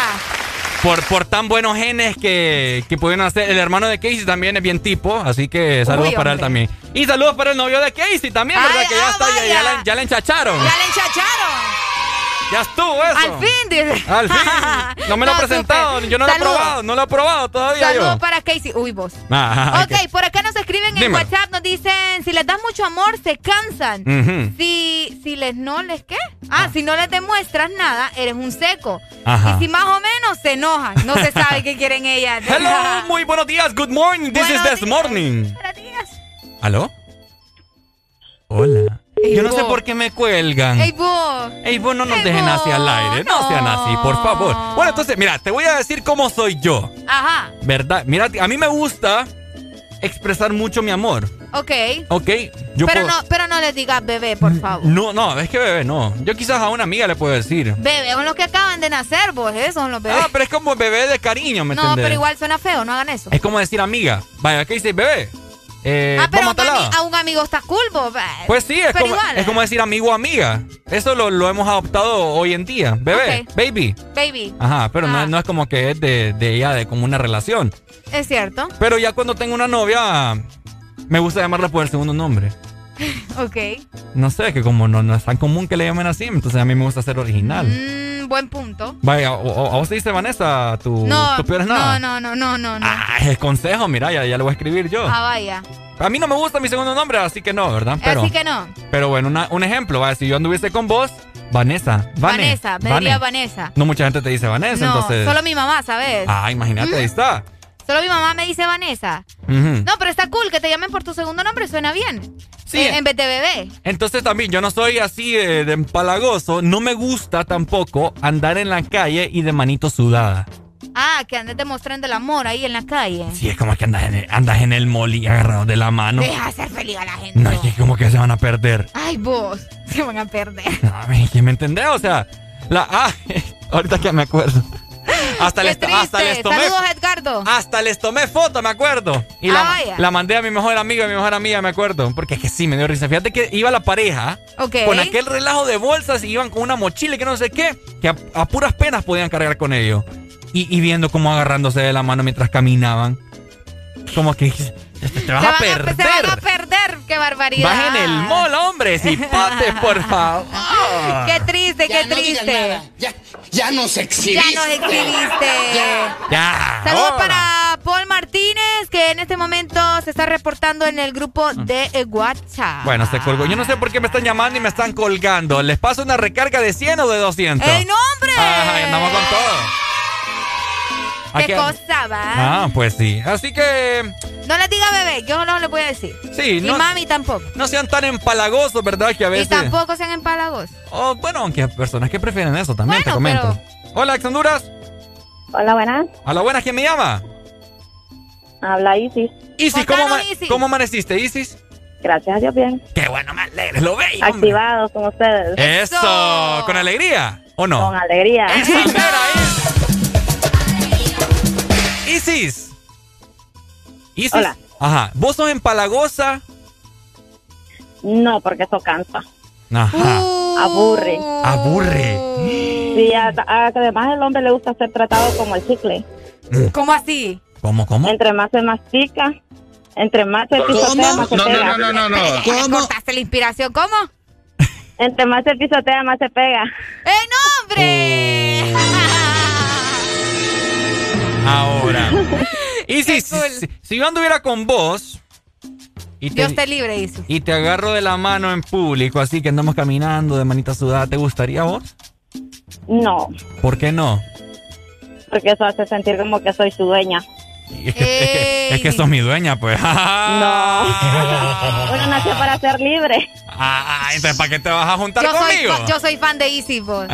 Por, por tan buenos genes que, que pudieron hacer. El hermano de Casey también es bien tipo, así que saludos Uy, para él también. Y saludos para el novio de Casey también, ¿verdad? Ay, que ya ah, está, ya, ya le enchacharon. Ya le enchacharon. Ya estuvo eso. Al fin, dice. Al fin. No me lo he presentado. Yo no lo he probado. No lo he probado todavía Saludos yo. para Casey. Uy, vos. Ah, ok, por acá nos escriben en. WhatsApp, nos dicen, si les das mucho amor, se cansan. Si, si les no les qué? Ah, si no les demuestras nada, eres un seco. Ajá. Y si más o menos se enojan, no se sabe qué quieren ellas. Hello, muy buenos días. Good morning. This is this morning. Buenos días. ¿Aló? Hola. Ey, Yo no sé por qué me cuelgan. Ey, vos. Ey, vos no nos Ey, dejen vos, así al aire. No, sean así, por favor. Bueno, entonces, mira, te voy a decir cómo soy yo. Ajá, ¿Verdad? Mira, a mí me gusta expresar mucho mi amor. ok. ¿Ok? Yo pero, puedo- no, pero no les digas bebé, por favor. No, no, es que bebé, no. Yo quizás a una amiga le puedo decir. Bebé son los que acaban de nacer, vos, esos son los bebés. Ah, pero es como bebé de cariño, ¿me no, pero igual suena feo, no hagan eso. Es como decir amiga. Vaya, ¿qué dice bebé? Eh, ah, pero a un a amigo está cool, vos. Pues sí, es como, igual, es como decir amigo o amiga. Eso lo, lo hemos adoptado hoy en día. Bebé, baby. Baby. Ajá, pero no, Ah. no es como que es de, de ya de como una relación. Es cierto. Pero ya cuando tengo una novia, me gusta llamarla por el segundo nombre. Ok. No sé, que como no, no es tan común que le llamen así, entonces a mí me gusta ser original. Mm, buen punto. Vaya, ¿a vos te dice Vanessa tu, No, tu peor es nada? no, no, no, no, no. Ah, es el consejo, mira, ya, ya lo voy a escribir yo. Ah, vaya. A mí no me gusta mi segundo nombre, así que no, ¿verdad? Pero, Así que no. pero bueno, una- un ejemplo, si yo anduviese con vos, Vanessa. Vane, Vanessa, me Vane. diría Vanessa. No mucha gente te dice Vanessa, no, entonces. solo mi mamá, ¿sabes? Ah, imagínate, ahí está. Solo mi mamá me dice Vanessa. No, pero está cool que te llamen por tu segundo nombre, suena bien. Sí. Eh, en vez de bebé. Entonces también yo no soy así de, de empalagoso, no me gusta tampoco andar en la calle y de manito sudada. Ah, que andes demostrando el amor ahí en la calle. Sí, es como que andas en el, andas en el mall y agarrado de la mano. Deja hacer feliz a la gente. No, es que como que se van a perder. Ay, vos. Se van a perder. Ay, ¿quién me entendés? O sea, la ah, ahorita que me acuerdo. Hasta Qué les, triste. hasta les tomé Saludos, Edgardo. hasta les tomé foto, me acuerdo. Y Ah, la, la mandé a mi mejor amiga, a mi mejor amiga, me acuerdo. Porque es que sí, me dio risa. Fíjate que iba la pareja con aquel relajo de bolsas y iban con una mochila y que no sé qué, que a, a puras penas podían cargar con ellos. Y, y viendo cómo agarrándose de la mano mientras caminaban. Como que te, te vas a perder. se van a perder. Qué barbaridad. Vas en el mall, hombre. Cipote, por favor. Qué triste, Ya qué no triste. nada. Ya, ya nos Ya exhibiste. nos exhibiste. Ya. Saludos para Paul Martínez, que en este momento se está reportando en el grupo de WhatsApp. Bueno, se colgó. Yo no sé por qué me están llamando y me están colgando. ¿Les paso una recarga de 100 o de 200? ¡Ey, no, hombre! Ay, andamos con todo. ¿Qué Aquí- cosa va? Ah, pues sí. Así que, No les diga bebé, yo no le voy a decir. sí, Y no, mami tampoco. no sean tan empalagosos, ¿verdad? Que a Y veces... tampoco sean empalagos. Oh, bueno, aunque hay personas que prefieren eso también, te Bueno, comento. Hola, ex Honduras. Hola, buenas. A la buena, ¿quién me llama? Habla Isis. Isis, ¿cómo, ama- Isis. ¿cómo amaneciste, Isis? Gracias a Dios, bien. Qué bueno, me alegres, lo veis. Activados con ustedes. Eso, ¿con alegría o no? Con alegría. Esa mera es. Isis. Isis. Hola. Ajá. ¿Vos sos empalagosa? No, porque eso cansa. Ajá. Aburre. Aburre. Sí, a- a- además el hombre le gusta ser tratado como el chicle. ¿Cómo así? ¿Cómo, cómo? Entre más se mastica, entre más se pisotea, más se pega. ¿Cómo? ¿Cortaste la inspiración? ¿Cómo? Entre más se pisotea, más se pega. ¡Eh, no, hombre! Ahora. Isis, si, si yo anduviera con vos y te, Dios te libre, Isis. y te agarro de la mano en público, así que andamos caminando de manita sudada, ¿te gustaría a vos? No, ¿Por qué no? porque eso hace sentir como que soy su dueña. Es que, es que, sos mi dueña, pues. No. Uno nació para ser libre. Ah, entonces, ¿para qué te vas a juntar Yo conmigo? yo soy fan de Isis, vos.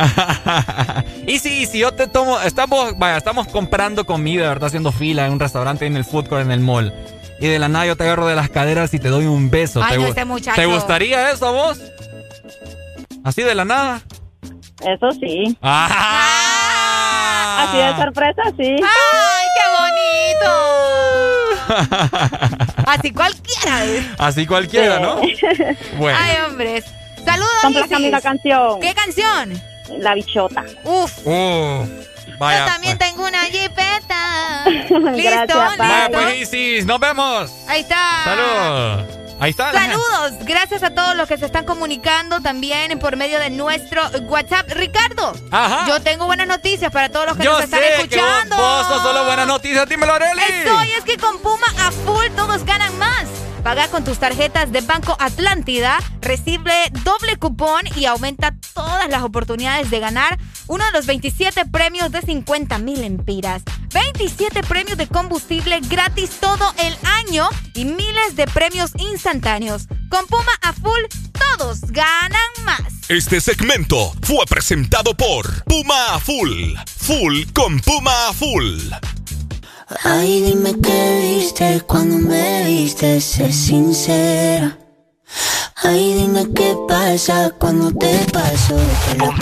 y si, si yo te tomo, estamos, vaya, estamos comprando comida, ¿verdad? Haciendo fila en un restaurante en el food court, en el mall. Y de la nada yo te agarro de las caderas y te doy un beso. Ay, ¿Te, no, este muchacho. ¿Te gustaría eso a vos? ¿Así de la nada? Eso sí. Ah. Así de sorpresa, sí. ¡Ay, Así cualquiera. ¿eh? Así cualquiera, ¿no? Bueno. Ay, hombres. Saludos, Complázcame Isis. una canción. ¿Qué canción? La bichota. Uf. Uh, vaya, Yo también pues. tengo una jipeta. Gracias, Listo, Vaya, listo. pues Isis, nos vemos. Ahí está. Saludos. Ahí está. Saludos, gracias a todos los que se están comunicando también por medio de nuestro WhatsApp. Ricardo, Ajá. yo tengo buenas noticias para todos los que Yo nos están escuchando. que vos, vos sos solo buenas noticias, dímelo, Areli. Eso, y es que con Puma a full todos ganan más. Paga con tus tarjetas de Banco Atlántida, recibe doble cupón y aumenta todas las oportunidades de ganar uno de los 27 premios de 50 mil empiras. 27 premios de combustible gratis todo el año y miles de premios instantáneos. Con Puma a full, todos ganan más. Este segmento fue presentado por Puma Full. Full con Puma Full. Ay, dime qué viste cuando me viste, sé sincera. Ay, dime qué pasa cuando te paso por.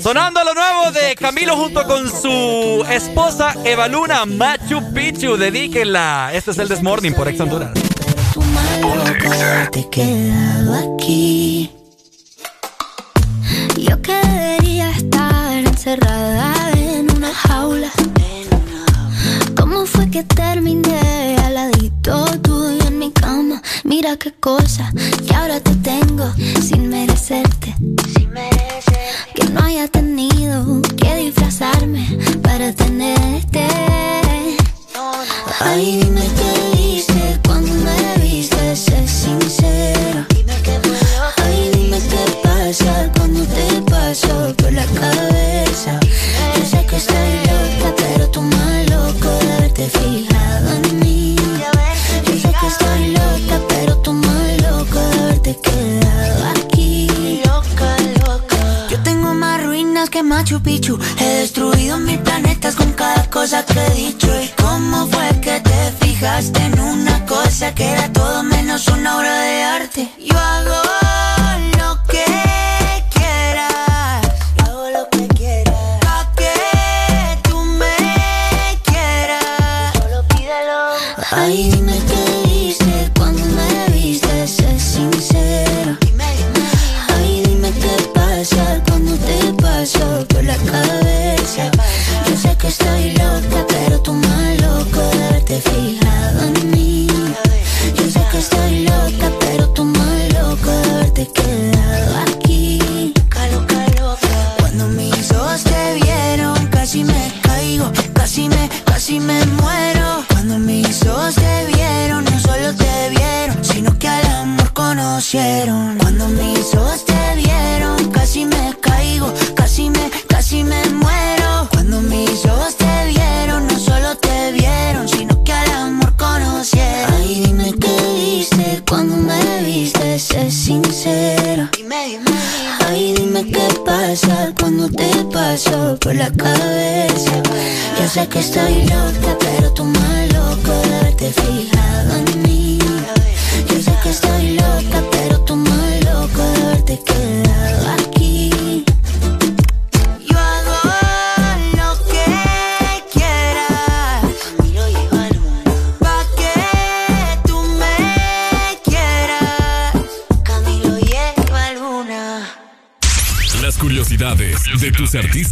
Sonando lo nuevo de Camilo junto con su esposa Eva Luna, Machu Picchu. Dedíquenla. Este es el Desmorning por Ex Honduras. Te he quedado aquí. Yo que debería estar encerrada en una jaula. ¿Cómo fue que terminé al ladito tuyo en mi cama? Mira qué cosa que ahora te tengo sin merecerte. Que no haya tenido que disfrazarme para tenerte. Ay, dime qué viste cuando me viste, sé sincera. Ay, dime qué pasa cuando te paso por la cabeza. Yo sé que estoy Machu Picchu. He destruido mil planetas con cada cosa que he dicho. ¿Y cómo fue que te fijaste en una cosa que era todo menos una obra de arte? Yo hago lo que quieras. Hago lo que quieras. Pa' que tú me quieras. Solo pídelo. Ay,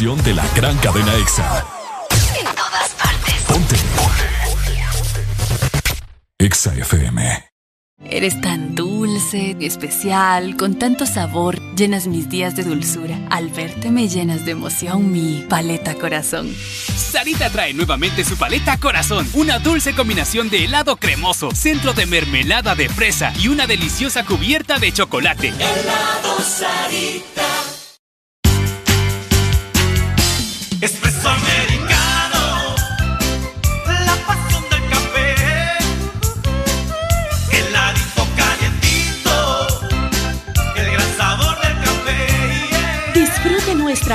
Estación de la gran cadena EXA. en todas partes. Ponte. EXA FM. Eres tan dulce, especial, con tanto sabor, llenas mis días de dulzura. Al verte me llenas de emoción mi paleta corazón. Sarita trae nuevamente su paleta corazón, una dulce combinación de helado cremoso, centro de mermelada de fresa y una deliciosa cubierta de chocolate. Helado Sarita.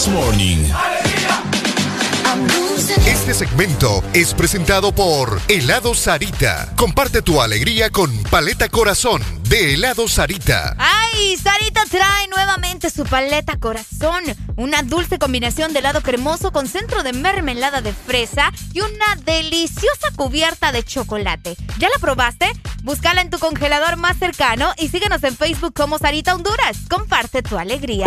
This Morning. Este segmento es presentado por Helado Sarita. Comparte tu alegría con Paleta Corazón de Helado Sarita. ¡Ay! Sarita trae nuevamente su paleta corazón. Una dulce combinación de helado cremoso con centro de mermelada de fresa y una deliciosa cubierta de chocolate. ¿Ya la probaste? Búscala en tu congelador más cercano y síguenos en Facebook como Sarita Honduras. Comparte tu alegría.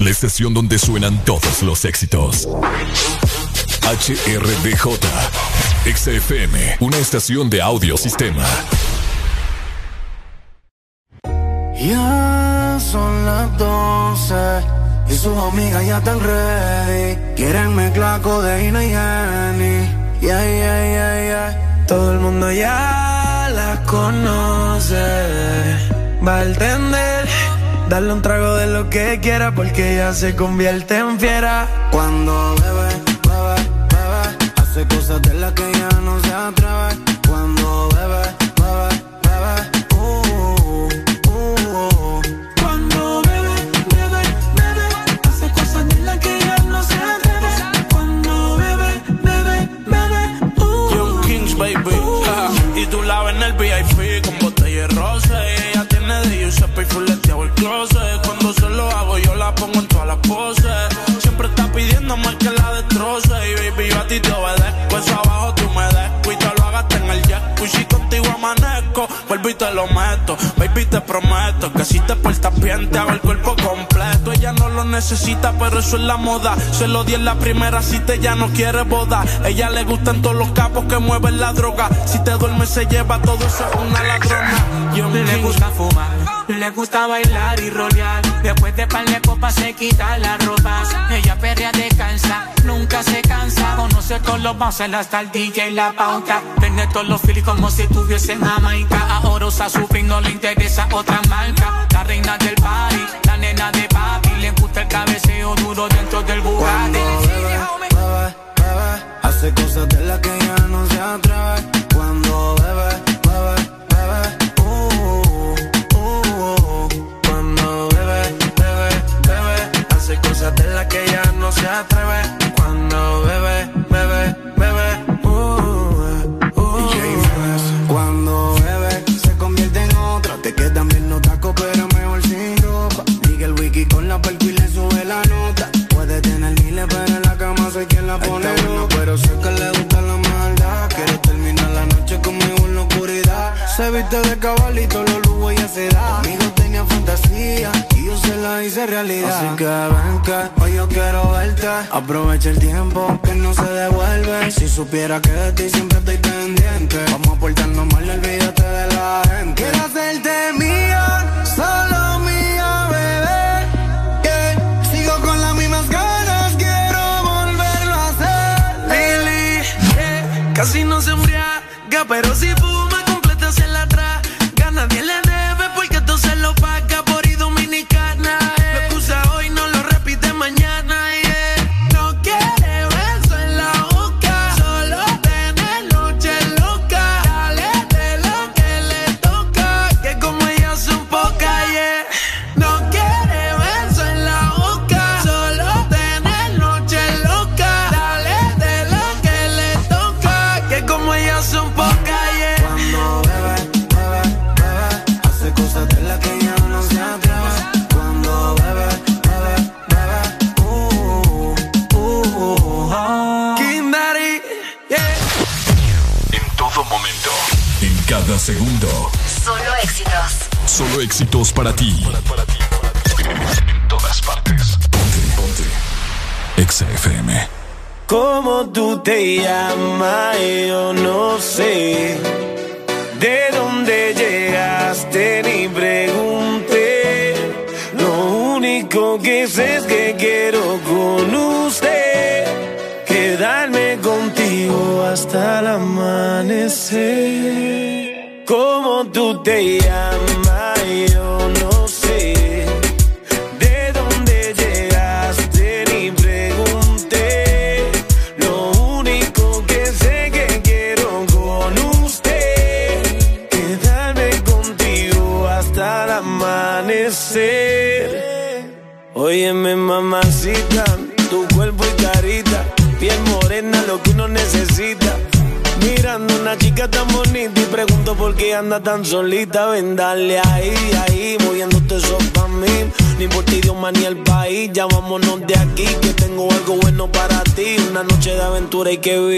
La estación donde suenan todos los éxitos. HRDJ. XFM. Una estación de audiosistema. Ya son las 12. Y sus amigas ya están ready. Quieren mezclar codeína y Jenny. Yeah, yeah, yeah, yeah. Todo el mundo ya las conoce. Va a entender Dale un trago de lo que quiera porque ya se convierte en fiera. necesita, pero eso es la moda. Se lo di en la primera cita, ya no quiere boda. Ella le gustan todos los capos que mueven la droga. Si te duermes, se lleva todo eso es una ladrona. Yo le gusta fumar, le gusta bailar y rolear. Después de pan de copas se quita las ropas. Ella perrea descansa, nunca se cansa. Conoce todos los en hasta el DJ y la pauta. Tiene todos los feelings como si estuviese en Jamaica. A Orosa su no le interesa otra marca. La reina del party, la nena de Cabeceo duro dentro del Bugatti. supera que te llamas. solita, ven dale ahí, ahí, moviéndote eso pa' mí. Ni por ti, Dios, man, ni el país, ya vámonos de aquí, que tengo algo bueno para ti. Una noche de aventura y que vivir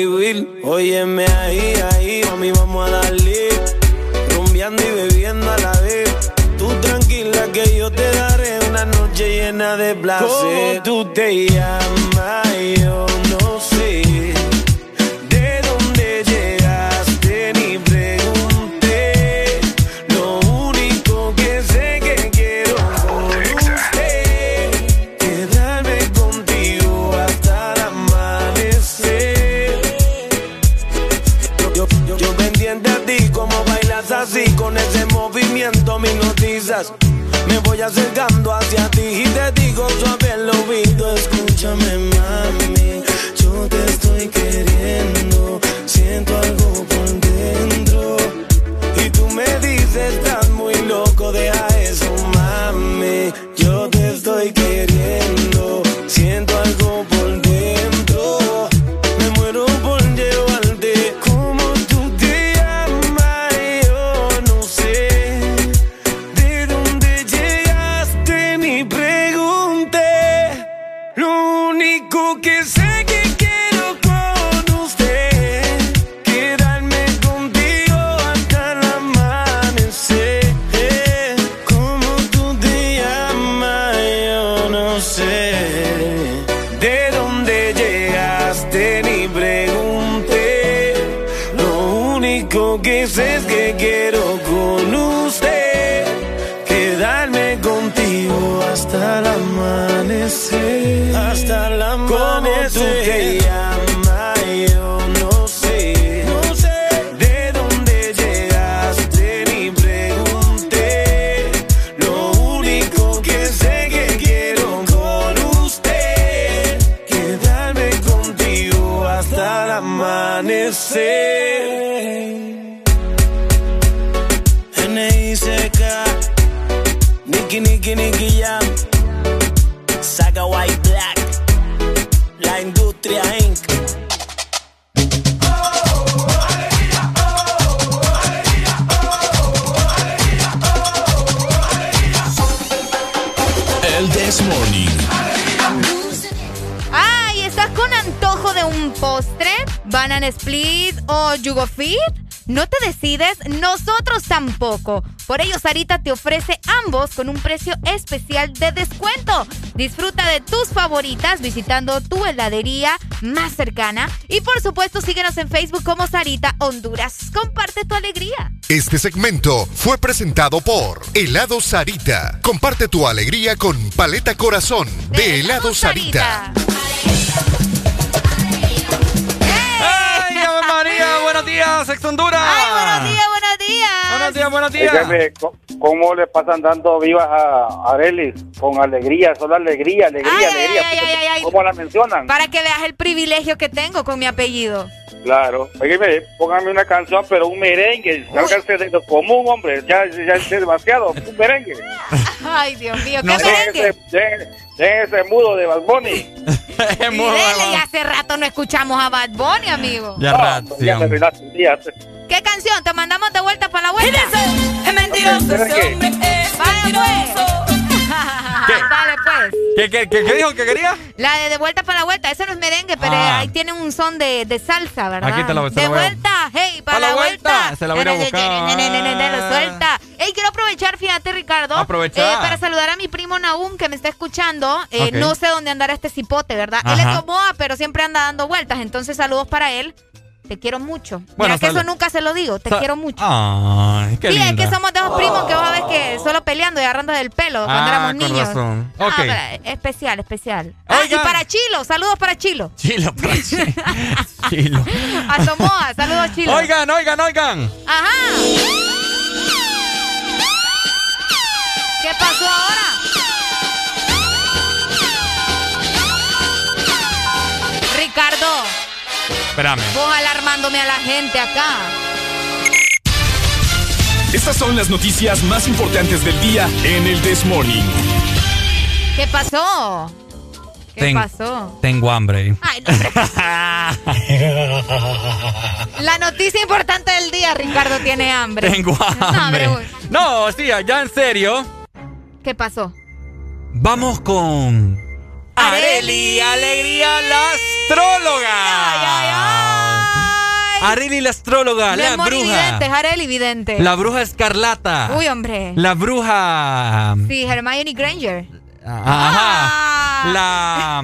split o yugo fit? ¿No te decides? Nosotros tampoco. Por ello, Sarita te ofrece ambos con un precio especial de descuento. Disfruta de tus favoritas visitando tu heladería más cercana. Y por supuesto, síguenos en Facebook como Sarita Honduras. Comparte tu alegría. Este segmento fue presentado por Helado Sarita. Comparte tu alegría con Paleta Corazón de Helado Sarita. ¡Ay, ¡Buenos días, Ex Honduras! ¡Ay, buenos días, buenos días! Buenos días, buenos días. Dígame, ¿cómo le pasan dando vivas a Arelis? Con alegría, solo alegría, alegría, Ay, alegría. ay, ay, ay, ay. ¿Cómo la mencionan? Para que veas el privilegio que tengo con mi apellido. Claro. Oígame, póngame una canción, pero un merengue. Sálganse de lo común, hombre. Ya, ya es demasiado. Un merengue. Ay, Dios mío, ¿qué No, merengue? ese, den- den ese mudo de Bad Bunny. Y dele, y hace rato no escuchamos a Bad Bunny, amigo. Ya rato, Ya día. ¿Qué canción? ¿Te mandamos de vuelta para la vuelta? Es mentiroso, ese hombre es mentiroso. Dale, pues. ¿Qué, qué, qué, qué dijo que quería? La de de vuelta para la vuelta, eso no es merengue, pero Ah. ahí tiene un son de, de salsa, ¿verdad? Aquí te la- se De la vuelta, hey, para Pa' la vuelta. vuelta. Se la voy a ir a buscar. Lo suelta. Hey, quiero aprovechar, fíjate, Ricardo. Aprovechar. eh, para saludar a mi primo Nahum, que me está escuchando. Eh, Ok. No sé dónde andará este cipote, ¿verdad? Él Ajá. es Tomoa, pero siempre anda dando vueltas. Entonces, saludos para él. Te quiero mucho. Bueno, Mira que eso nunca se lo digo. Te quiero mucho. Ay, qué sí, es linda. que somos de esos primos que vos ves que solo peleando y agarrando del pelo cuando Ah, éramos niños. razón. Ah, especial, especial. Ah, y para Chilo, saludos para Chilo. Chilo, para Chilo. Chilo. A Somoa, saludos Chilo. Oigan, oigan, oigan. Ajá. ¿Qué pasó ahora? Ricardo, Espérame. vos alarmándome a la gente acá. Estas son las noticias más importantes del día en el This Morning. ¿Qué pasó? ¿Qué Ten- pasó? Tengo hambre. Ay, no. La noticia importante del día, Ricardo tiene hambre. Tengo hambre. güey. No, sí, ya en serio. ¿Qué pasó? Vamos con. Areli, alegría, la astróloga. Areli, la astróloga, No la bruja. Arely Vidente. La bruja escarlata. Uy, hombre. La bruja. Sí, Hermione Granger. Ajá. La.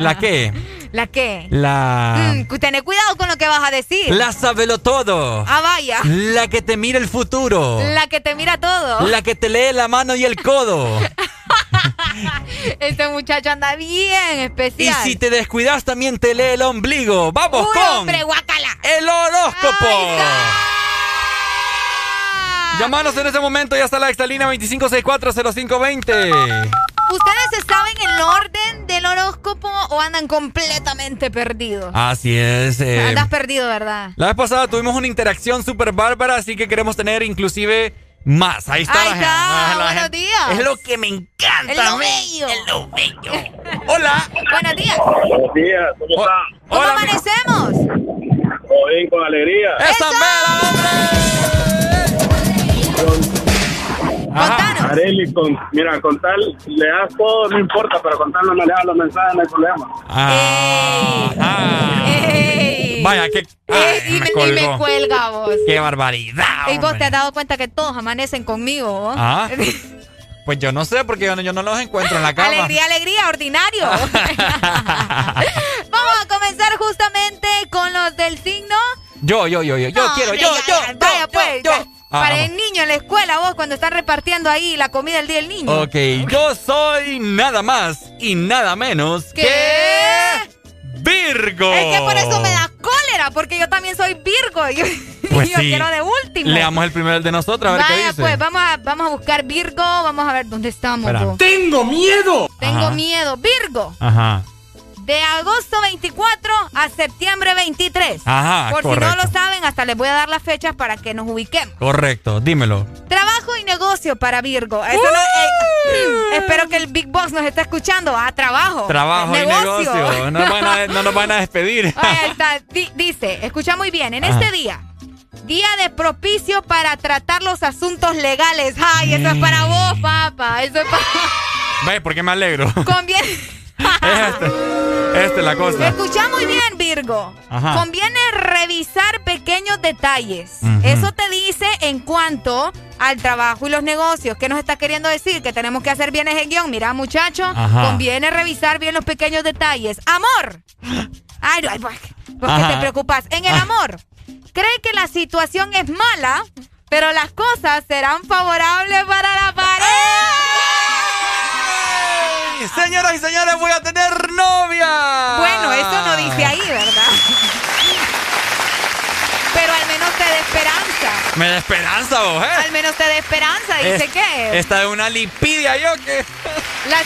¿La qué? ¿La qué? La. Mm, tené cuidado con lo que vas a decir. La sabelo todo. Ah, vaya. La que te mira el futuro. La que te mira todo. La que te lee la mano y el codo. Este muchacho anda bien Y especial. si te descuidas también te lee el ombligo. Vamos Uy, con hombre, guácala. el horóscopo. Llámanos en ese momento, ya está la extra línea 25640520. ¿Ustedes saben el orden del horóscopo o andan completamente perdidos? Así es. eh, Andas perdido, ¿verdad? la vez pasada tuvimos una interacción súper bárbara, así que queremos tener inclusive más. Ahí está Ahí la gente. está, la buenos gente. días. Es lo que me encanta. Es lo bello. Es lo bello. Hola. Buenos días. Buenos días, ¿cómo están? ¿Cómo amanecemos? Todo bien, con alegría. ¡Esa Ajá. Areli, con, mira, con tal le das todo, no importa, pero con tal no le das los mensajes, no hay problema. Ah, ah. Vaya, que. Ay, y, me, y me cuelga vos. ¡Qué barbaridad! Y vos hombre. te has dado cuenta que todos amanecen conmigo, vos? Ah. Pues yo no sé, porque yo no, yo no los encuentro en la cama. Alegría, alegría, ordinario. Vamos a comenzar justamente con los del signo. Yo, yo, yo, yo, yo No, quiero, yo, ya, yo, ya, yo, vaya, yo, pues, yo. Ah, Para vamos. el niño en la escuela, vos, cuando están repartiendo ahí la comida del día del niño. Ok, yo soy nada más y nada menos ¿Qué? que Virgo. Es que por eso me da cólera, porque yo también soy Virgo. y Yo, Pues yo sí. quiero de último. Leamos el primero de nosotros a ver qué Vaya, dice. pues, vamos a, vamos a buscar Virgo. Vamos a ver dónde estamos. ¡Tengo miedo! Tengo Ajá. miedo. Virgo. Ajá. De agosto 24 a septiembre 23. Ajá, Por si no lo saben, hasta les voy a dar las fechas para que nos ubiquemos. Correcto, dímelo. Trabajo y negocio para Virgo. Eso no- eh, espero que el Big Boss nos esté escuchando. Ah, trabajo. Trabajo y negocio. No, van a- no nos van a despedir. Está. Di- dice, escucha muy bien, en Ajá. este día, día de propicio para tratar los asuntos legales. Ay, eso es para vos, papá. Eso es para... Ve, ¿por qué me alegro? Conviene... es este. Esta es la cosa. Escucha muy bien, Virgo. Ajá. Conviene revisar pequeños detalles. Eso te dice en cuanto al trabajo y los negocios. ¿Qué nos está queriendo decir? Que tenemos que hacer bien ese guion. Mira, muchacho, Ajá. conviene revisar bien los pequeños detalles. Amor. Ay, no, ay, ¿por qué- por qué te preocupas? En el Ah. amor, cree que la situación es mala, pero las cosas serán favorables para la pareja. Señoras y señores, voy a tener novia. Bueno, eso no dice ahí, ¿verdad? Pero al menos te da esperanza. Me da esperanza, vos, ¿eh? Al menos te da esperanza. Dice Es- que. Esta es una lipidia, yo que. la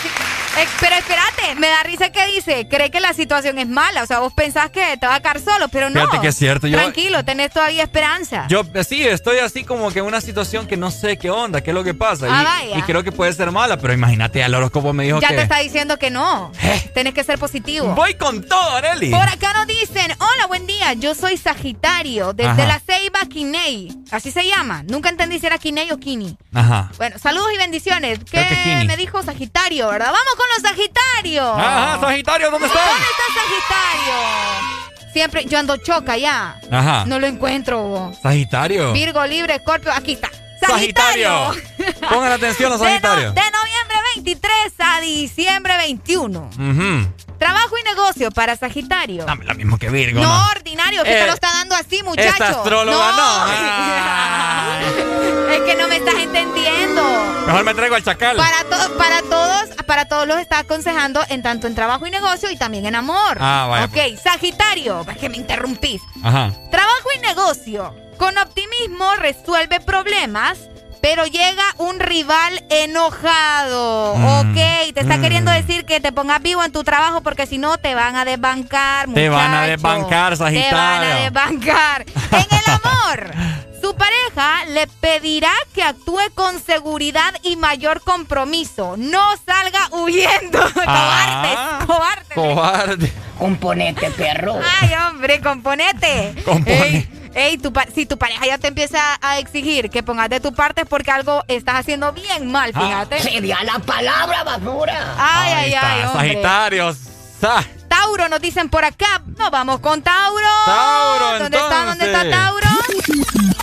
eh, pero espérate, me da risa que dice, cree que la situación es mala. O sea, vos pensás que te va a quedar solo, pero no. Fíjate que es cierto, yo- Tranquilo, tenés todavía esperanza. Yo eh, sí, estoy así como que en una situación que no sé qué onda, qué es lo que pasa. Ah, y, vaya. y creo que puede ser mala, pero imagínate, el horóscopo me dijo ya que. te está diciendo que no. Tenés que ser positivo. Voy con todo, Areli. Por acá nos dicen, hola, buen día, yo soy Sagitario, desde Ajá. la Ceiba Quiney. Así se llama. Nunca entendí si era Quiney o Kini. Ajá. Bueno, saludos y bendiciones. Que ¿Qué Kini. me dijo Sagitario, verdad? Vamos con los Sagitarios. Ajá, Sagitario, ¿dónde están? ¿Dónde está Sagitario? Siempre, yo ando choca ya. Ajá. No lo encuentro. Sagitario. Virgo, Libre, Escorpio, aquí está. Sagitario. Sagitario. Pongan atención los De, no- Sagitarios. de noviembre 23 a diciembre 21. Ujú. Trabajo y negocio para Sagitario. Dame lo mismo que Virgo, no, ¿no? ordinario, que Eh, te lo está dando así, muchacho. esta astróloga no. es que no me estás entendiendo. Mejor me traigo al chacal. Para, to- para todos, para todos los está aconsejando en tanto en trabajo y negocio y también en amor. Ah, vaya, pues. Ok, Sagitario, es que me interrumpís. Ajá. Trabajo y negocio. Con optimismo resuelve problemas, pero llega un rival enojado. Mm. Ok, te está Mm. queriendo decir que te pongas vivo en tu trabajo porque si no te van a desbancar. Te van a desbancar, Te van a Sagitario. desbancar. En el amor. Su pareja le pedirá que actúe con seguridad y mayor compromiso. No salga huyendo. Ah. Cobardes, cobardes. Cobarde. Componete, perro. Ay, hombre, componete. Compone. Ey, ey, tu pa- si tu pareja ya te empieza a exigir que pongas de tu parte es porque algo estás haciendo bien mal, fíjate. Sería la palabra basura. Ay, Ahí ay, está, ay, hombre. Sagitarios. Sa- Tauro nos dicen por acá. Nos vamos con Tauro. Tauro, ¿Dónde está? ¿Dónde está entonces. Tauro?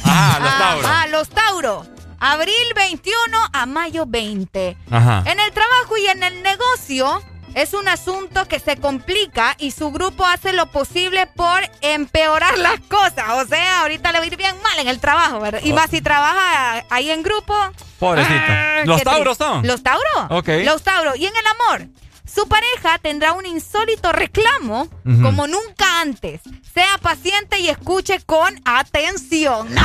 Ajá, los Tauros. Ajá, los Tauro. Abril 21 a mayo 20. Ajá. En el trabajo y en el negocio es un asunto que se complica y su grupo hace lo posible por empeorar las cosas. O sea, ahorita le va a ir bien mal en el trabajo, ¿verdad? Y Oh. más si trabaja ahí en grupo. Pobrecito. Ah, ¿Los Tauros son? Los Tauros. Ok. Los Tauros. Y en el amor. Su pareja tendrá un insólito reclamo como nunca antes. Sea paciente y escuche con atención. ¡No,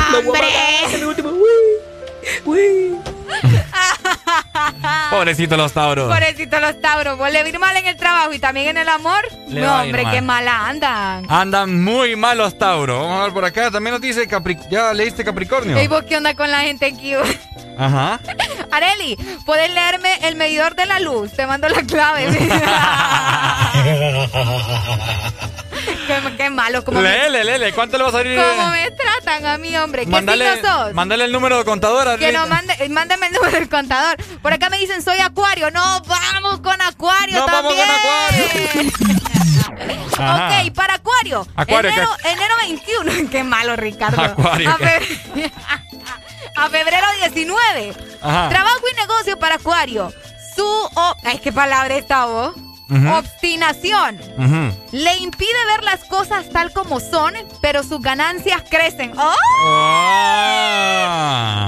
hombre! Pobrecitos los tauros. Pobrecito los tauros. ¿Vos le ir mal en el trabajo y también en el amor? Le no, hombre, mal. qué mala andan. Andan muy mal los tauros. Vamos a ver por acá. También nos dice Capri... ¿Ya leíste Capricornio? ¿Y vos qué onda con la gente aquí? Ajá. Areli, ¿puedes leerme el medidor de la luz? Te mando la clave. qué, qué malo. Como me, Lele, lele. ¿Cuánto le vas a salir? cómo me tratan a mí, hombre. ¿Qué Mándale, signo sos? mándale el número de contadora. Que no mande, eh, mándame el número del contador. Por acá me dicen soy Acuario. No, vamos con Acuario No, vamos también. Ajá. ok, para Acuario. Acuario, enero, enero 21. Qué malo, Ricardo. Acuario, A, ¿qué? fe- a febrero 19. Ajá. Trabajo y negocio para Acuario. Su. o- Ay, qué palabra esta. Ujú. Obstinación. Ujú. Le impide ver las cosas tal como son, pero sus ganancias crecen. ¡Oh!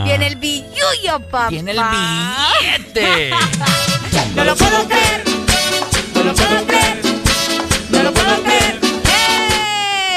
Viene el billuyo, papá. Viene el billete. no lo puedo creer. No lo puedo creer. No lo puedo creer.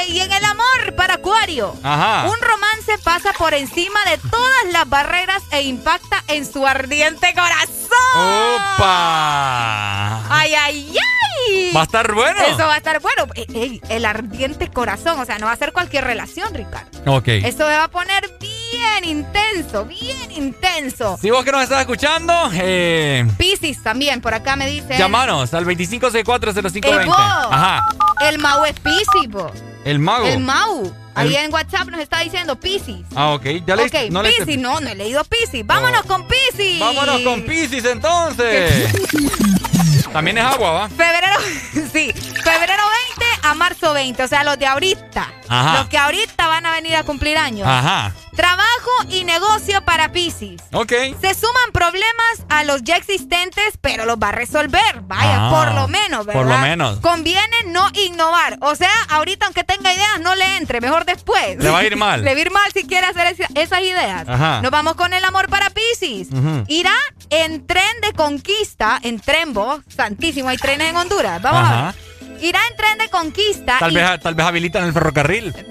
¡Ey! Y en el amor para Acuario. Ajá. Un romance pasa por encima de todas las barreras e impacta en su ardiente corazón. ¡Opa! ¡Ay, ay, ay! Va a estar bueno. Eso va a estar bueno. Ey, ey, el ardiente corazón. O sea, no va a ser cualquier relación, Ricardo. Ok. Eso se va a poner bien intenso, bien intenso. Si vos que nos estás escuchando, eh, Piscis también, por acá me dice. llámanos al 25640520. El vos. Ajá. El Mau es Piscis, vos. El mago. El Mau. Ahí El- en WhatsApp nos está diciendo Piscis. Ah, ok. Ya leíste. ok, no leíste- Piscis, no, no he leído Piscis. Vámonos con Piscis. Vámonos con Pisces entonces. También es agua, ¿va? Febrero, sí, febrero 20 a marzo 20, o sea, los de ahorita. Ajá. Los que ahorita van a venir a cumplir años. Ajá. Trabajo y negocio para Piscis. Ok. Se suman problemas a los ya existentes, pero los va a resolver. Vaya, Ah, por lo menos, ¿verdad? por lo menos. Conviene no innovar. O sea, ahorita aunque tenga ideas, no le entre, mejor después. Le va a ir mal. le va a ir mal si quiere hacer esa- esas ideas. Ajá. Nos vamos con el amor para Piscis. Ujú. Irá en tren de conquista, en Trembo, santísimo, hay trenes en Honduras. Vamos a ver. Irá en tren de conquista. Tal y- vez, tal vez habilitan el ferrocarril.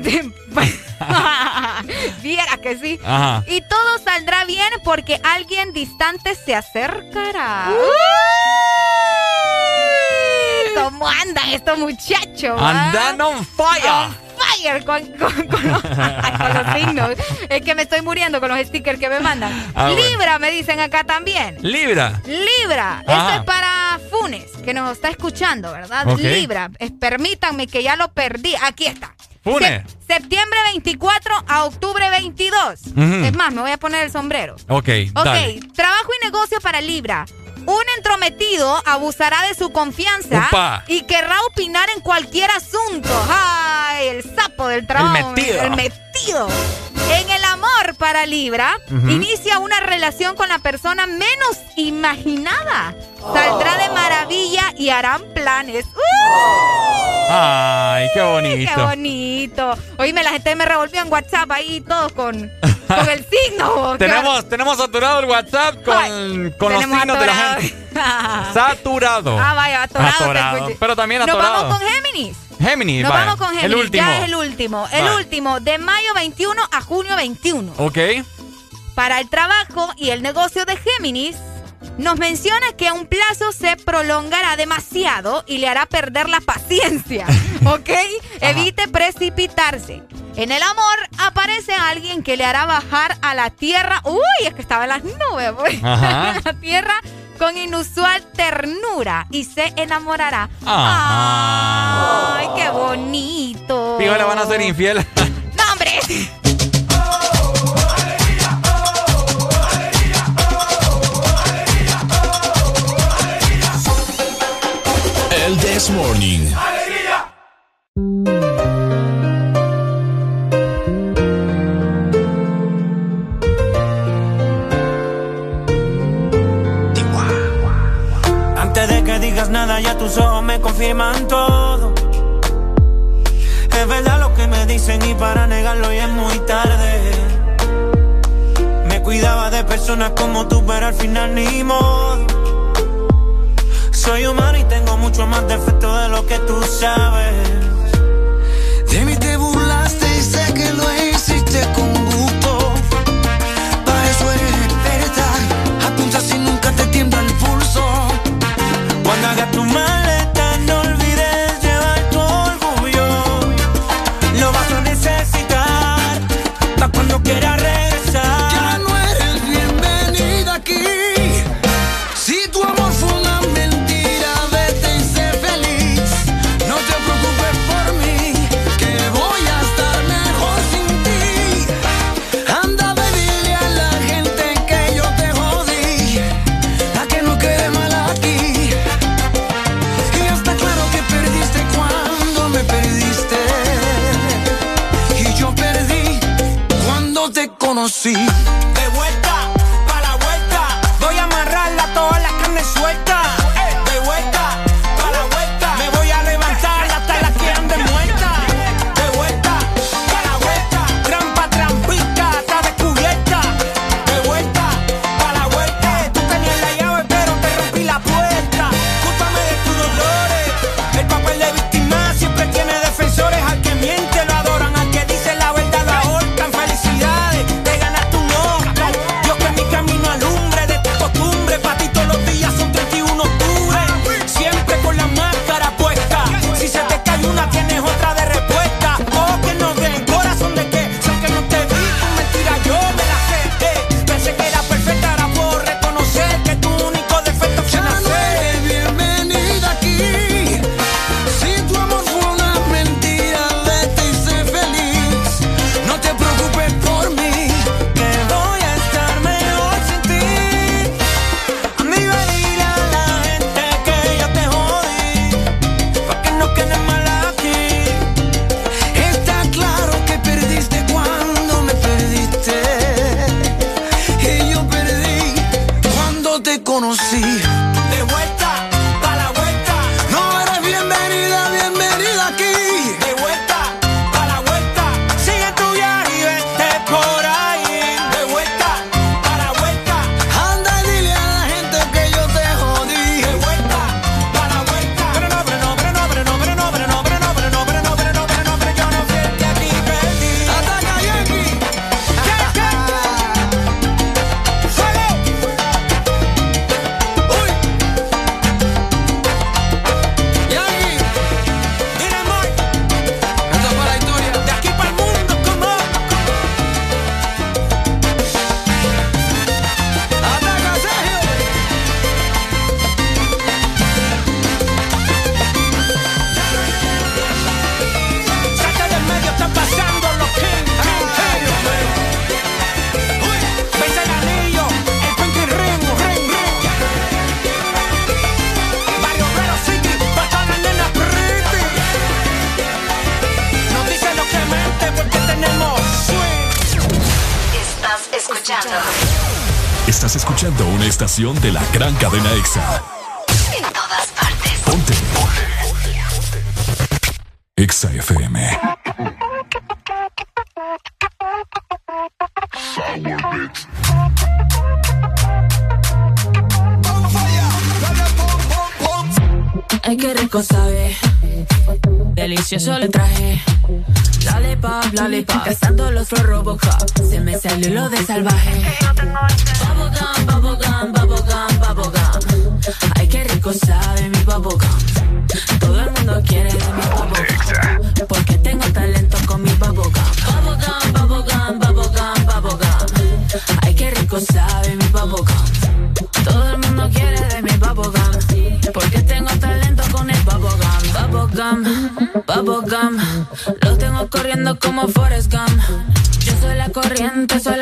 Viera que sí. Ajá. Y todo saldrá bien porque alguien distante se acercará. Uy, ¿Cómo andan estos muchachos? ah? Andan on fire. On fire con, con- con los, con los signos. Es que me estoy muriendo con los stickers que me mandan. Ah, bueno. Libra, me dicen acá también. Libra. Libra, esto es para Funes, que nos está escuchando, ¿verdad? Libra, es- permítanme que ya lo perdí. Aquí está. Funes. Se- septiembre 24 a octubre 22. Ujú. Es más, me voy a poner el sombrero. Ok, Ok, dale. trabajo y negocio para Libra. Un entrometido abusará de su confianza y querrá opinar en cualquier asunto. ¡Ay! El sapo del trabajo. metido. El metido. En el amor para Libra, inicia una relación con la persona menos imaginada. Saldrá de maravilla y harán planes. ¡Uy! Ay, qué bonito. ¡Qué bonito! Oíme, la gente me revolvió en WhatsApp ahí todos con, con el signo. Tenemos, tenemos saturado el WhatsApp con, con los signos de la gente. Saturado. Ah, vaya, atorado. Atorado. Pero también Nos atorado. vamos con Géminis. Géminis, Nos vamos con Géminis. El último. Ya es el último. El último, de mayo 21 a junio 21. Ok. Para el trabajo y el negocio de Géminis, nos menciona que un plazo se prolongará demasiado y le hará perder la paciencia. ¿Ok? Evite precipitarse. En el amor aparece alguien que le hará bajar a la tierra. Uy, es que estaba en las nubes, pues. Ajá. la tierra con inusual ternura y se enamorará. Ah. Ay, qué bonito. Fijo, le van a ser infiel. ¡No, hombre! This Morning. Antes de que digas nada, ya tus ojos me confirman todo. Es verdad lo que me dicen y para negarlo ya es muy tarde. Me cuidaba de personas como tú, pero al final ni modo. Soy humano y tengo mucho más defecto de lo que tú sabes. De mí te burlaste y sé que lo hiciste con gusto. Para eso eres experta. Apunta si nunca te tiembla el pulso. Cuando hagas tu mano conocí. de la gran cadena EXA. En todas partes. Ponte. EXA FM. Ay, qué rico sabe. Delicioso le traje. Dale pop, dale pop. Cazando los robocop. Se me salió lo corriente, suele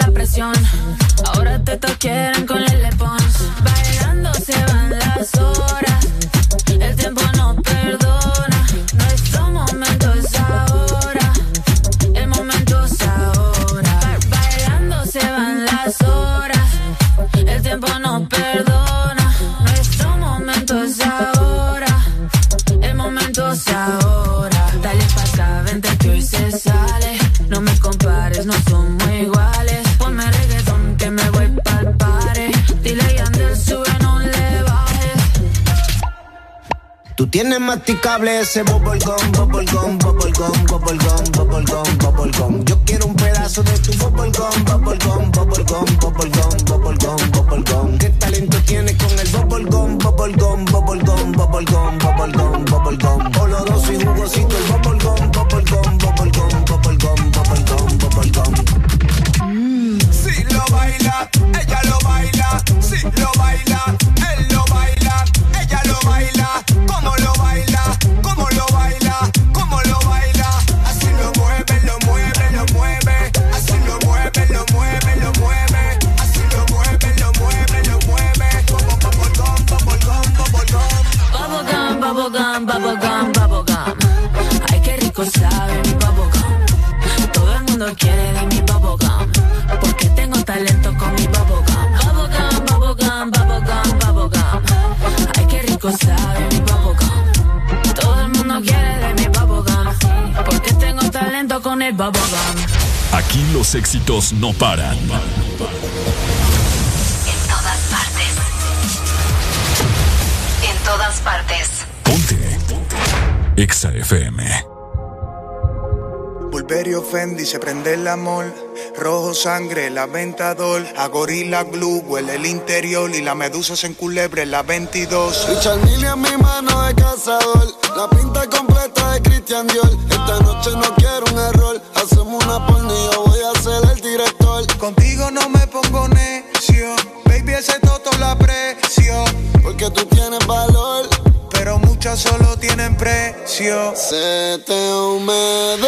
inmasticable ese bubblegum, bubblegum, bubblegum, bubblegum, bubblegum, bubblegum. Yo quiero un pedazo de tu bubblegum, bubblegum, bubblegum, bubblegum, bubblegum, bubblegum. ¿Qué talento tienes con el bubblegum, bubblegum, bubblegum, bubblegum, bubblegum, bubblegum? Oloroso y jugosito el bubblegum. Los éxitos no paran. En todas partes. En todas partes. Ponte. Ponte. Exa FM. Volver y se prende el amor. Rojo sangre, la ventador. A gorila glue, huele el interior. Y la medusa se enculebre, la 22. Richard Mille en mi mano de cazador. La pinta completa de Christian Dior. Esta noche no quiero un error. solo tienen precio. Se te humedeció.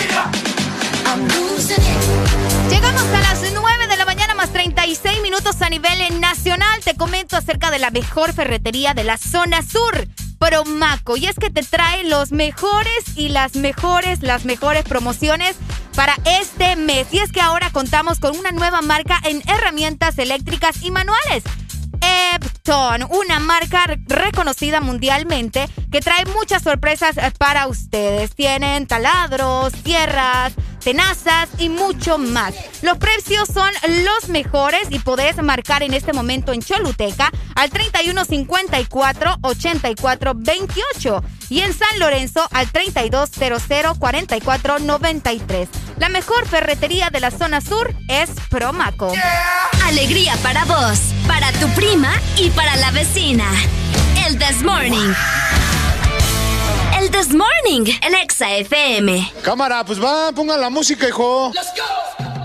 36 minutos a nivel nacional. Te comento acerca de la mejor ferretería de la zona sur. Promaco. Y es que te trae los mejores y las mejores, las mejores promociones para este mes. Y es que ahora contamos con una nueva marca en herramientas eléctricas y manuales. Epton, una marca re- reconocida mundialmente que trae muchas sorpresas eh, para ustedes. Tienen taladros, tierras, tenazas y mucho más. Los precios son los mejores y podés marcar en este momento en Choluteca al 3154 8428 y en San Lorenzo al 3200 4493. La mejor ferretería de la zona sur es Promaco. Alegría para vos, para tu prima y para la vecina. El This Morning. El This Morning, el Exa FM. Cámara, pues va, pongan la música, hijo.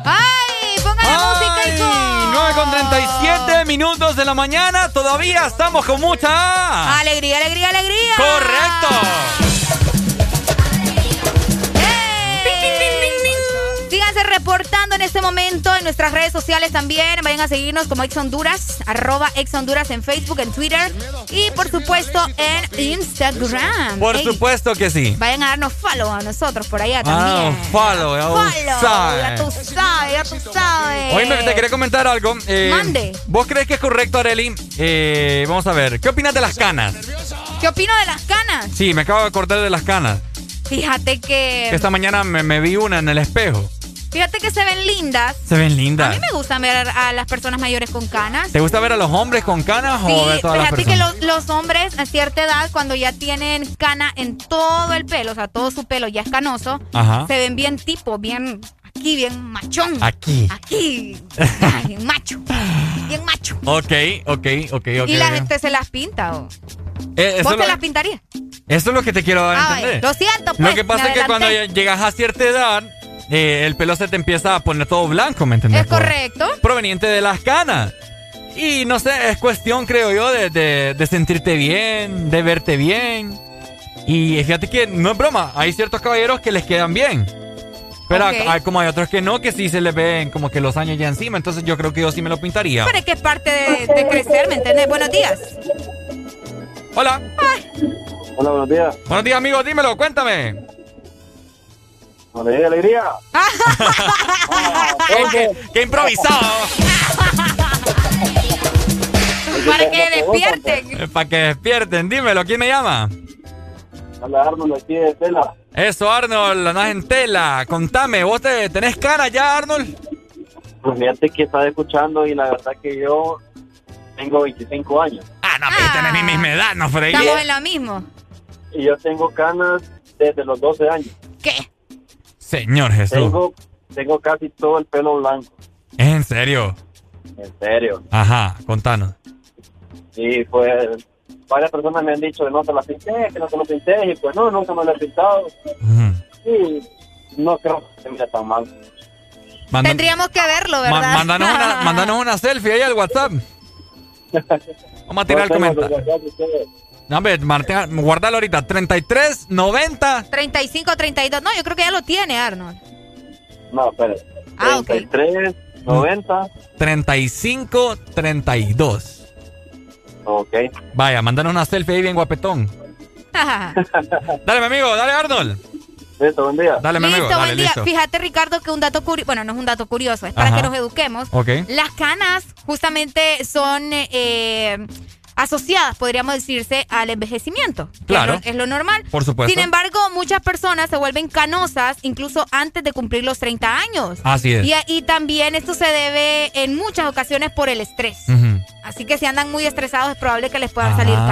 ¡Ay! ¡Pongan la música, hijo! 9 con 37 minutos de la mañana. Todavía estamos con mucha. Alegría, alegría, alegría. Correcto. Reportando en este momento en nuestras redes sociales también. Vayan a seguirnos como Ex Honduras, arroba Ex Honduras en Facebook, en Twitter y por supuesto en Instagram. Por Ey, supuesto que sí. Vayan a darnos follow a nosotros por allá Ah, también. follow, ya Follow, ya tú sabes, ya tú sabes. Oye, me- te quería comentar algo. Eh, Mande. ¿Vos crees que es correcto, Areli? Eh, vamos a ver. ¿Qué opinas de las canas? ¿Qué opino de las canas? Sí, me acabo de acordar de las canas. Fíjate que. Que esta mañana me, me vi una en el espejo. Fíjate que se ven lindas. Se ven A lindas. mí me gusta ver a las personas mayores con canas. ¿Te gusta ver a los hombres con canas Sí, o ver a todas las fíjate que personas? los, los hombres a cierta edad, cuando ya tienen cana en todo el pelo, o sea, todo su pelo ya es canoso, Ajá. se ven bien tipo, bien aquí, bien machón. Aquí. Aquí. Ay, bien macho. Bien macho. Ok, ok, ok, ok. y la gente se las pinta, ¿o? Eh, ¿Vos te lo, las pintarías? eso es lo que te quiero dar a Ah, entender. Lo siento, pues. Lo que pasa es que cuando llegas a cierta edad, eh, el pelo se te empieza a poner todo blanco, ¿me entendés? Es correcto. Proveniente de las canas. Y no sé, es cuestión, creo yo, de, de- de sentirte bien, de verte bien. Y fíjate que no es broma, hay ciertos caballeros que les quedan bien. Pero hay- como hay otros que no, que sí se les ven como que los años ya encima. Entonces yo creo que yo sí me lo pintaría. Pero es que es parte de, de crecer, ¿me entiendes? Buenos días. Hola. Hola, buenos días. Buenos días, amigo, dímelo, cuéntame. Alegría, alegría. ¿Qué, qué improvisado? Para que despierten. Eh, Para que despierten, dímelo, ¿quién me llama? Hola, Arnold, aquí de Tela. Eso, Arnold, andás en tela. Contame, ¿vos te, tenés cara ya, Arnold? Pues fíjate que estaba escuchando y la verdad que yo tengo 25 años. Ah, no, pero tenés mi misma edad, no fregues. Estamos en lo mismo. Y yo tengo canas desde los 12 años. ¿Qué? Señor Jesús. Tengo, tengo casi todo el pelo blanco. ¿Es en serio? En serio. Ajá, contanos. Y pues varias personas me han dicho que no te la pinté, que no te lo pinté. Y pues no, nunca me lo he pintado. Y no creo que se mire tan mal. Tendríamos que verlo, ma- ¿verdad? mándanos, una, mándanos una selfie ahí al WhatsApp. Vamos a tirar el No tengo comentario. No, hombre, Marta, guardalo ahorita. 33, 90. 35, 32. No, yo creo que ya lo tiene, Arnold. No, espérate. Ah, ok. 33, 90. 35, 32. Ok. Vaya, mándanos una selfie ahí bien guapetón. Dale, mi amigo, dale, Arnold. Listo, buen día. Dale, mi amigo, listo, dale, buen día. listo. Fíjate, Ricardo, que un dato curioso, bueno, no es un dato curioso, es para Ajá. que nos eduquemos. Ok. Las canas justamente son eh, asociadas, podríamos decirse, al envejecimiento. Claro. Es lo, es lo normal. Por supuesto. Sin embargo, muchas personas se vuelven canosas incluso antes de cumplir los 30 años. Así es. Y, y también esto se debe en muchas ocasiones por el estrés. Así que si andan muy estresados es probable que les puedan salir Ah.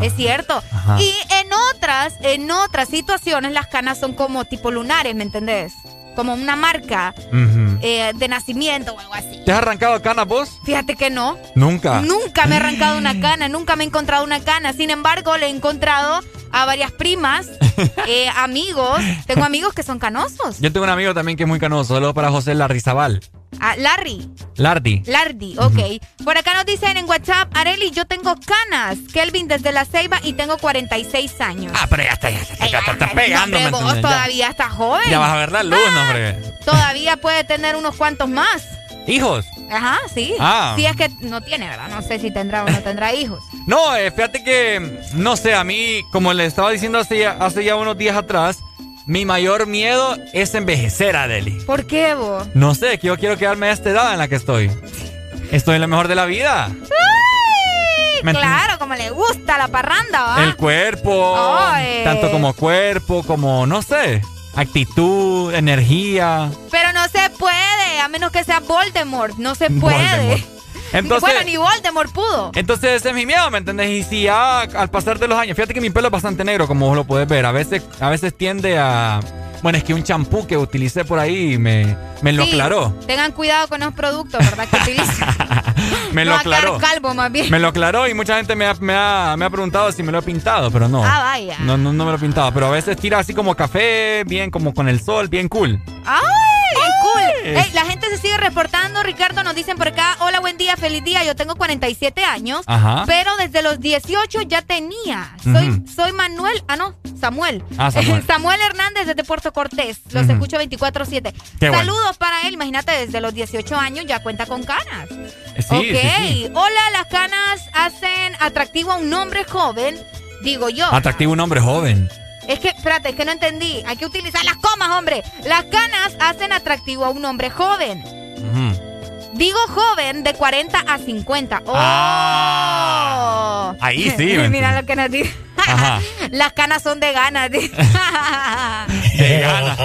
canas. Es cierto. Ajá. Y en otras, en otras situaciones las canas son como tipo lunares, ¿me entendés? Como una marca eh, de nacimiento o algo así. ¿Te has arrancado canas vos? Fíjate que no. Nunca. Nunca me he arrancado una cana, nunca me he encontrado una cana. Sin embargo, le he encontrado a varias primas, eh, amigos. Tengo amigos que son canosos. Yo tengo un amigo también que es muy canoso. Saludos para José Larrizabal. Ah, Larry. Lardi. Lardi, ok. Por acá nos dicen en WhatsApp, Areli, yo tengo canas. Kelvin desde La Ceiba y tengo 46 años. Ah, pero ya está, ya está, ya está, está pegando, Hombre, ¿me vos entendés? Ya- todavía estás joven. Ya vas a ver la luz, no, hombre. Todavía puede tener unos cuantos más. Hijos. Ajá, sí. Ah. Sí, es que no tiene, ¿verdad? No sé si tendrá o no tendrá hijos. No, eh, fíjate que, no sé, a mí, como le estaba diciendo hace ya, hace ya unos días atrás, mi mayor miedo es envejecer, Adeli. ¿Por qué, vos? No sé, que yo quiero quedarme a esta edad en la que estoy. Estoy en la mejor de la vida. ¿Me Claro, como le gusta la parranda, ¿va? El cuerpo, tanto como cuerpo, como, no sé, actitud, energía. Pero no se puede, a menos que sea Voldemort. No se puede. Voldemort. Entonces, bueno, ni Voldemort pudo. entonces ese es mi miedo, ¿me entendés? Y si ya al pasar de los años, fíjate que mi pelo es bastante negro, como vos lo puedes ver. A veces, a veces tiende a... Bueno, es que un champú que utilicé por ahí me, me lo aclaró. Tengan cuidado con los productos, ¿verdad? Que utilizan. Me No lo aclaró. calvo, más bien. Me lo aclaró y mucha gente me ha, me ha- me ha preguntado si me lo he pintado, pero no. Ah, vaya. No, no, no me lo he pintado, pero a veces tira así como café, bien como con el sol, bien cool. ¡Ay! ¡Cool! Ey, la gente se sigue reportando. Ricardo nos dicen por acá: Hola, buen día, feliz día. Yo tengo 47 años, Ajá. pero desde los 18 ya tenía. Soy, soy Manuel. Ah, no, Samuel. Ah, Samuel. Samuel Hernández desde Puerto Cortés. Los escucho 24-7. Qué bueno. Saludos para él. Imagínate, desde los 18 años ya cuenta con canas. Sí, ok. sí, sí. Hola, las canas hacen atractivo a un hombre joven. Digo yo. Atractivo un hombre joven. Es que, espérate, es que no entendí. Hay que utilizar las comas, hombre. Las canas hacen atractivo a un hombre joven. Digo joven de 40 a 50. ¡Oh! Ah. Ahí sí, Mira lo que nos dice. Las canas son de ganas. De ganas.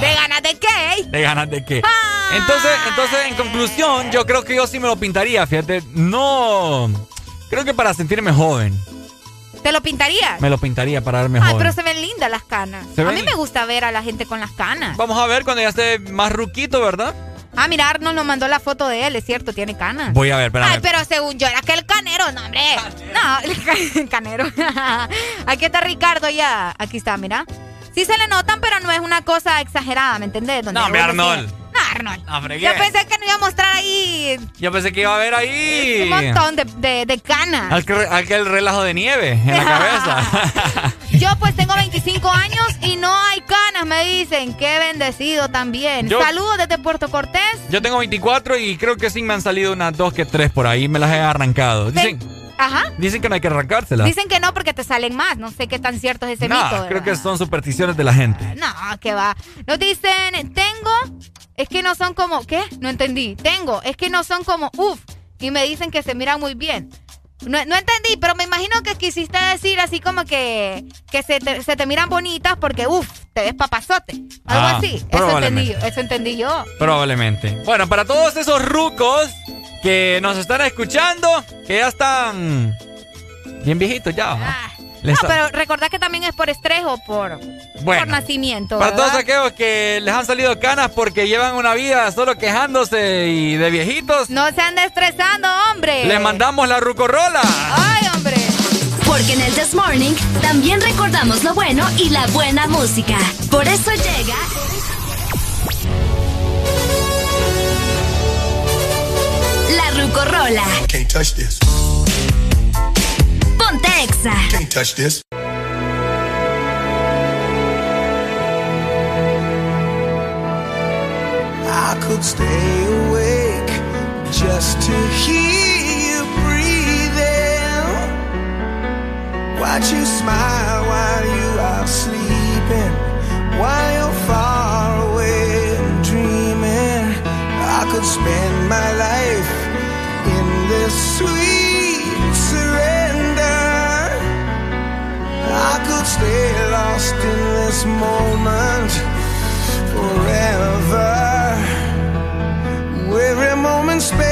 ¿De ganas de qué? ¿De ganas de qué? Entonces, entonces, en conclusión, yo creo que yo sí me lo pintaría, fíjate. No. Creo que para sentirme joven. ¿Te lo pintarías? Me lo pintaría para verme Ay, joven. pero se ven lindas las canas. A mí me gusta ver a la gente con las canas. Vamos a ver cuando ya esté más ruquito, ¿verdad? Ah, mira, Arnold nos mandó la foto de él, es cierto, tiene canas. Voy a ver, espérame. Ay, pero según yo era que el canero, no, hombre. No, el ca- canero. Aquí está Ricardo ya. Aquí está, mira. Sí se le notan, pero no es una cosa exagerada, ¿me entendés? Donde No, hombre, Arnold. Arnold. No, Yo pensé que no iba a mostrar ahí Yo pensé que iba a haber ahí. un montón de, de- de canas. Aquel, aquel relajo de nieve en la cabeza. Yo pues tengo 25 años y no hay canas, me dicen. Qué bendecido también. Yo- Saludos desde Puerto Cortés. Yo tengo 24 y creo que sí me han salido unas dos que tres por ahí. Me las he arrancado. Dicen, Ajá. dicen que no hay que arrancárselas. Dicen que no porque te salen más. No sé qué tan cierto es ese No, mito. creo ¿verdad? que son supersticiones de la gente. No, que va. Nos dicen, tengo, es que no son como, ¿qué? No entendí. Tengo, es que no son como, uff. Y me dicen que se miran muy bien. No, no entendí, pero me imagino que quisiste decir así como que, que se, te, se te miran bonitas porque, uff, te ves papazote. Algo Ah, así. Eso entendí, eso entendí yo. Probablemente. Bueno, para todos esos rucos que nos están escuchando, que ya están bien viejitos ya. ¿no? Les No, pero recordad que también es por estrés o por, Bueno, por nacimiento. Para ¿verdad? todos aquellos que les han salido canas porque llevan una vida solo quejándose y de viejitos, No se ande estresando, hombre. les mandamos la rucorola. Ay, hombre. Porque en el This Morning también recordamos lo bueno y la buena música. Por eso llega. Rucorola. Can't touch this. Ponte Exa. Can't touch this. I could stay awake just to hear you breathing. Watch you smile while you are sleeping, while stay lost in this moment forever. Every moment spent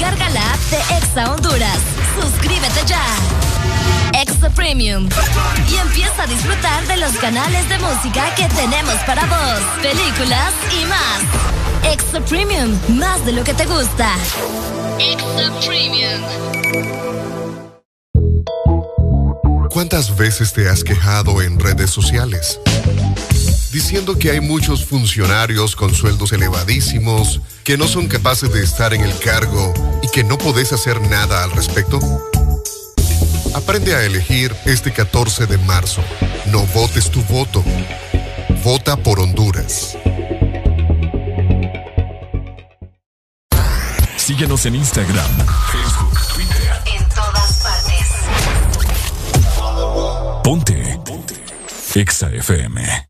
Descarga la app de Exa Honduras. Suscríbete ya. Extra Premium. Y empieza a disfrutar de los canales de música que tenemos para vos, películas y más. Extra Premium, más de lo que te gusta. Extra Premium. ¿Cuántas veces te has quejado en redes sociales? Diciendo que hay muchos funcionarios con sueldos elevadísimos, que no son capaces de estar en el cargo y que no podés hacer nada al respecto. Aprende a elegir este 14 de marzo. No votes tu voto. Vota por Honduras. Síguenos en Instagram, Facebook, Twitter. En todas partes. Ponte. Ponte. Exa FM.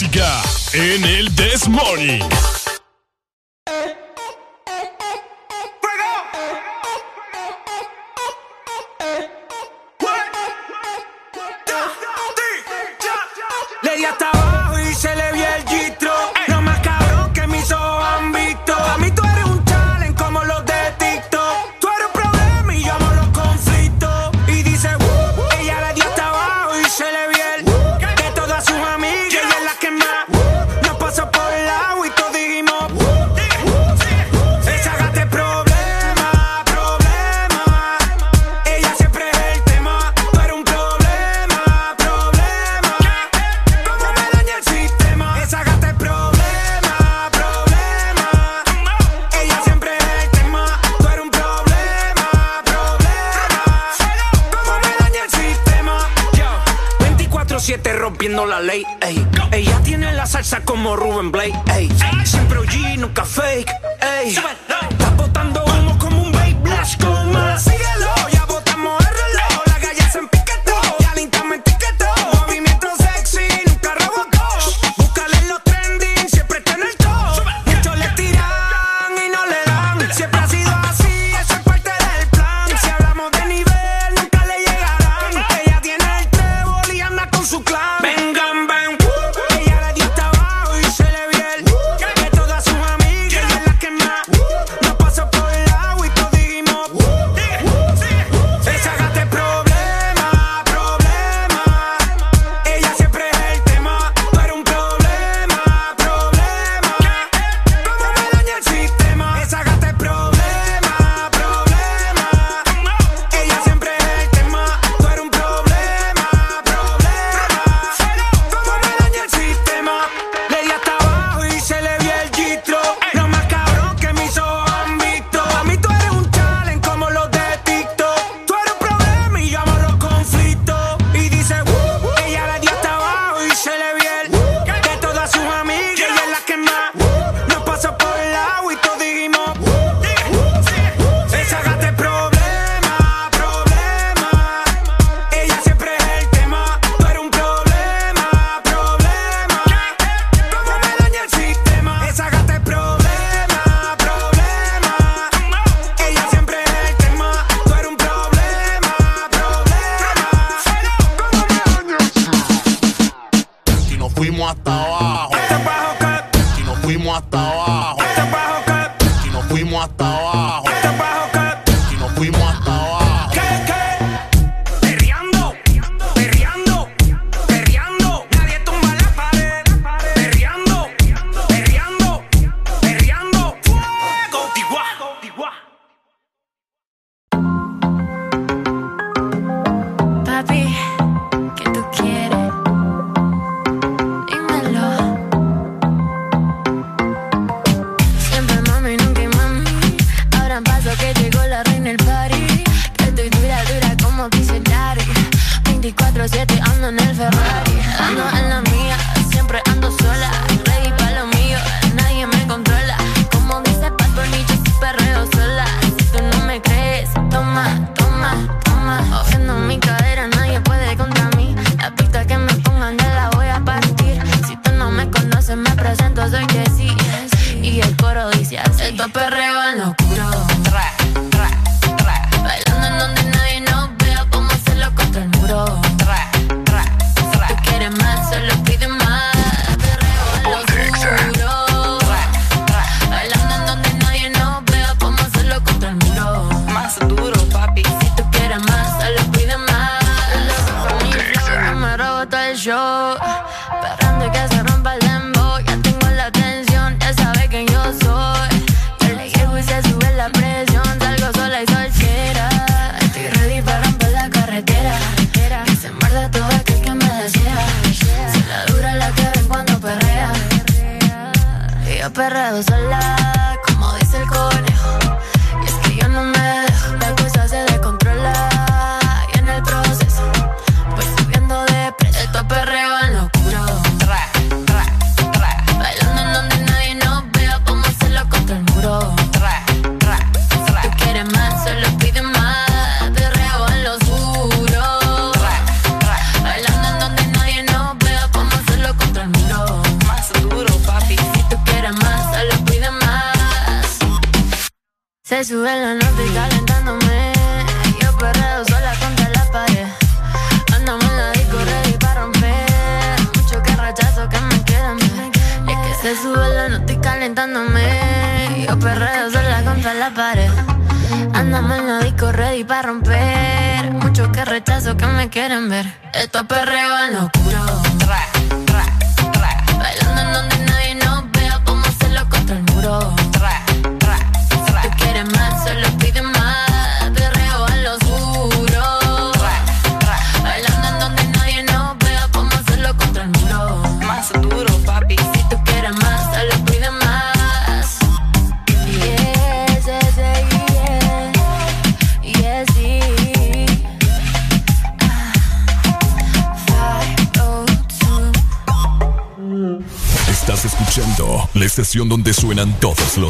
música en el This Morning.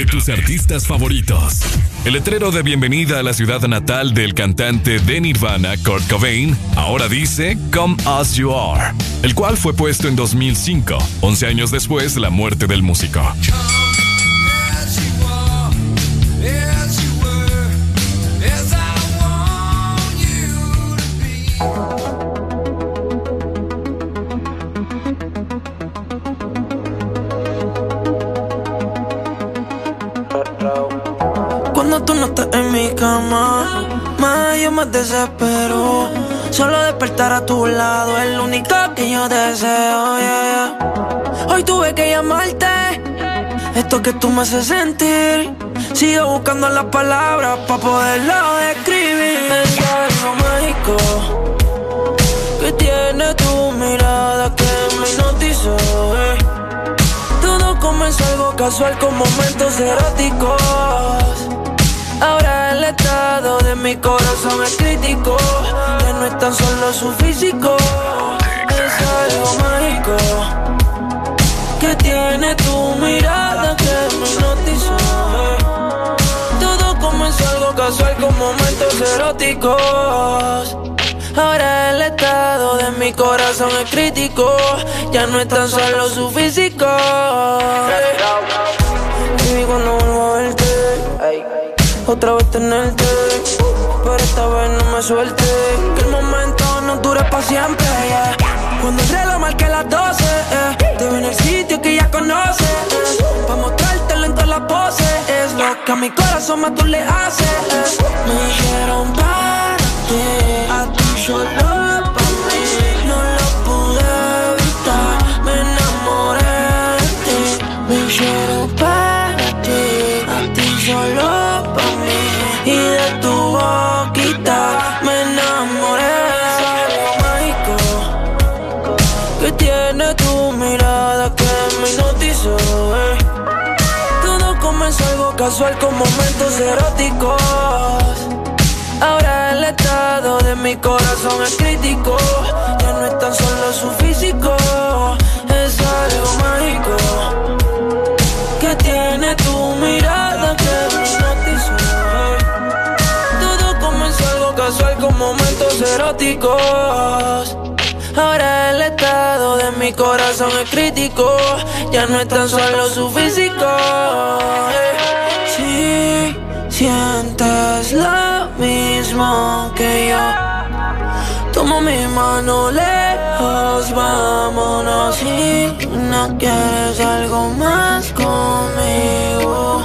de tus artistas favoritos. El letrero de bienvenida a la ciudad natal del cantante de Nirvana, Kurt Cobain, ahora dice Come As You Are, el cual fue puesto en 2005, 11 años después de la muerte del músico. Desespero. Solo despertar a tu lado es lo único que yo deseo. yeah. Hoy tuve que llamarte, esto que tú me haces sentir. Sigo buscando las palabras para poderlo describir. Es algo mágico que tiene tu mirada que me hipnotizó. eh. Todo comenzó algo casual con momentos eróticos. Estado de mi corazón es crítico. Ya no es tan solo su físico. Es algo mágico que tiene tu mirada que me hipnotizó. Todo comenzó algo casual con momentos eróticos. Ahora el estado de mi corazón es crítico. Ya no es tan solo su físico. Baby, cuando vuelvo a verte, otra vez tenerte. Pero esta vez no me suelte. Que el momento no dure para siempre. yeah. Cuando el reloj marque las 12, eh, te en el sitio que ya conoces. eh, Pa' mostrártelo en todas las poses. Es lo que a mi corazón más tú le haces. Me dijeron para a ti solo me dijeron para ti, a ti solo me enamoré. Es algo mágico que tiene tu mirada que me hipnotizó. eh. Todo comenzó algo casual con momentos eróticos. Ahora el estado de mi corazón es crítico. Ya no es tan solo su Ahora el estado de mi corazón es crítico. Ya no es tan solo su físico. eh. Si sientes lo mismo que yo, toma mi mano lejos, vámonos. Si no quieres algo más conmigo.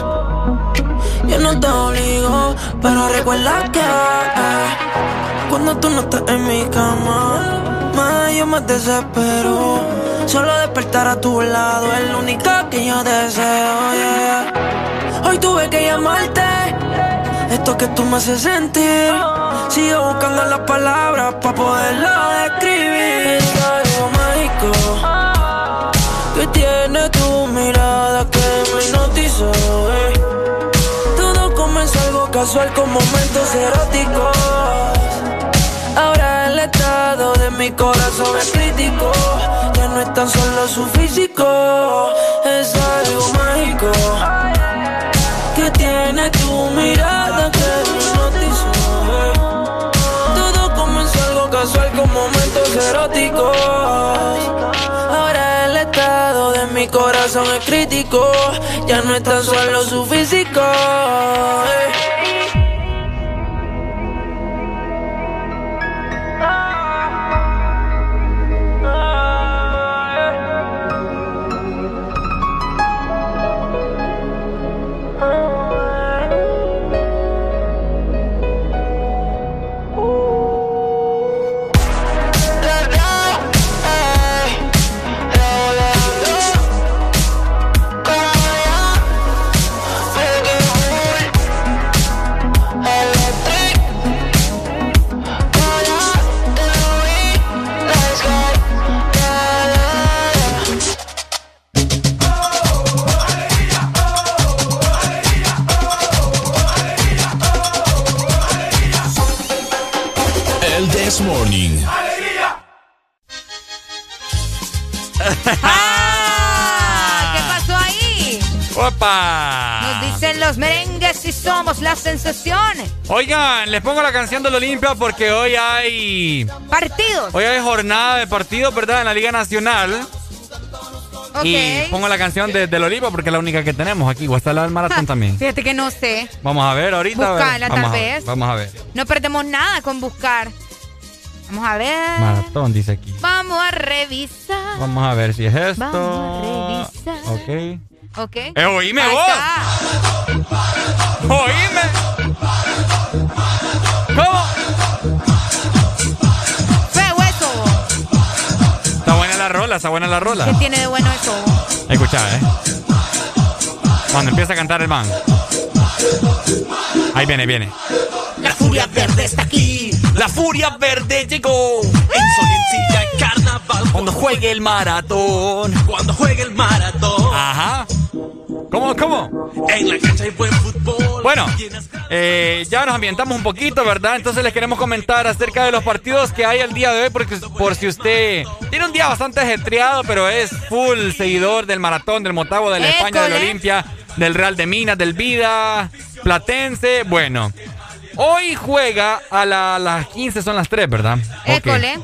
Yo no te obligo, pero recuerda que eh, cuando tú no estás en mi cama, más yo me desespero. Solo despertar a tu lado es lo único que yo deseo. yeah. Hoy tuve que llamarte, esto que tú me haces sentir. Sigo buscando las palabras para poderlo describir. Es algo mágico que tiene tu mirada que me hipnotizó. eh. Todo comenzó algo casual con momentos eróticos. De mi corazón es crítico. Ya no es tan solo su físico, es algo mágico que tiene tu mirada que hipnotizó. eh. Todo comenzó algo casual con momentos eróticos. Ahora el estado de mi corazón es crítico. Ya no es tan solo su físico. Ah, ¿Qué pasó ahí? ¡Opa! Nos dicen los merengues si somos las sensaciones. Oigan, les pongo la canción del Olimpia porque hoy hay. Partidos. Hoy hay jornada de partidos, ¿verdad? En la Liga Nacional. Ok. Y pongo la canción de, del Olimpia porque es la única que tenemos aquí. O está la del maratón también. Fíjate que no sé. Vamos a ver ahorita. a ver. Buscala, Vamos tal a vez. Vamos a ver. No perdemos nada con buscar. Vamos a ver. Maratón dice aquí. Vamos a revisar. Vamos a ver si es esto. Vamos a revisar. Ok. Ok. Eh, oíme Ahí vos. está. Oíme. ¿Cómo? Feo eso. Está buena la rola, está buena la rola. ¿Qué tiene de bueno eso? Escucha, ¿eh? Cuando empieza a cantar el man. Ahí viene, viene. La furia verde está aquí. La furia verde llegó. Insolencia y carnaval. Cuando juegue el maratón. Cuando juegue el maratón. Ajá. ¿Cómo, cómo? En la cancha hay buen fútbol. Bueno, eh, ya nos ambientamos un poquito, ¿verdad? Entonces les queremos comentar acerca de los partidos que hay el día de hoy, porque por si usted tiene un día bastante ajetreado, pero es full seguidor del maratón, del Motagua, de la España, del. Olimpia, del Real de Minas, del Vida, Platense. Bueno, hoy juega a la- las 15, son las 3, ¿verdad? École.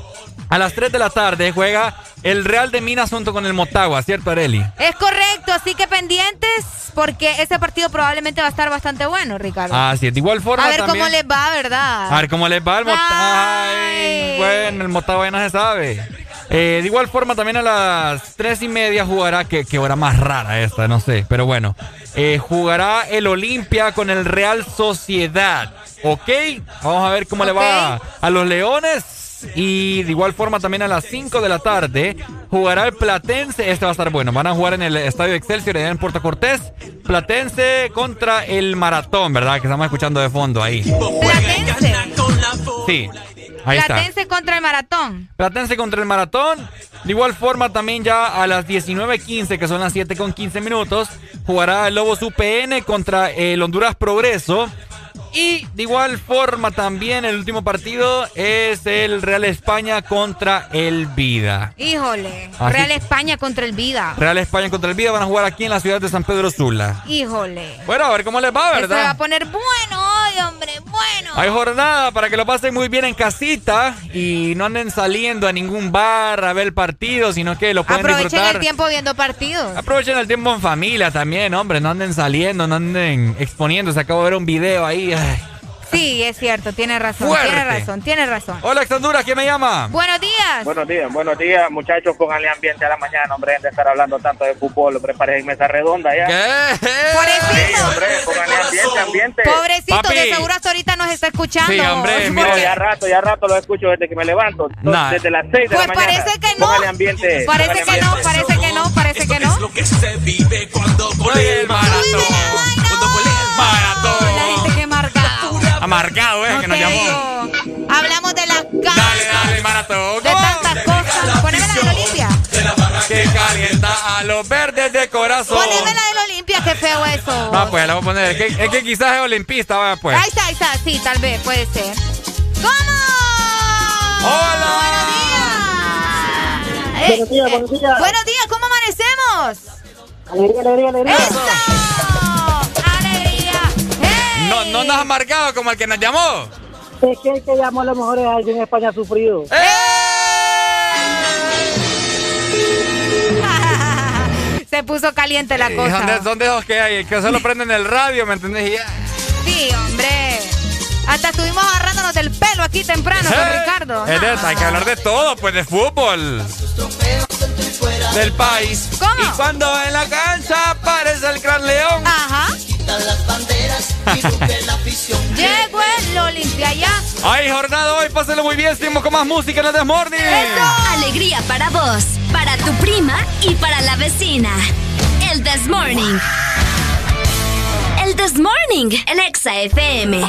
A las 3 de la tarde juega el Real de Minas junto con el Motagua, ¿cierto, Areli? Es correcto, así que pendientes porque ese partido probablemente va a estar bastante bueno, Ricardo. Así es, de igual forma a ver también- cómo les va, ¿verdad? A ver cómo les va el Motagua. Ay, bueno, el Motagua ya no se sabe. Eh, de igual forma, también a las tres y media jugará, que, que hora más rara esta, no sé, pero bueno. Eh, jugará el Olimpia con el Real Sociedad. ¿Ok? Vamos a ver cómo le va a los Leones. Y de igual forma también a las 5 de la tarde jugará el Platense. Este va a estar bueno. Van a jugar en el Estadio Excelsior allá en Puerto Cortés. Platense contra el Maratón, ¿verdad? Que estamos escuchando de fondo ahí. Platense. Sí, ahí está. Platense contra el maratón. Platense contra el Maratón. De igual forma, también ya a las 19.15, que son las 7 con 15 minutos, jugará el Lobos UPN contra el Honduras Progreso. Y de igual forma también el último partido es el Real España contra el Vida. Híjole. Así- Real España contra el Vida. Real España contra el Vida van a jugar aquí en la ciudad de San Pedro Sula. Híjole. Bueno, a ver cómo les va, Esto se va ¿verdad? a poner bueno hoy, hombre. Bueno. Hay jornada para que lo pasen muy bien en casita y no anden saliendo a ningún bar a ver el partido, sino que lo pueden Aprovechen disfrutar. el tiempo viendo partidos. Aprovechen el tiempo en familia también, hombre. No anden saliendo, no anden exponiéndose. Acabo de ver un video ahí. ay. Sí, es cierto. Tiene razón. Fuerte. Tiene razón. Tiene razón. Hola, Honduras, ¿quién me llama? Buenos días. Buenos días, buenos días, muchachos. Pónganle ambiente a la mañana, hombre, de estar hablando tanto de fútbol. Hombre, parece mesa redonda ya. ¿Qué? Sí, hombre, pónganle ambiente, ambiente. Pobrecito, Papi. de seguro hasta ahorita nos está escuchando. No, ya rato, ya rato lo escucho desde que me levanto. Nah. Desde las 6 de Pues la mañana. parece que no. Pónganle ambiente. Parece que no, parece que no, parece que no. lo que se vive cuando el maratón. Cuando el maratón. Amargado, eh, que nos llamó. digo. Hablamos de las casas. Dale, maratón. De tantas cosas. Poneme la del Olimpia. Que calienta a los verdes de corazón. Poneme la del Olimpia, qué feo eso. No, pues la voy a poner. Es que, es que quizás es olimpista, va, pues. Ahí está, ahí está. Sí, tal vez, puede ser. ¿Cómo? Buenos días, Eh, buenos días. Buenos días, ¿cómo amanecemos? Alegría, alegría, alegría. No, no nos ha marcado como el que nos llamó. Es que el que llamó a lo mejor es alguien en España sufrido. Se puso caliente la ¿Y cosa. ¿Dónde, ¿Dónde esos que hay? Que solo prenden el radio, ¿me entendés? Ya. Sí, hombre. Hasta estuvimos agarrándonos del pelo aquí temprano con Eh, Ricardo. es de- hay que hablar de todo, pues de fútbol. Del país. ¿Cómo? Y cuando en la cancha aparece el gran león. Ajá. Llegó el Olimpia ya. Hay jornada hoy, pásenlo muy bien. Seguimos con más música en el Desmorning. Alegría para vos, para tu prima y para la vecina. El This Morning. El This Morning en Exa FM.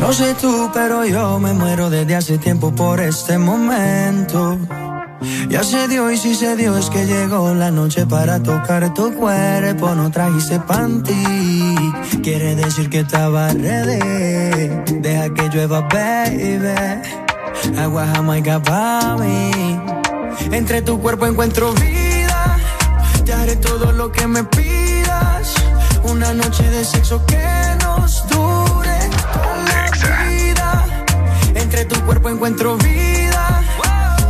No sé tú, pero yo me muero desde hace tiempo por este momento. Ya se dio y si se dio es que llegó la noche para tocar tu cuerpo. No trajiste panty, quiere decir que estaba ready. Deja que llueva, baby. Agua jamaica pa' mí. Entre tu cuerpo encuentro vida. Te haré todo lo que me pidas. Una noche de sexo que nos dure toda la vida. Entre tu cuerpo encuentro vida.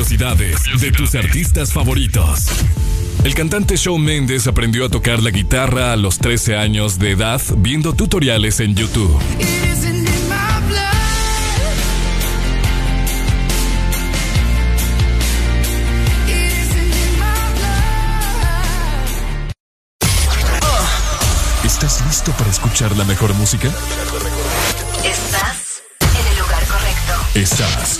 curiosidades de tus artistas favoritos. El cantante Shawn Mendes aprendió a tocar la guitarra a los 13 años de edad viendo tutoriales en YouTube. ¿Estás listo para escuchar la mejor música? Estás en el lugar correcto. Estás.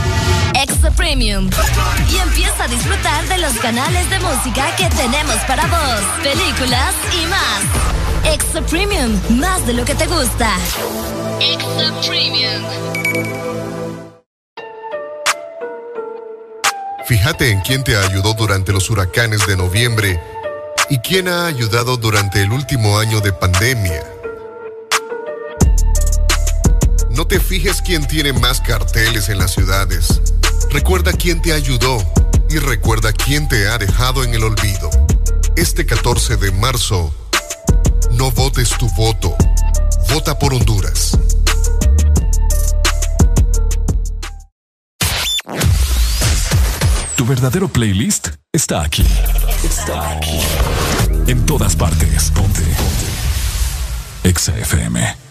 Extra Premium. Y empieza a disfrutar de los canales de música que tenemos para vos, películas y más. Extra Premium, más de lo que te gusta. Extra Premium. Fíjate en quién te ayudó durante los huracanes de noviembre y quién ha ayudado durante el último año de pandemia. No te fijes quién tiene más carteles en las ciudades. Recuerda quién te ayudó y recuerda quién te ha dejado en el olvido. Este 14 de marzo, no votes tu voto. Vota por Honduras. Tu verdadero playlist está aquí. Está aquí. En todas partes. Ponte. Ponte. Exa FM.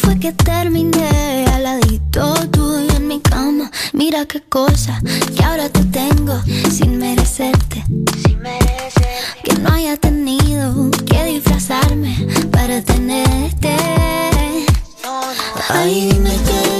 ¿Cómo fue que terminé al ladito tuyo en mi cama? Mira qué cosa que ahora te tengo sin merecerte. Que no haya tenido que disfrazarme para tenerte. Ay, dime qué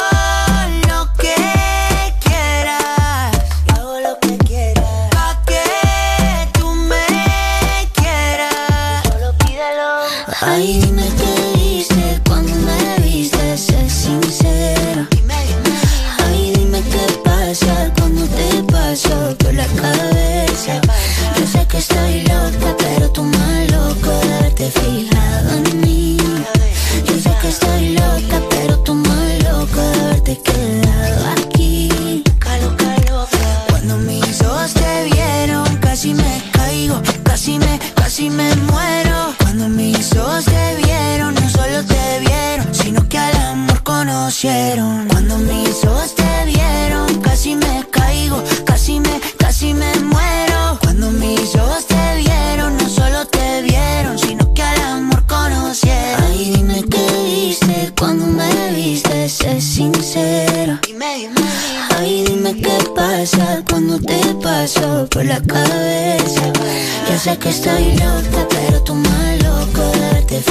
Ay, dime qué viste cuando me viste, sé sincera. Ay, dime qué pasa cuando te paso por la cabeza. Yo sé que estoy loca, pero tú más loco de fijado en mí. Yo sé que estoy loca, pero tú más loco de haberte quedado aquí. Cuando mis ojos te vieron, casi me caigo, casi me, casi me muero. pusieron. Cuando mis ojos te vieron, casi me caigo, casi me, casi me muero. Cuando mis ojos te vieron, no solo te vieron, sino que al amor conocieron. Ay, dime qué viste cuando me viste, sé sincero. Dime, dime, Ay, dime qué pasa cuando te paso por la cabeza. Yo sé que estoy loca, pero tú más loco de verte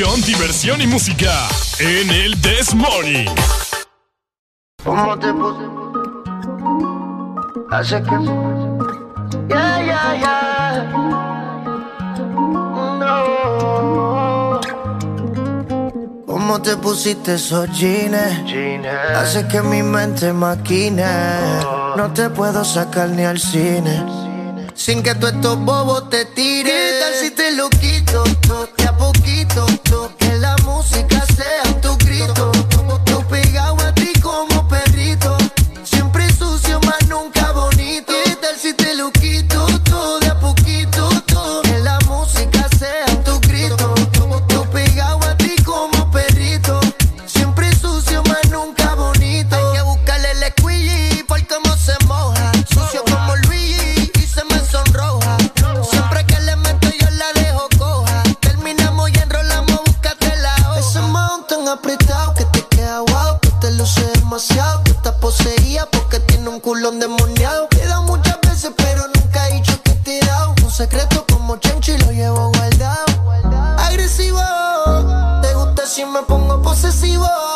diversión y música en el This ¿Cómo te te pusiste esos jeans? Hace que mi mente maquine. Oh. No te puedo sacar ni al cine. Sin que tú estos bobos te tires. ¿Qué tal si te lo quito? poquito, que la música sea tu grito. obsesivo.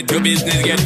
right to business, get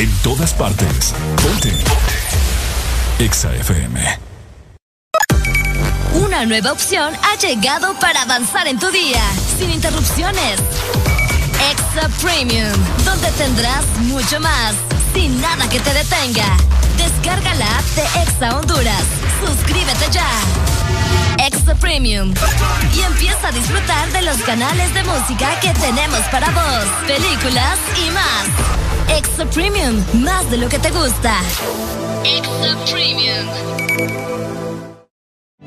En todas partes. Ponte. Exa FM. Una nueva opción ha llegado para avanzar en tu día, sin interrupciones. Extra Premium, donde tendrás mucho más, sin nada que te detenga. Descarga la app de Exa Honduras. Suscríbete ya. Extra Premium. Y empieza a disfrutar de los canales de música que tenemos para vos, películas y más. Extra Premium, más de lo que te gusta. Extra Premium.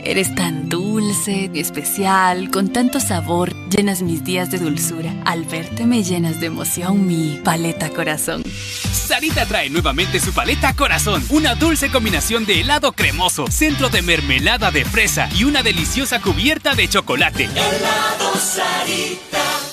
Eres tan dulce, especial, con tanto sabor, llenas mis días de dulzura. Al verte me llenas de emoción mi paleta corazón. Sarita trae nuevamente su paleta corazón, una dulce combinación de helado cremoso, centro de mermelada de fresa y una deliciosa cubierta de chocolate. Helado Sarita.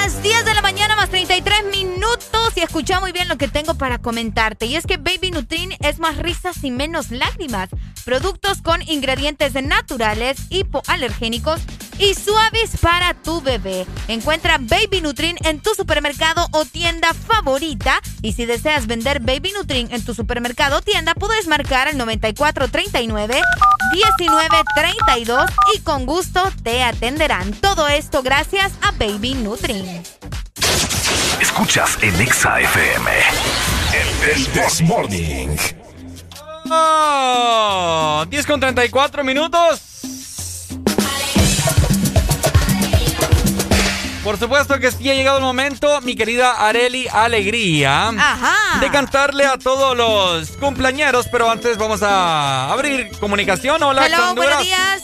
10 de la mañana más 33 y escucha muy bien lo que tengo para comentarte. Y es que Baby Nutrin es más risas y menos lágrimas. Productos con ingredientes naturales, hipoalergénicos y suaves para tu bebé. Encuentra Baby Nutrin en tu supermercado o tienda favorita. Y si deseas vender Baby Nutrin en tu supermercado o tienda, puedes marcar al 9439 1932 y con gusto te atenderán. Todo esto gracias a Baby Nutrin. Escuchas en Exa FM. El This Morning. Oh, 10 con 34 minutos. Por supuesto que sí ha llegado el momento, mi querida Areli Alegría, Ajá. de cantarle a todos los cumpleañeros, pero antes vamos a abrir comunicación. Hola, Hello, buenos días.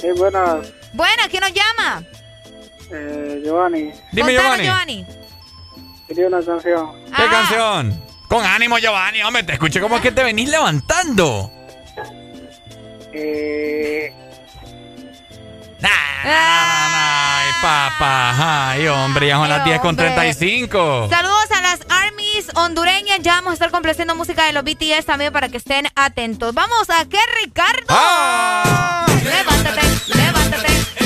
Sí, buenas. Buena, ¿quién nos llama? Eh, Giovanni. Dime, Contanos, Giovanni. Quería una canción. ¿Qué canción? Con ánimo, Giovanni, hombre, te escuché como que te venís levantando. Eh, Ay, papá, ay, hombre, ya son las 10 con hombre. 35. Saludos a las armies hondureñas. Ya vamos a estar complaciendo música de los BTS también para que estén atentos. Vamos a que Ricardo. Levántate, levántate. Levántate.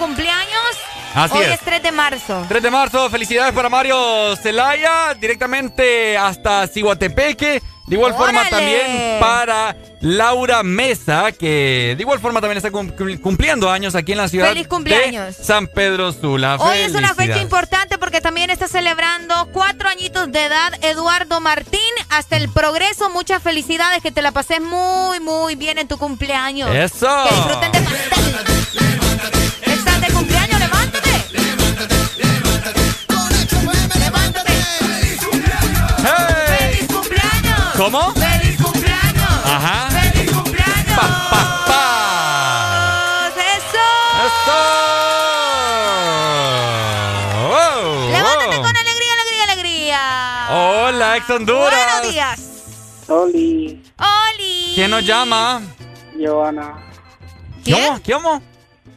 Cumpleaños. Así Hoy es. es 3 de marzo. 3 de marzo, felicidades para Mario Zelaya, directamente hasta Ciguatepeque. De igual forma también para Laura Mesa, que de igual forma también está cum- cumpliendo años aquí en la ciudad ¡Feliz cumpleaños! de San Pedro Sula. Hoy es una fecha importante porque también está celebrando cuatro añitos de edad Eduardo Martín. Hasta el progreso, muchas felicidades, que te la pases muy, muy bien en tu cumpleaños. ¡Eso! Que disfruten de pastel. ¿Cómo? ¡Feliz cumpleaños! Ajá. ¡Feliz cumpleaños! Pa, pa, pa. ¡Eso! ¡Eso! Wow, ¡Levántate con alegría, alegría, alegría! Hola, ex Honduras. Buenos días. Oli, ¡Oli! ¿Quién nos llama? Giovanna, ¿Cómo? ¿Cómo?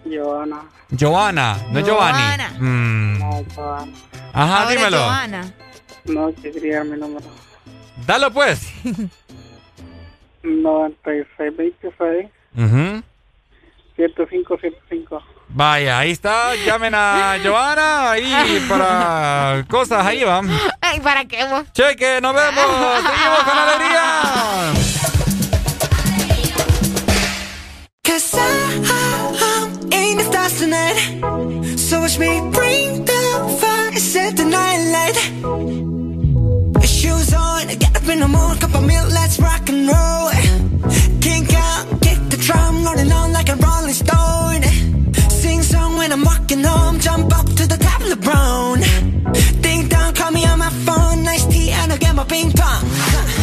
Giovanna. Joana, no es Giovanni. Giovanna. Mm. No, Giovanna. Ajá, Ahora dímelo. Johanna. No, que quería mi número. Dalo pues. 9626 Ujú. 7575. Vaya, ahí está. Llamen a Joana ahí para cosas ahí, va. Ay, ¿para qué vos? Cheque, nos vemos. Seguimos con alegría. Cause I, I'm in the stars tonight. So watch me bring the fire, set the night light. Shoes on, get up in the mood, cup of milk, let's rock and roll. Kink out, kick the drum, rolling on like a rolling stone. Sing song when I'm walking home, jump up to the top of the brown. Ding dong, call me on my phone, nice tea, and I'll get my ping pong.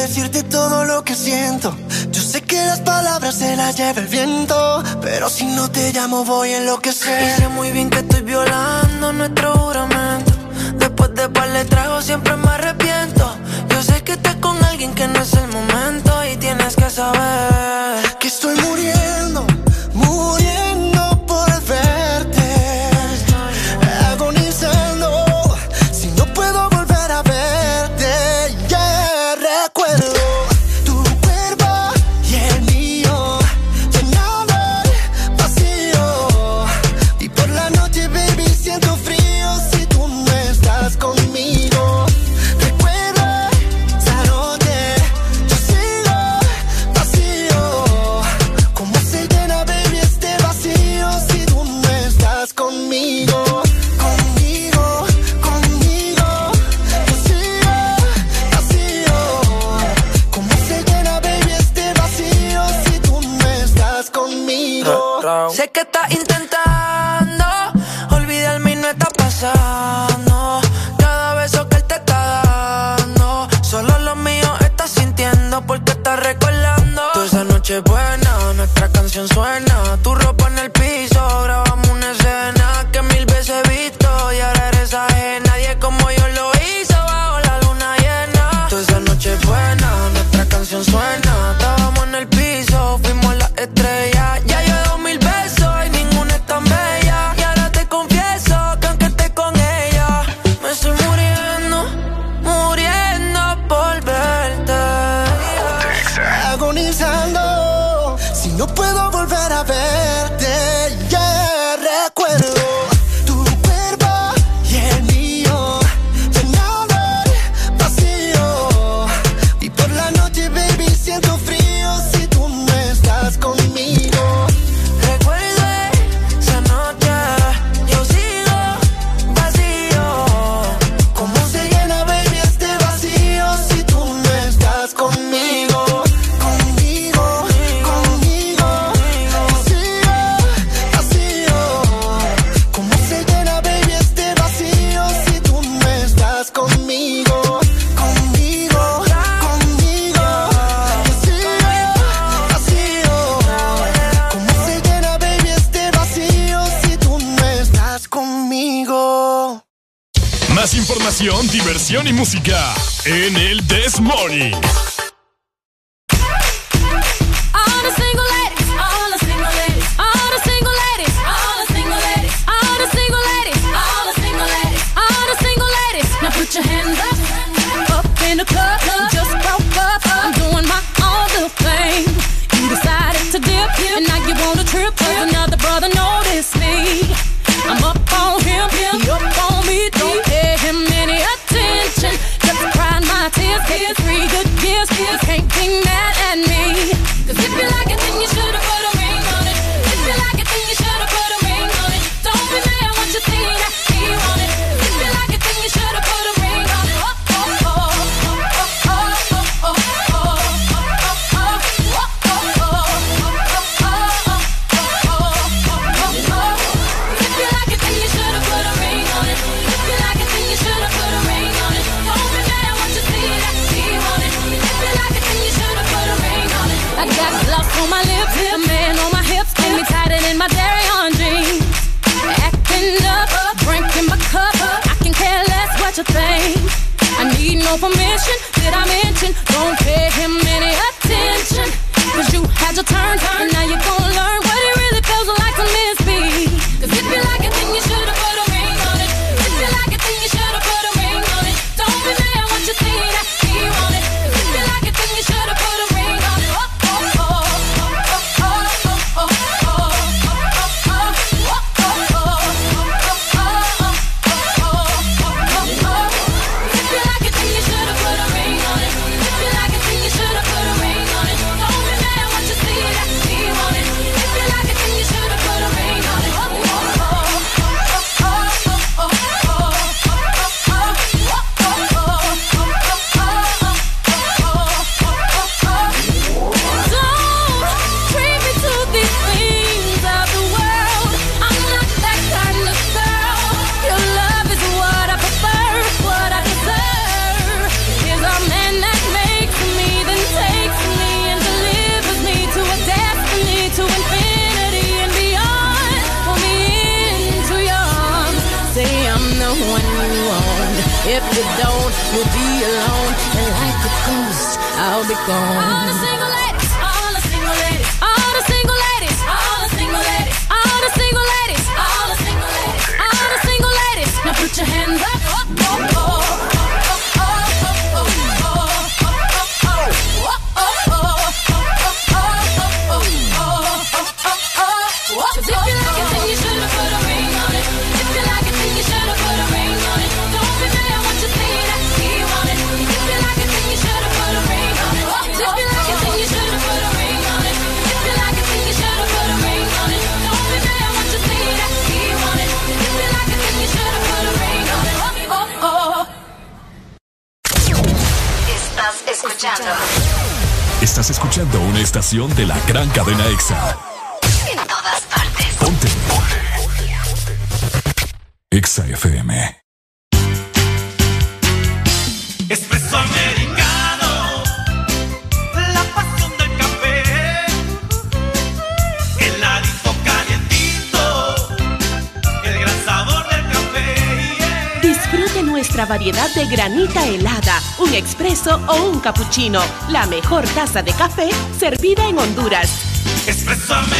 decirte todo lo que siento. Yo sé que las palabras se las lleva el viento, pero si no te llamo voy a enloquecer. Y sé muy bien que estoy violando nuestro juramento. Después de par de trago siempre me arrepiento. Yo sé que estás con alguien que no es el momento y tienes que saber que estoy muriendo cappuccino, la mejor taza de café servida en Honduras. Expresame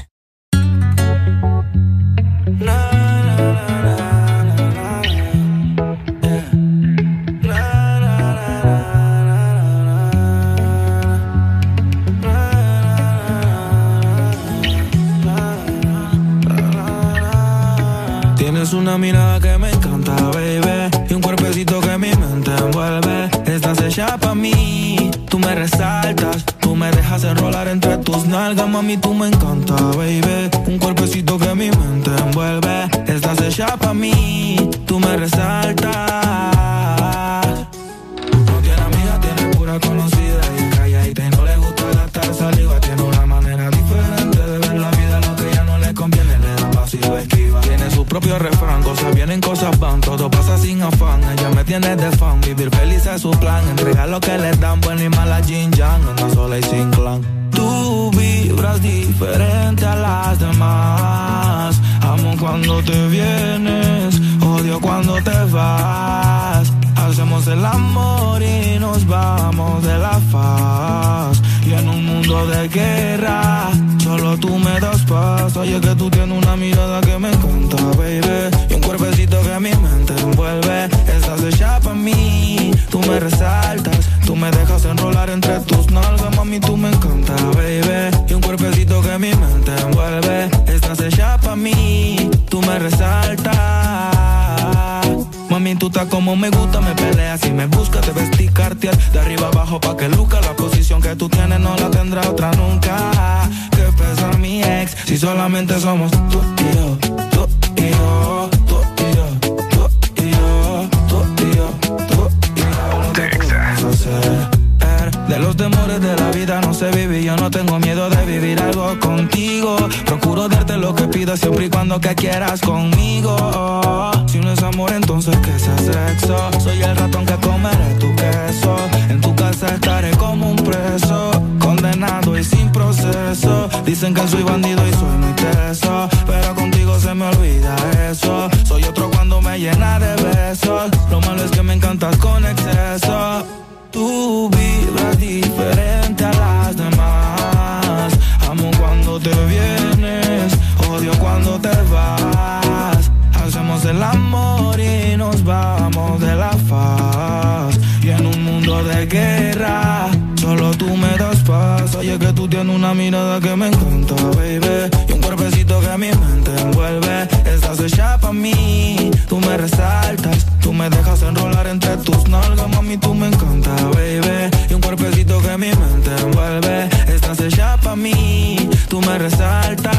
pa' mí, tú me resaltas.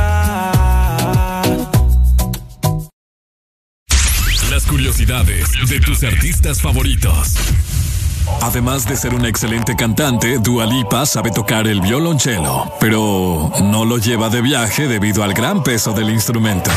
Las curiosidades de tus artistas favoritos. Además de ser una excelente cantante, Dua Lipa sabe tocar el violonchelo, pero no lo lleva de viaje debido al gran peso del instrumento.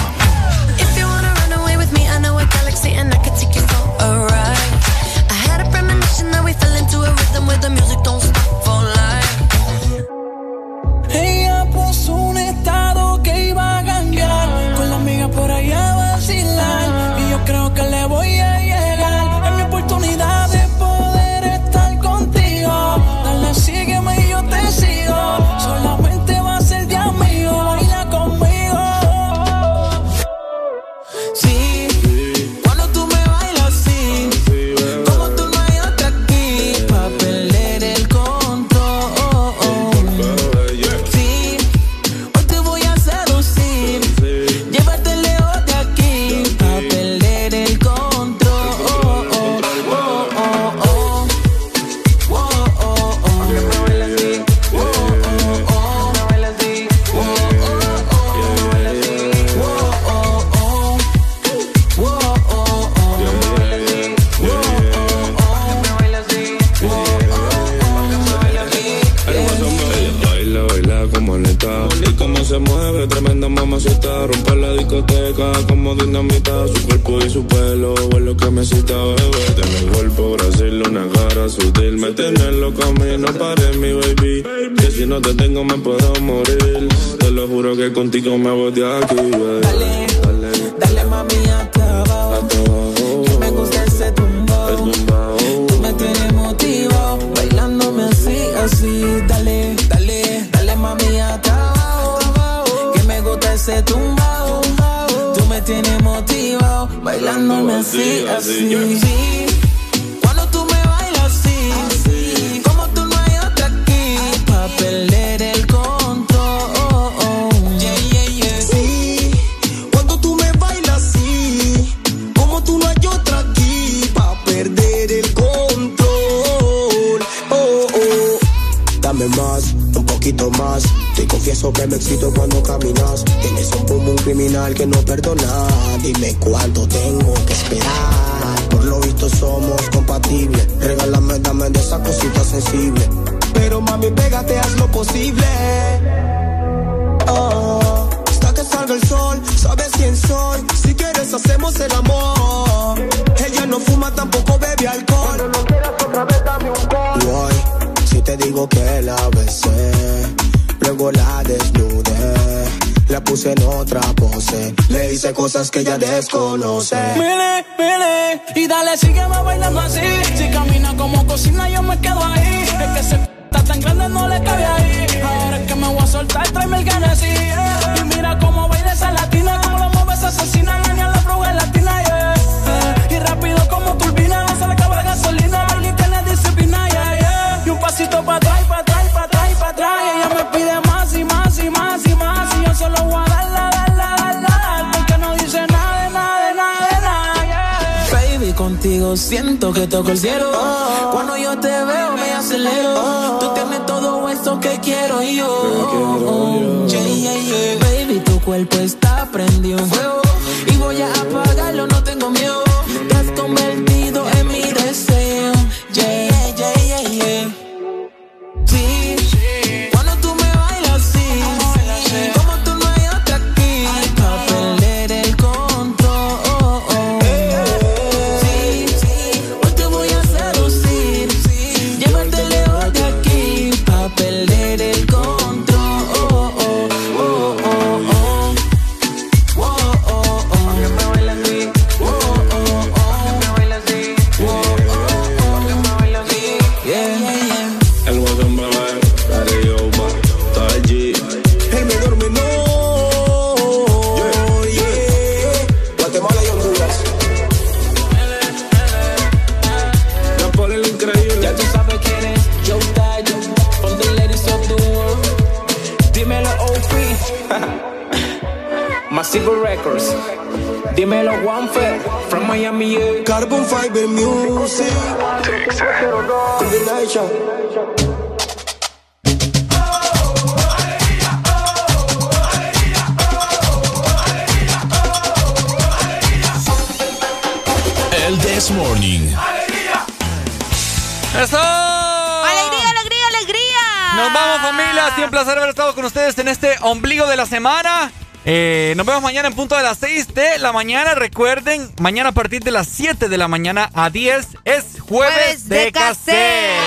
Mañana en punto de las 6 de la mañana. Recuerden, mañana a partir de las 7 de la mañana a 10 es jueves, Jueves de, de cassette.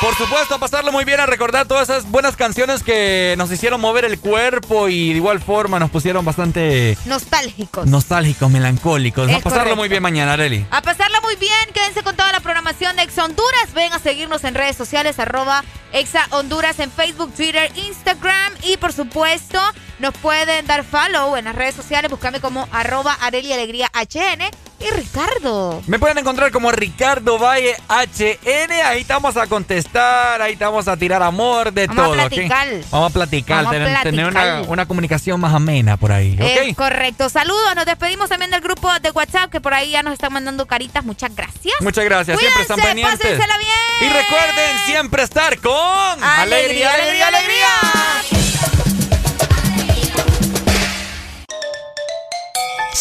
Por supuesto, a pasarlo muy bien, a recordar todas esas buenas canciones que nos hicieron mover el cuerpo y de igual forma nos pusieron bastante Nostálgicos. nostálgicos, melancólicos. Es a pasarlo correcto. muy bien mañana, Areli. A pasarla muy bien, quédense con toda la programación de Exa Honduras. Ven a seguirnos en redes sociales, arroba Exa Honduras en Facebook, Twitter, Instagram. Y por supuesto, nos pueden dar follow en las redes sociales. Búscame como arroba HN. Y Ricardo. Me pueden encontrar como Ricardo Valle HN. Ahí te vamos a contestar, ahí te vamos a tirar amor de Vamos a todo. platicar. Vamos a platicar, Vamos a tener, tener una, comunicación más amena por ahí. Es correcto. Saludos. Nos despedimos también del grupo de WhatsApp que por ahí ya nos están mandando caritas. Muchas gracias. Muchas gracias, siempre están pendientes. pásensela bien. Y recuerden siempre estar con Alegría, alegría, alegría.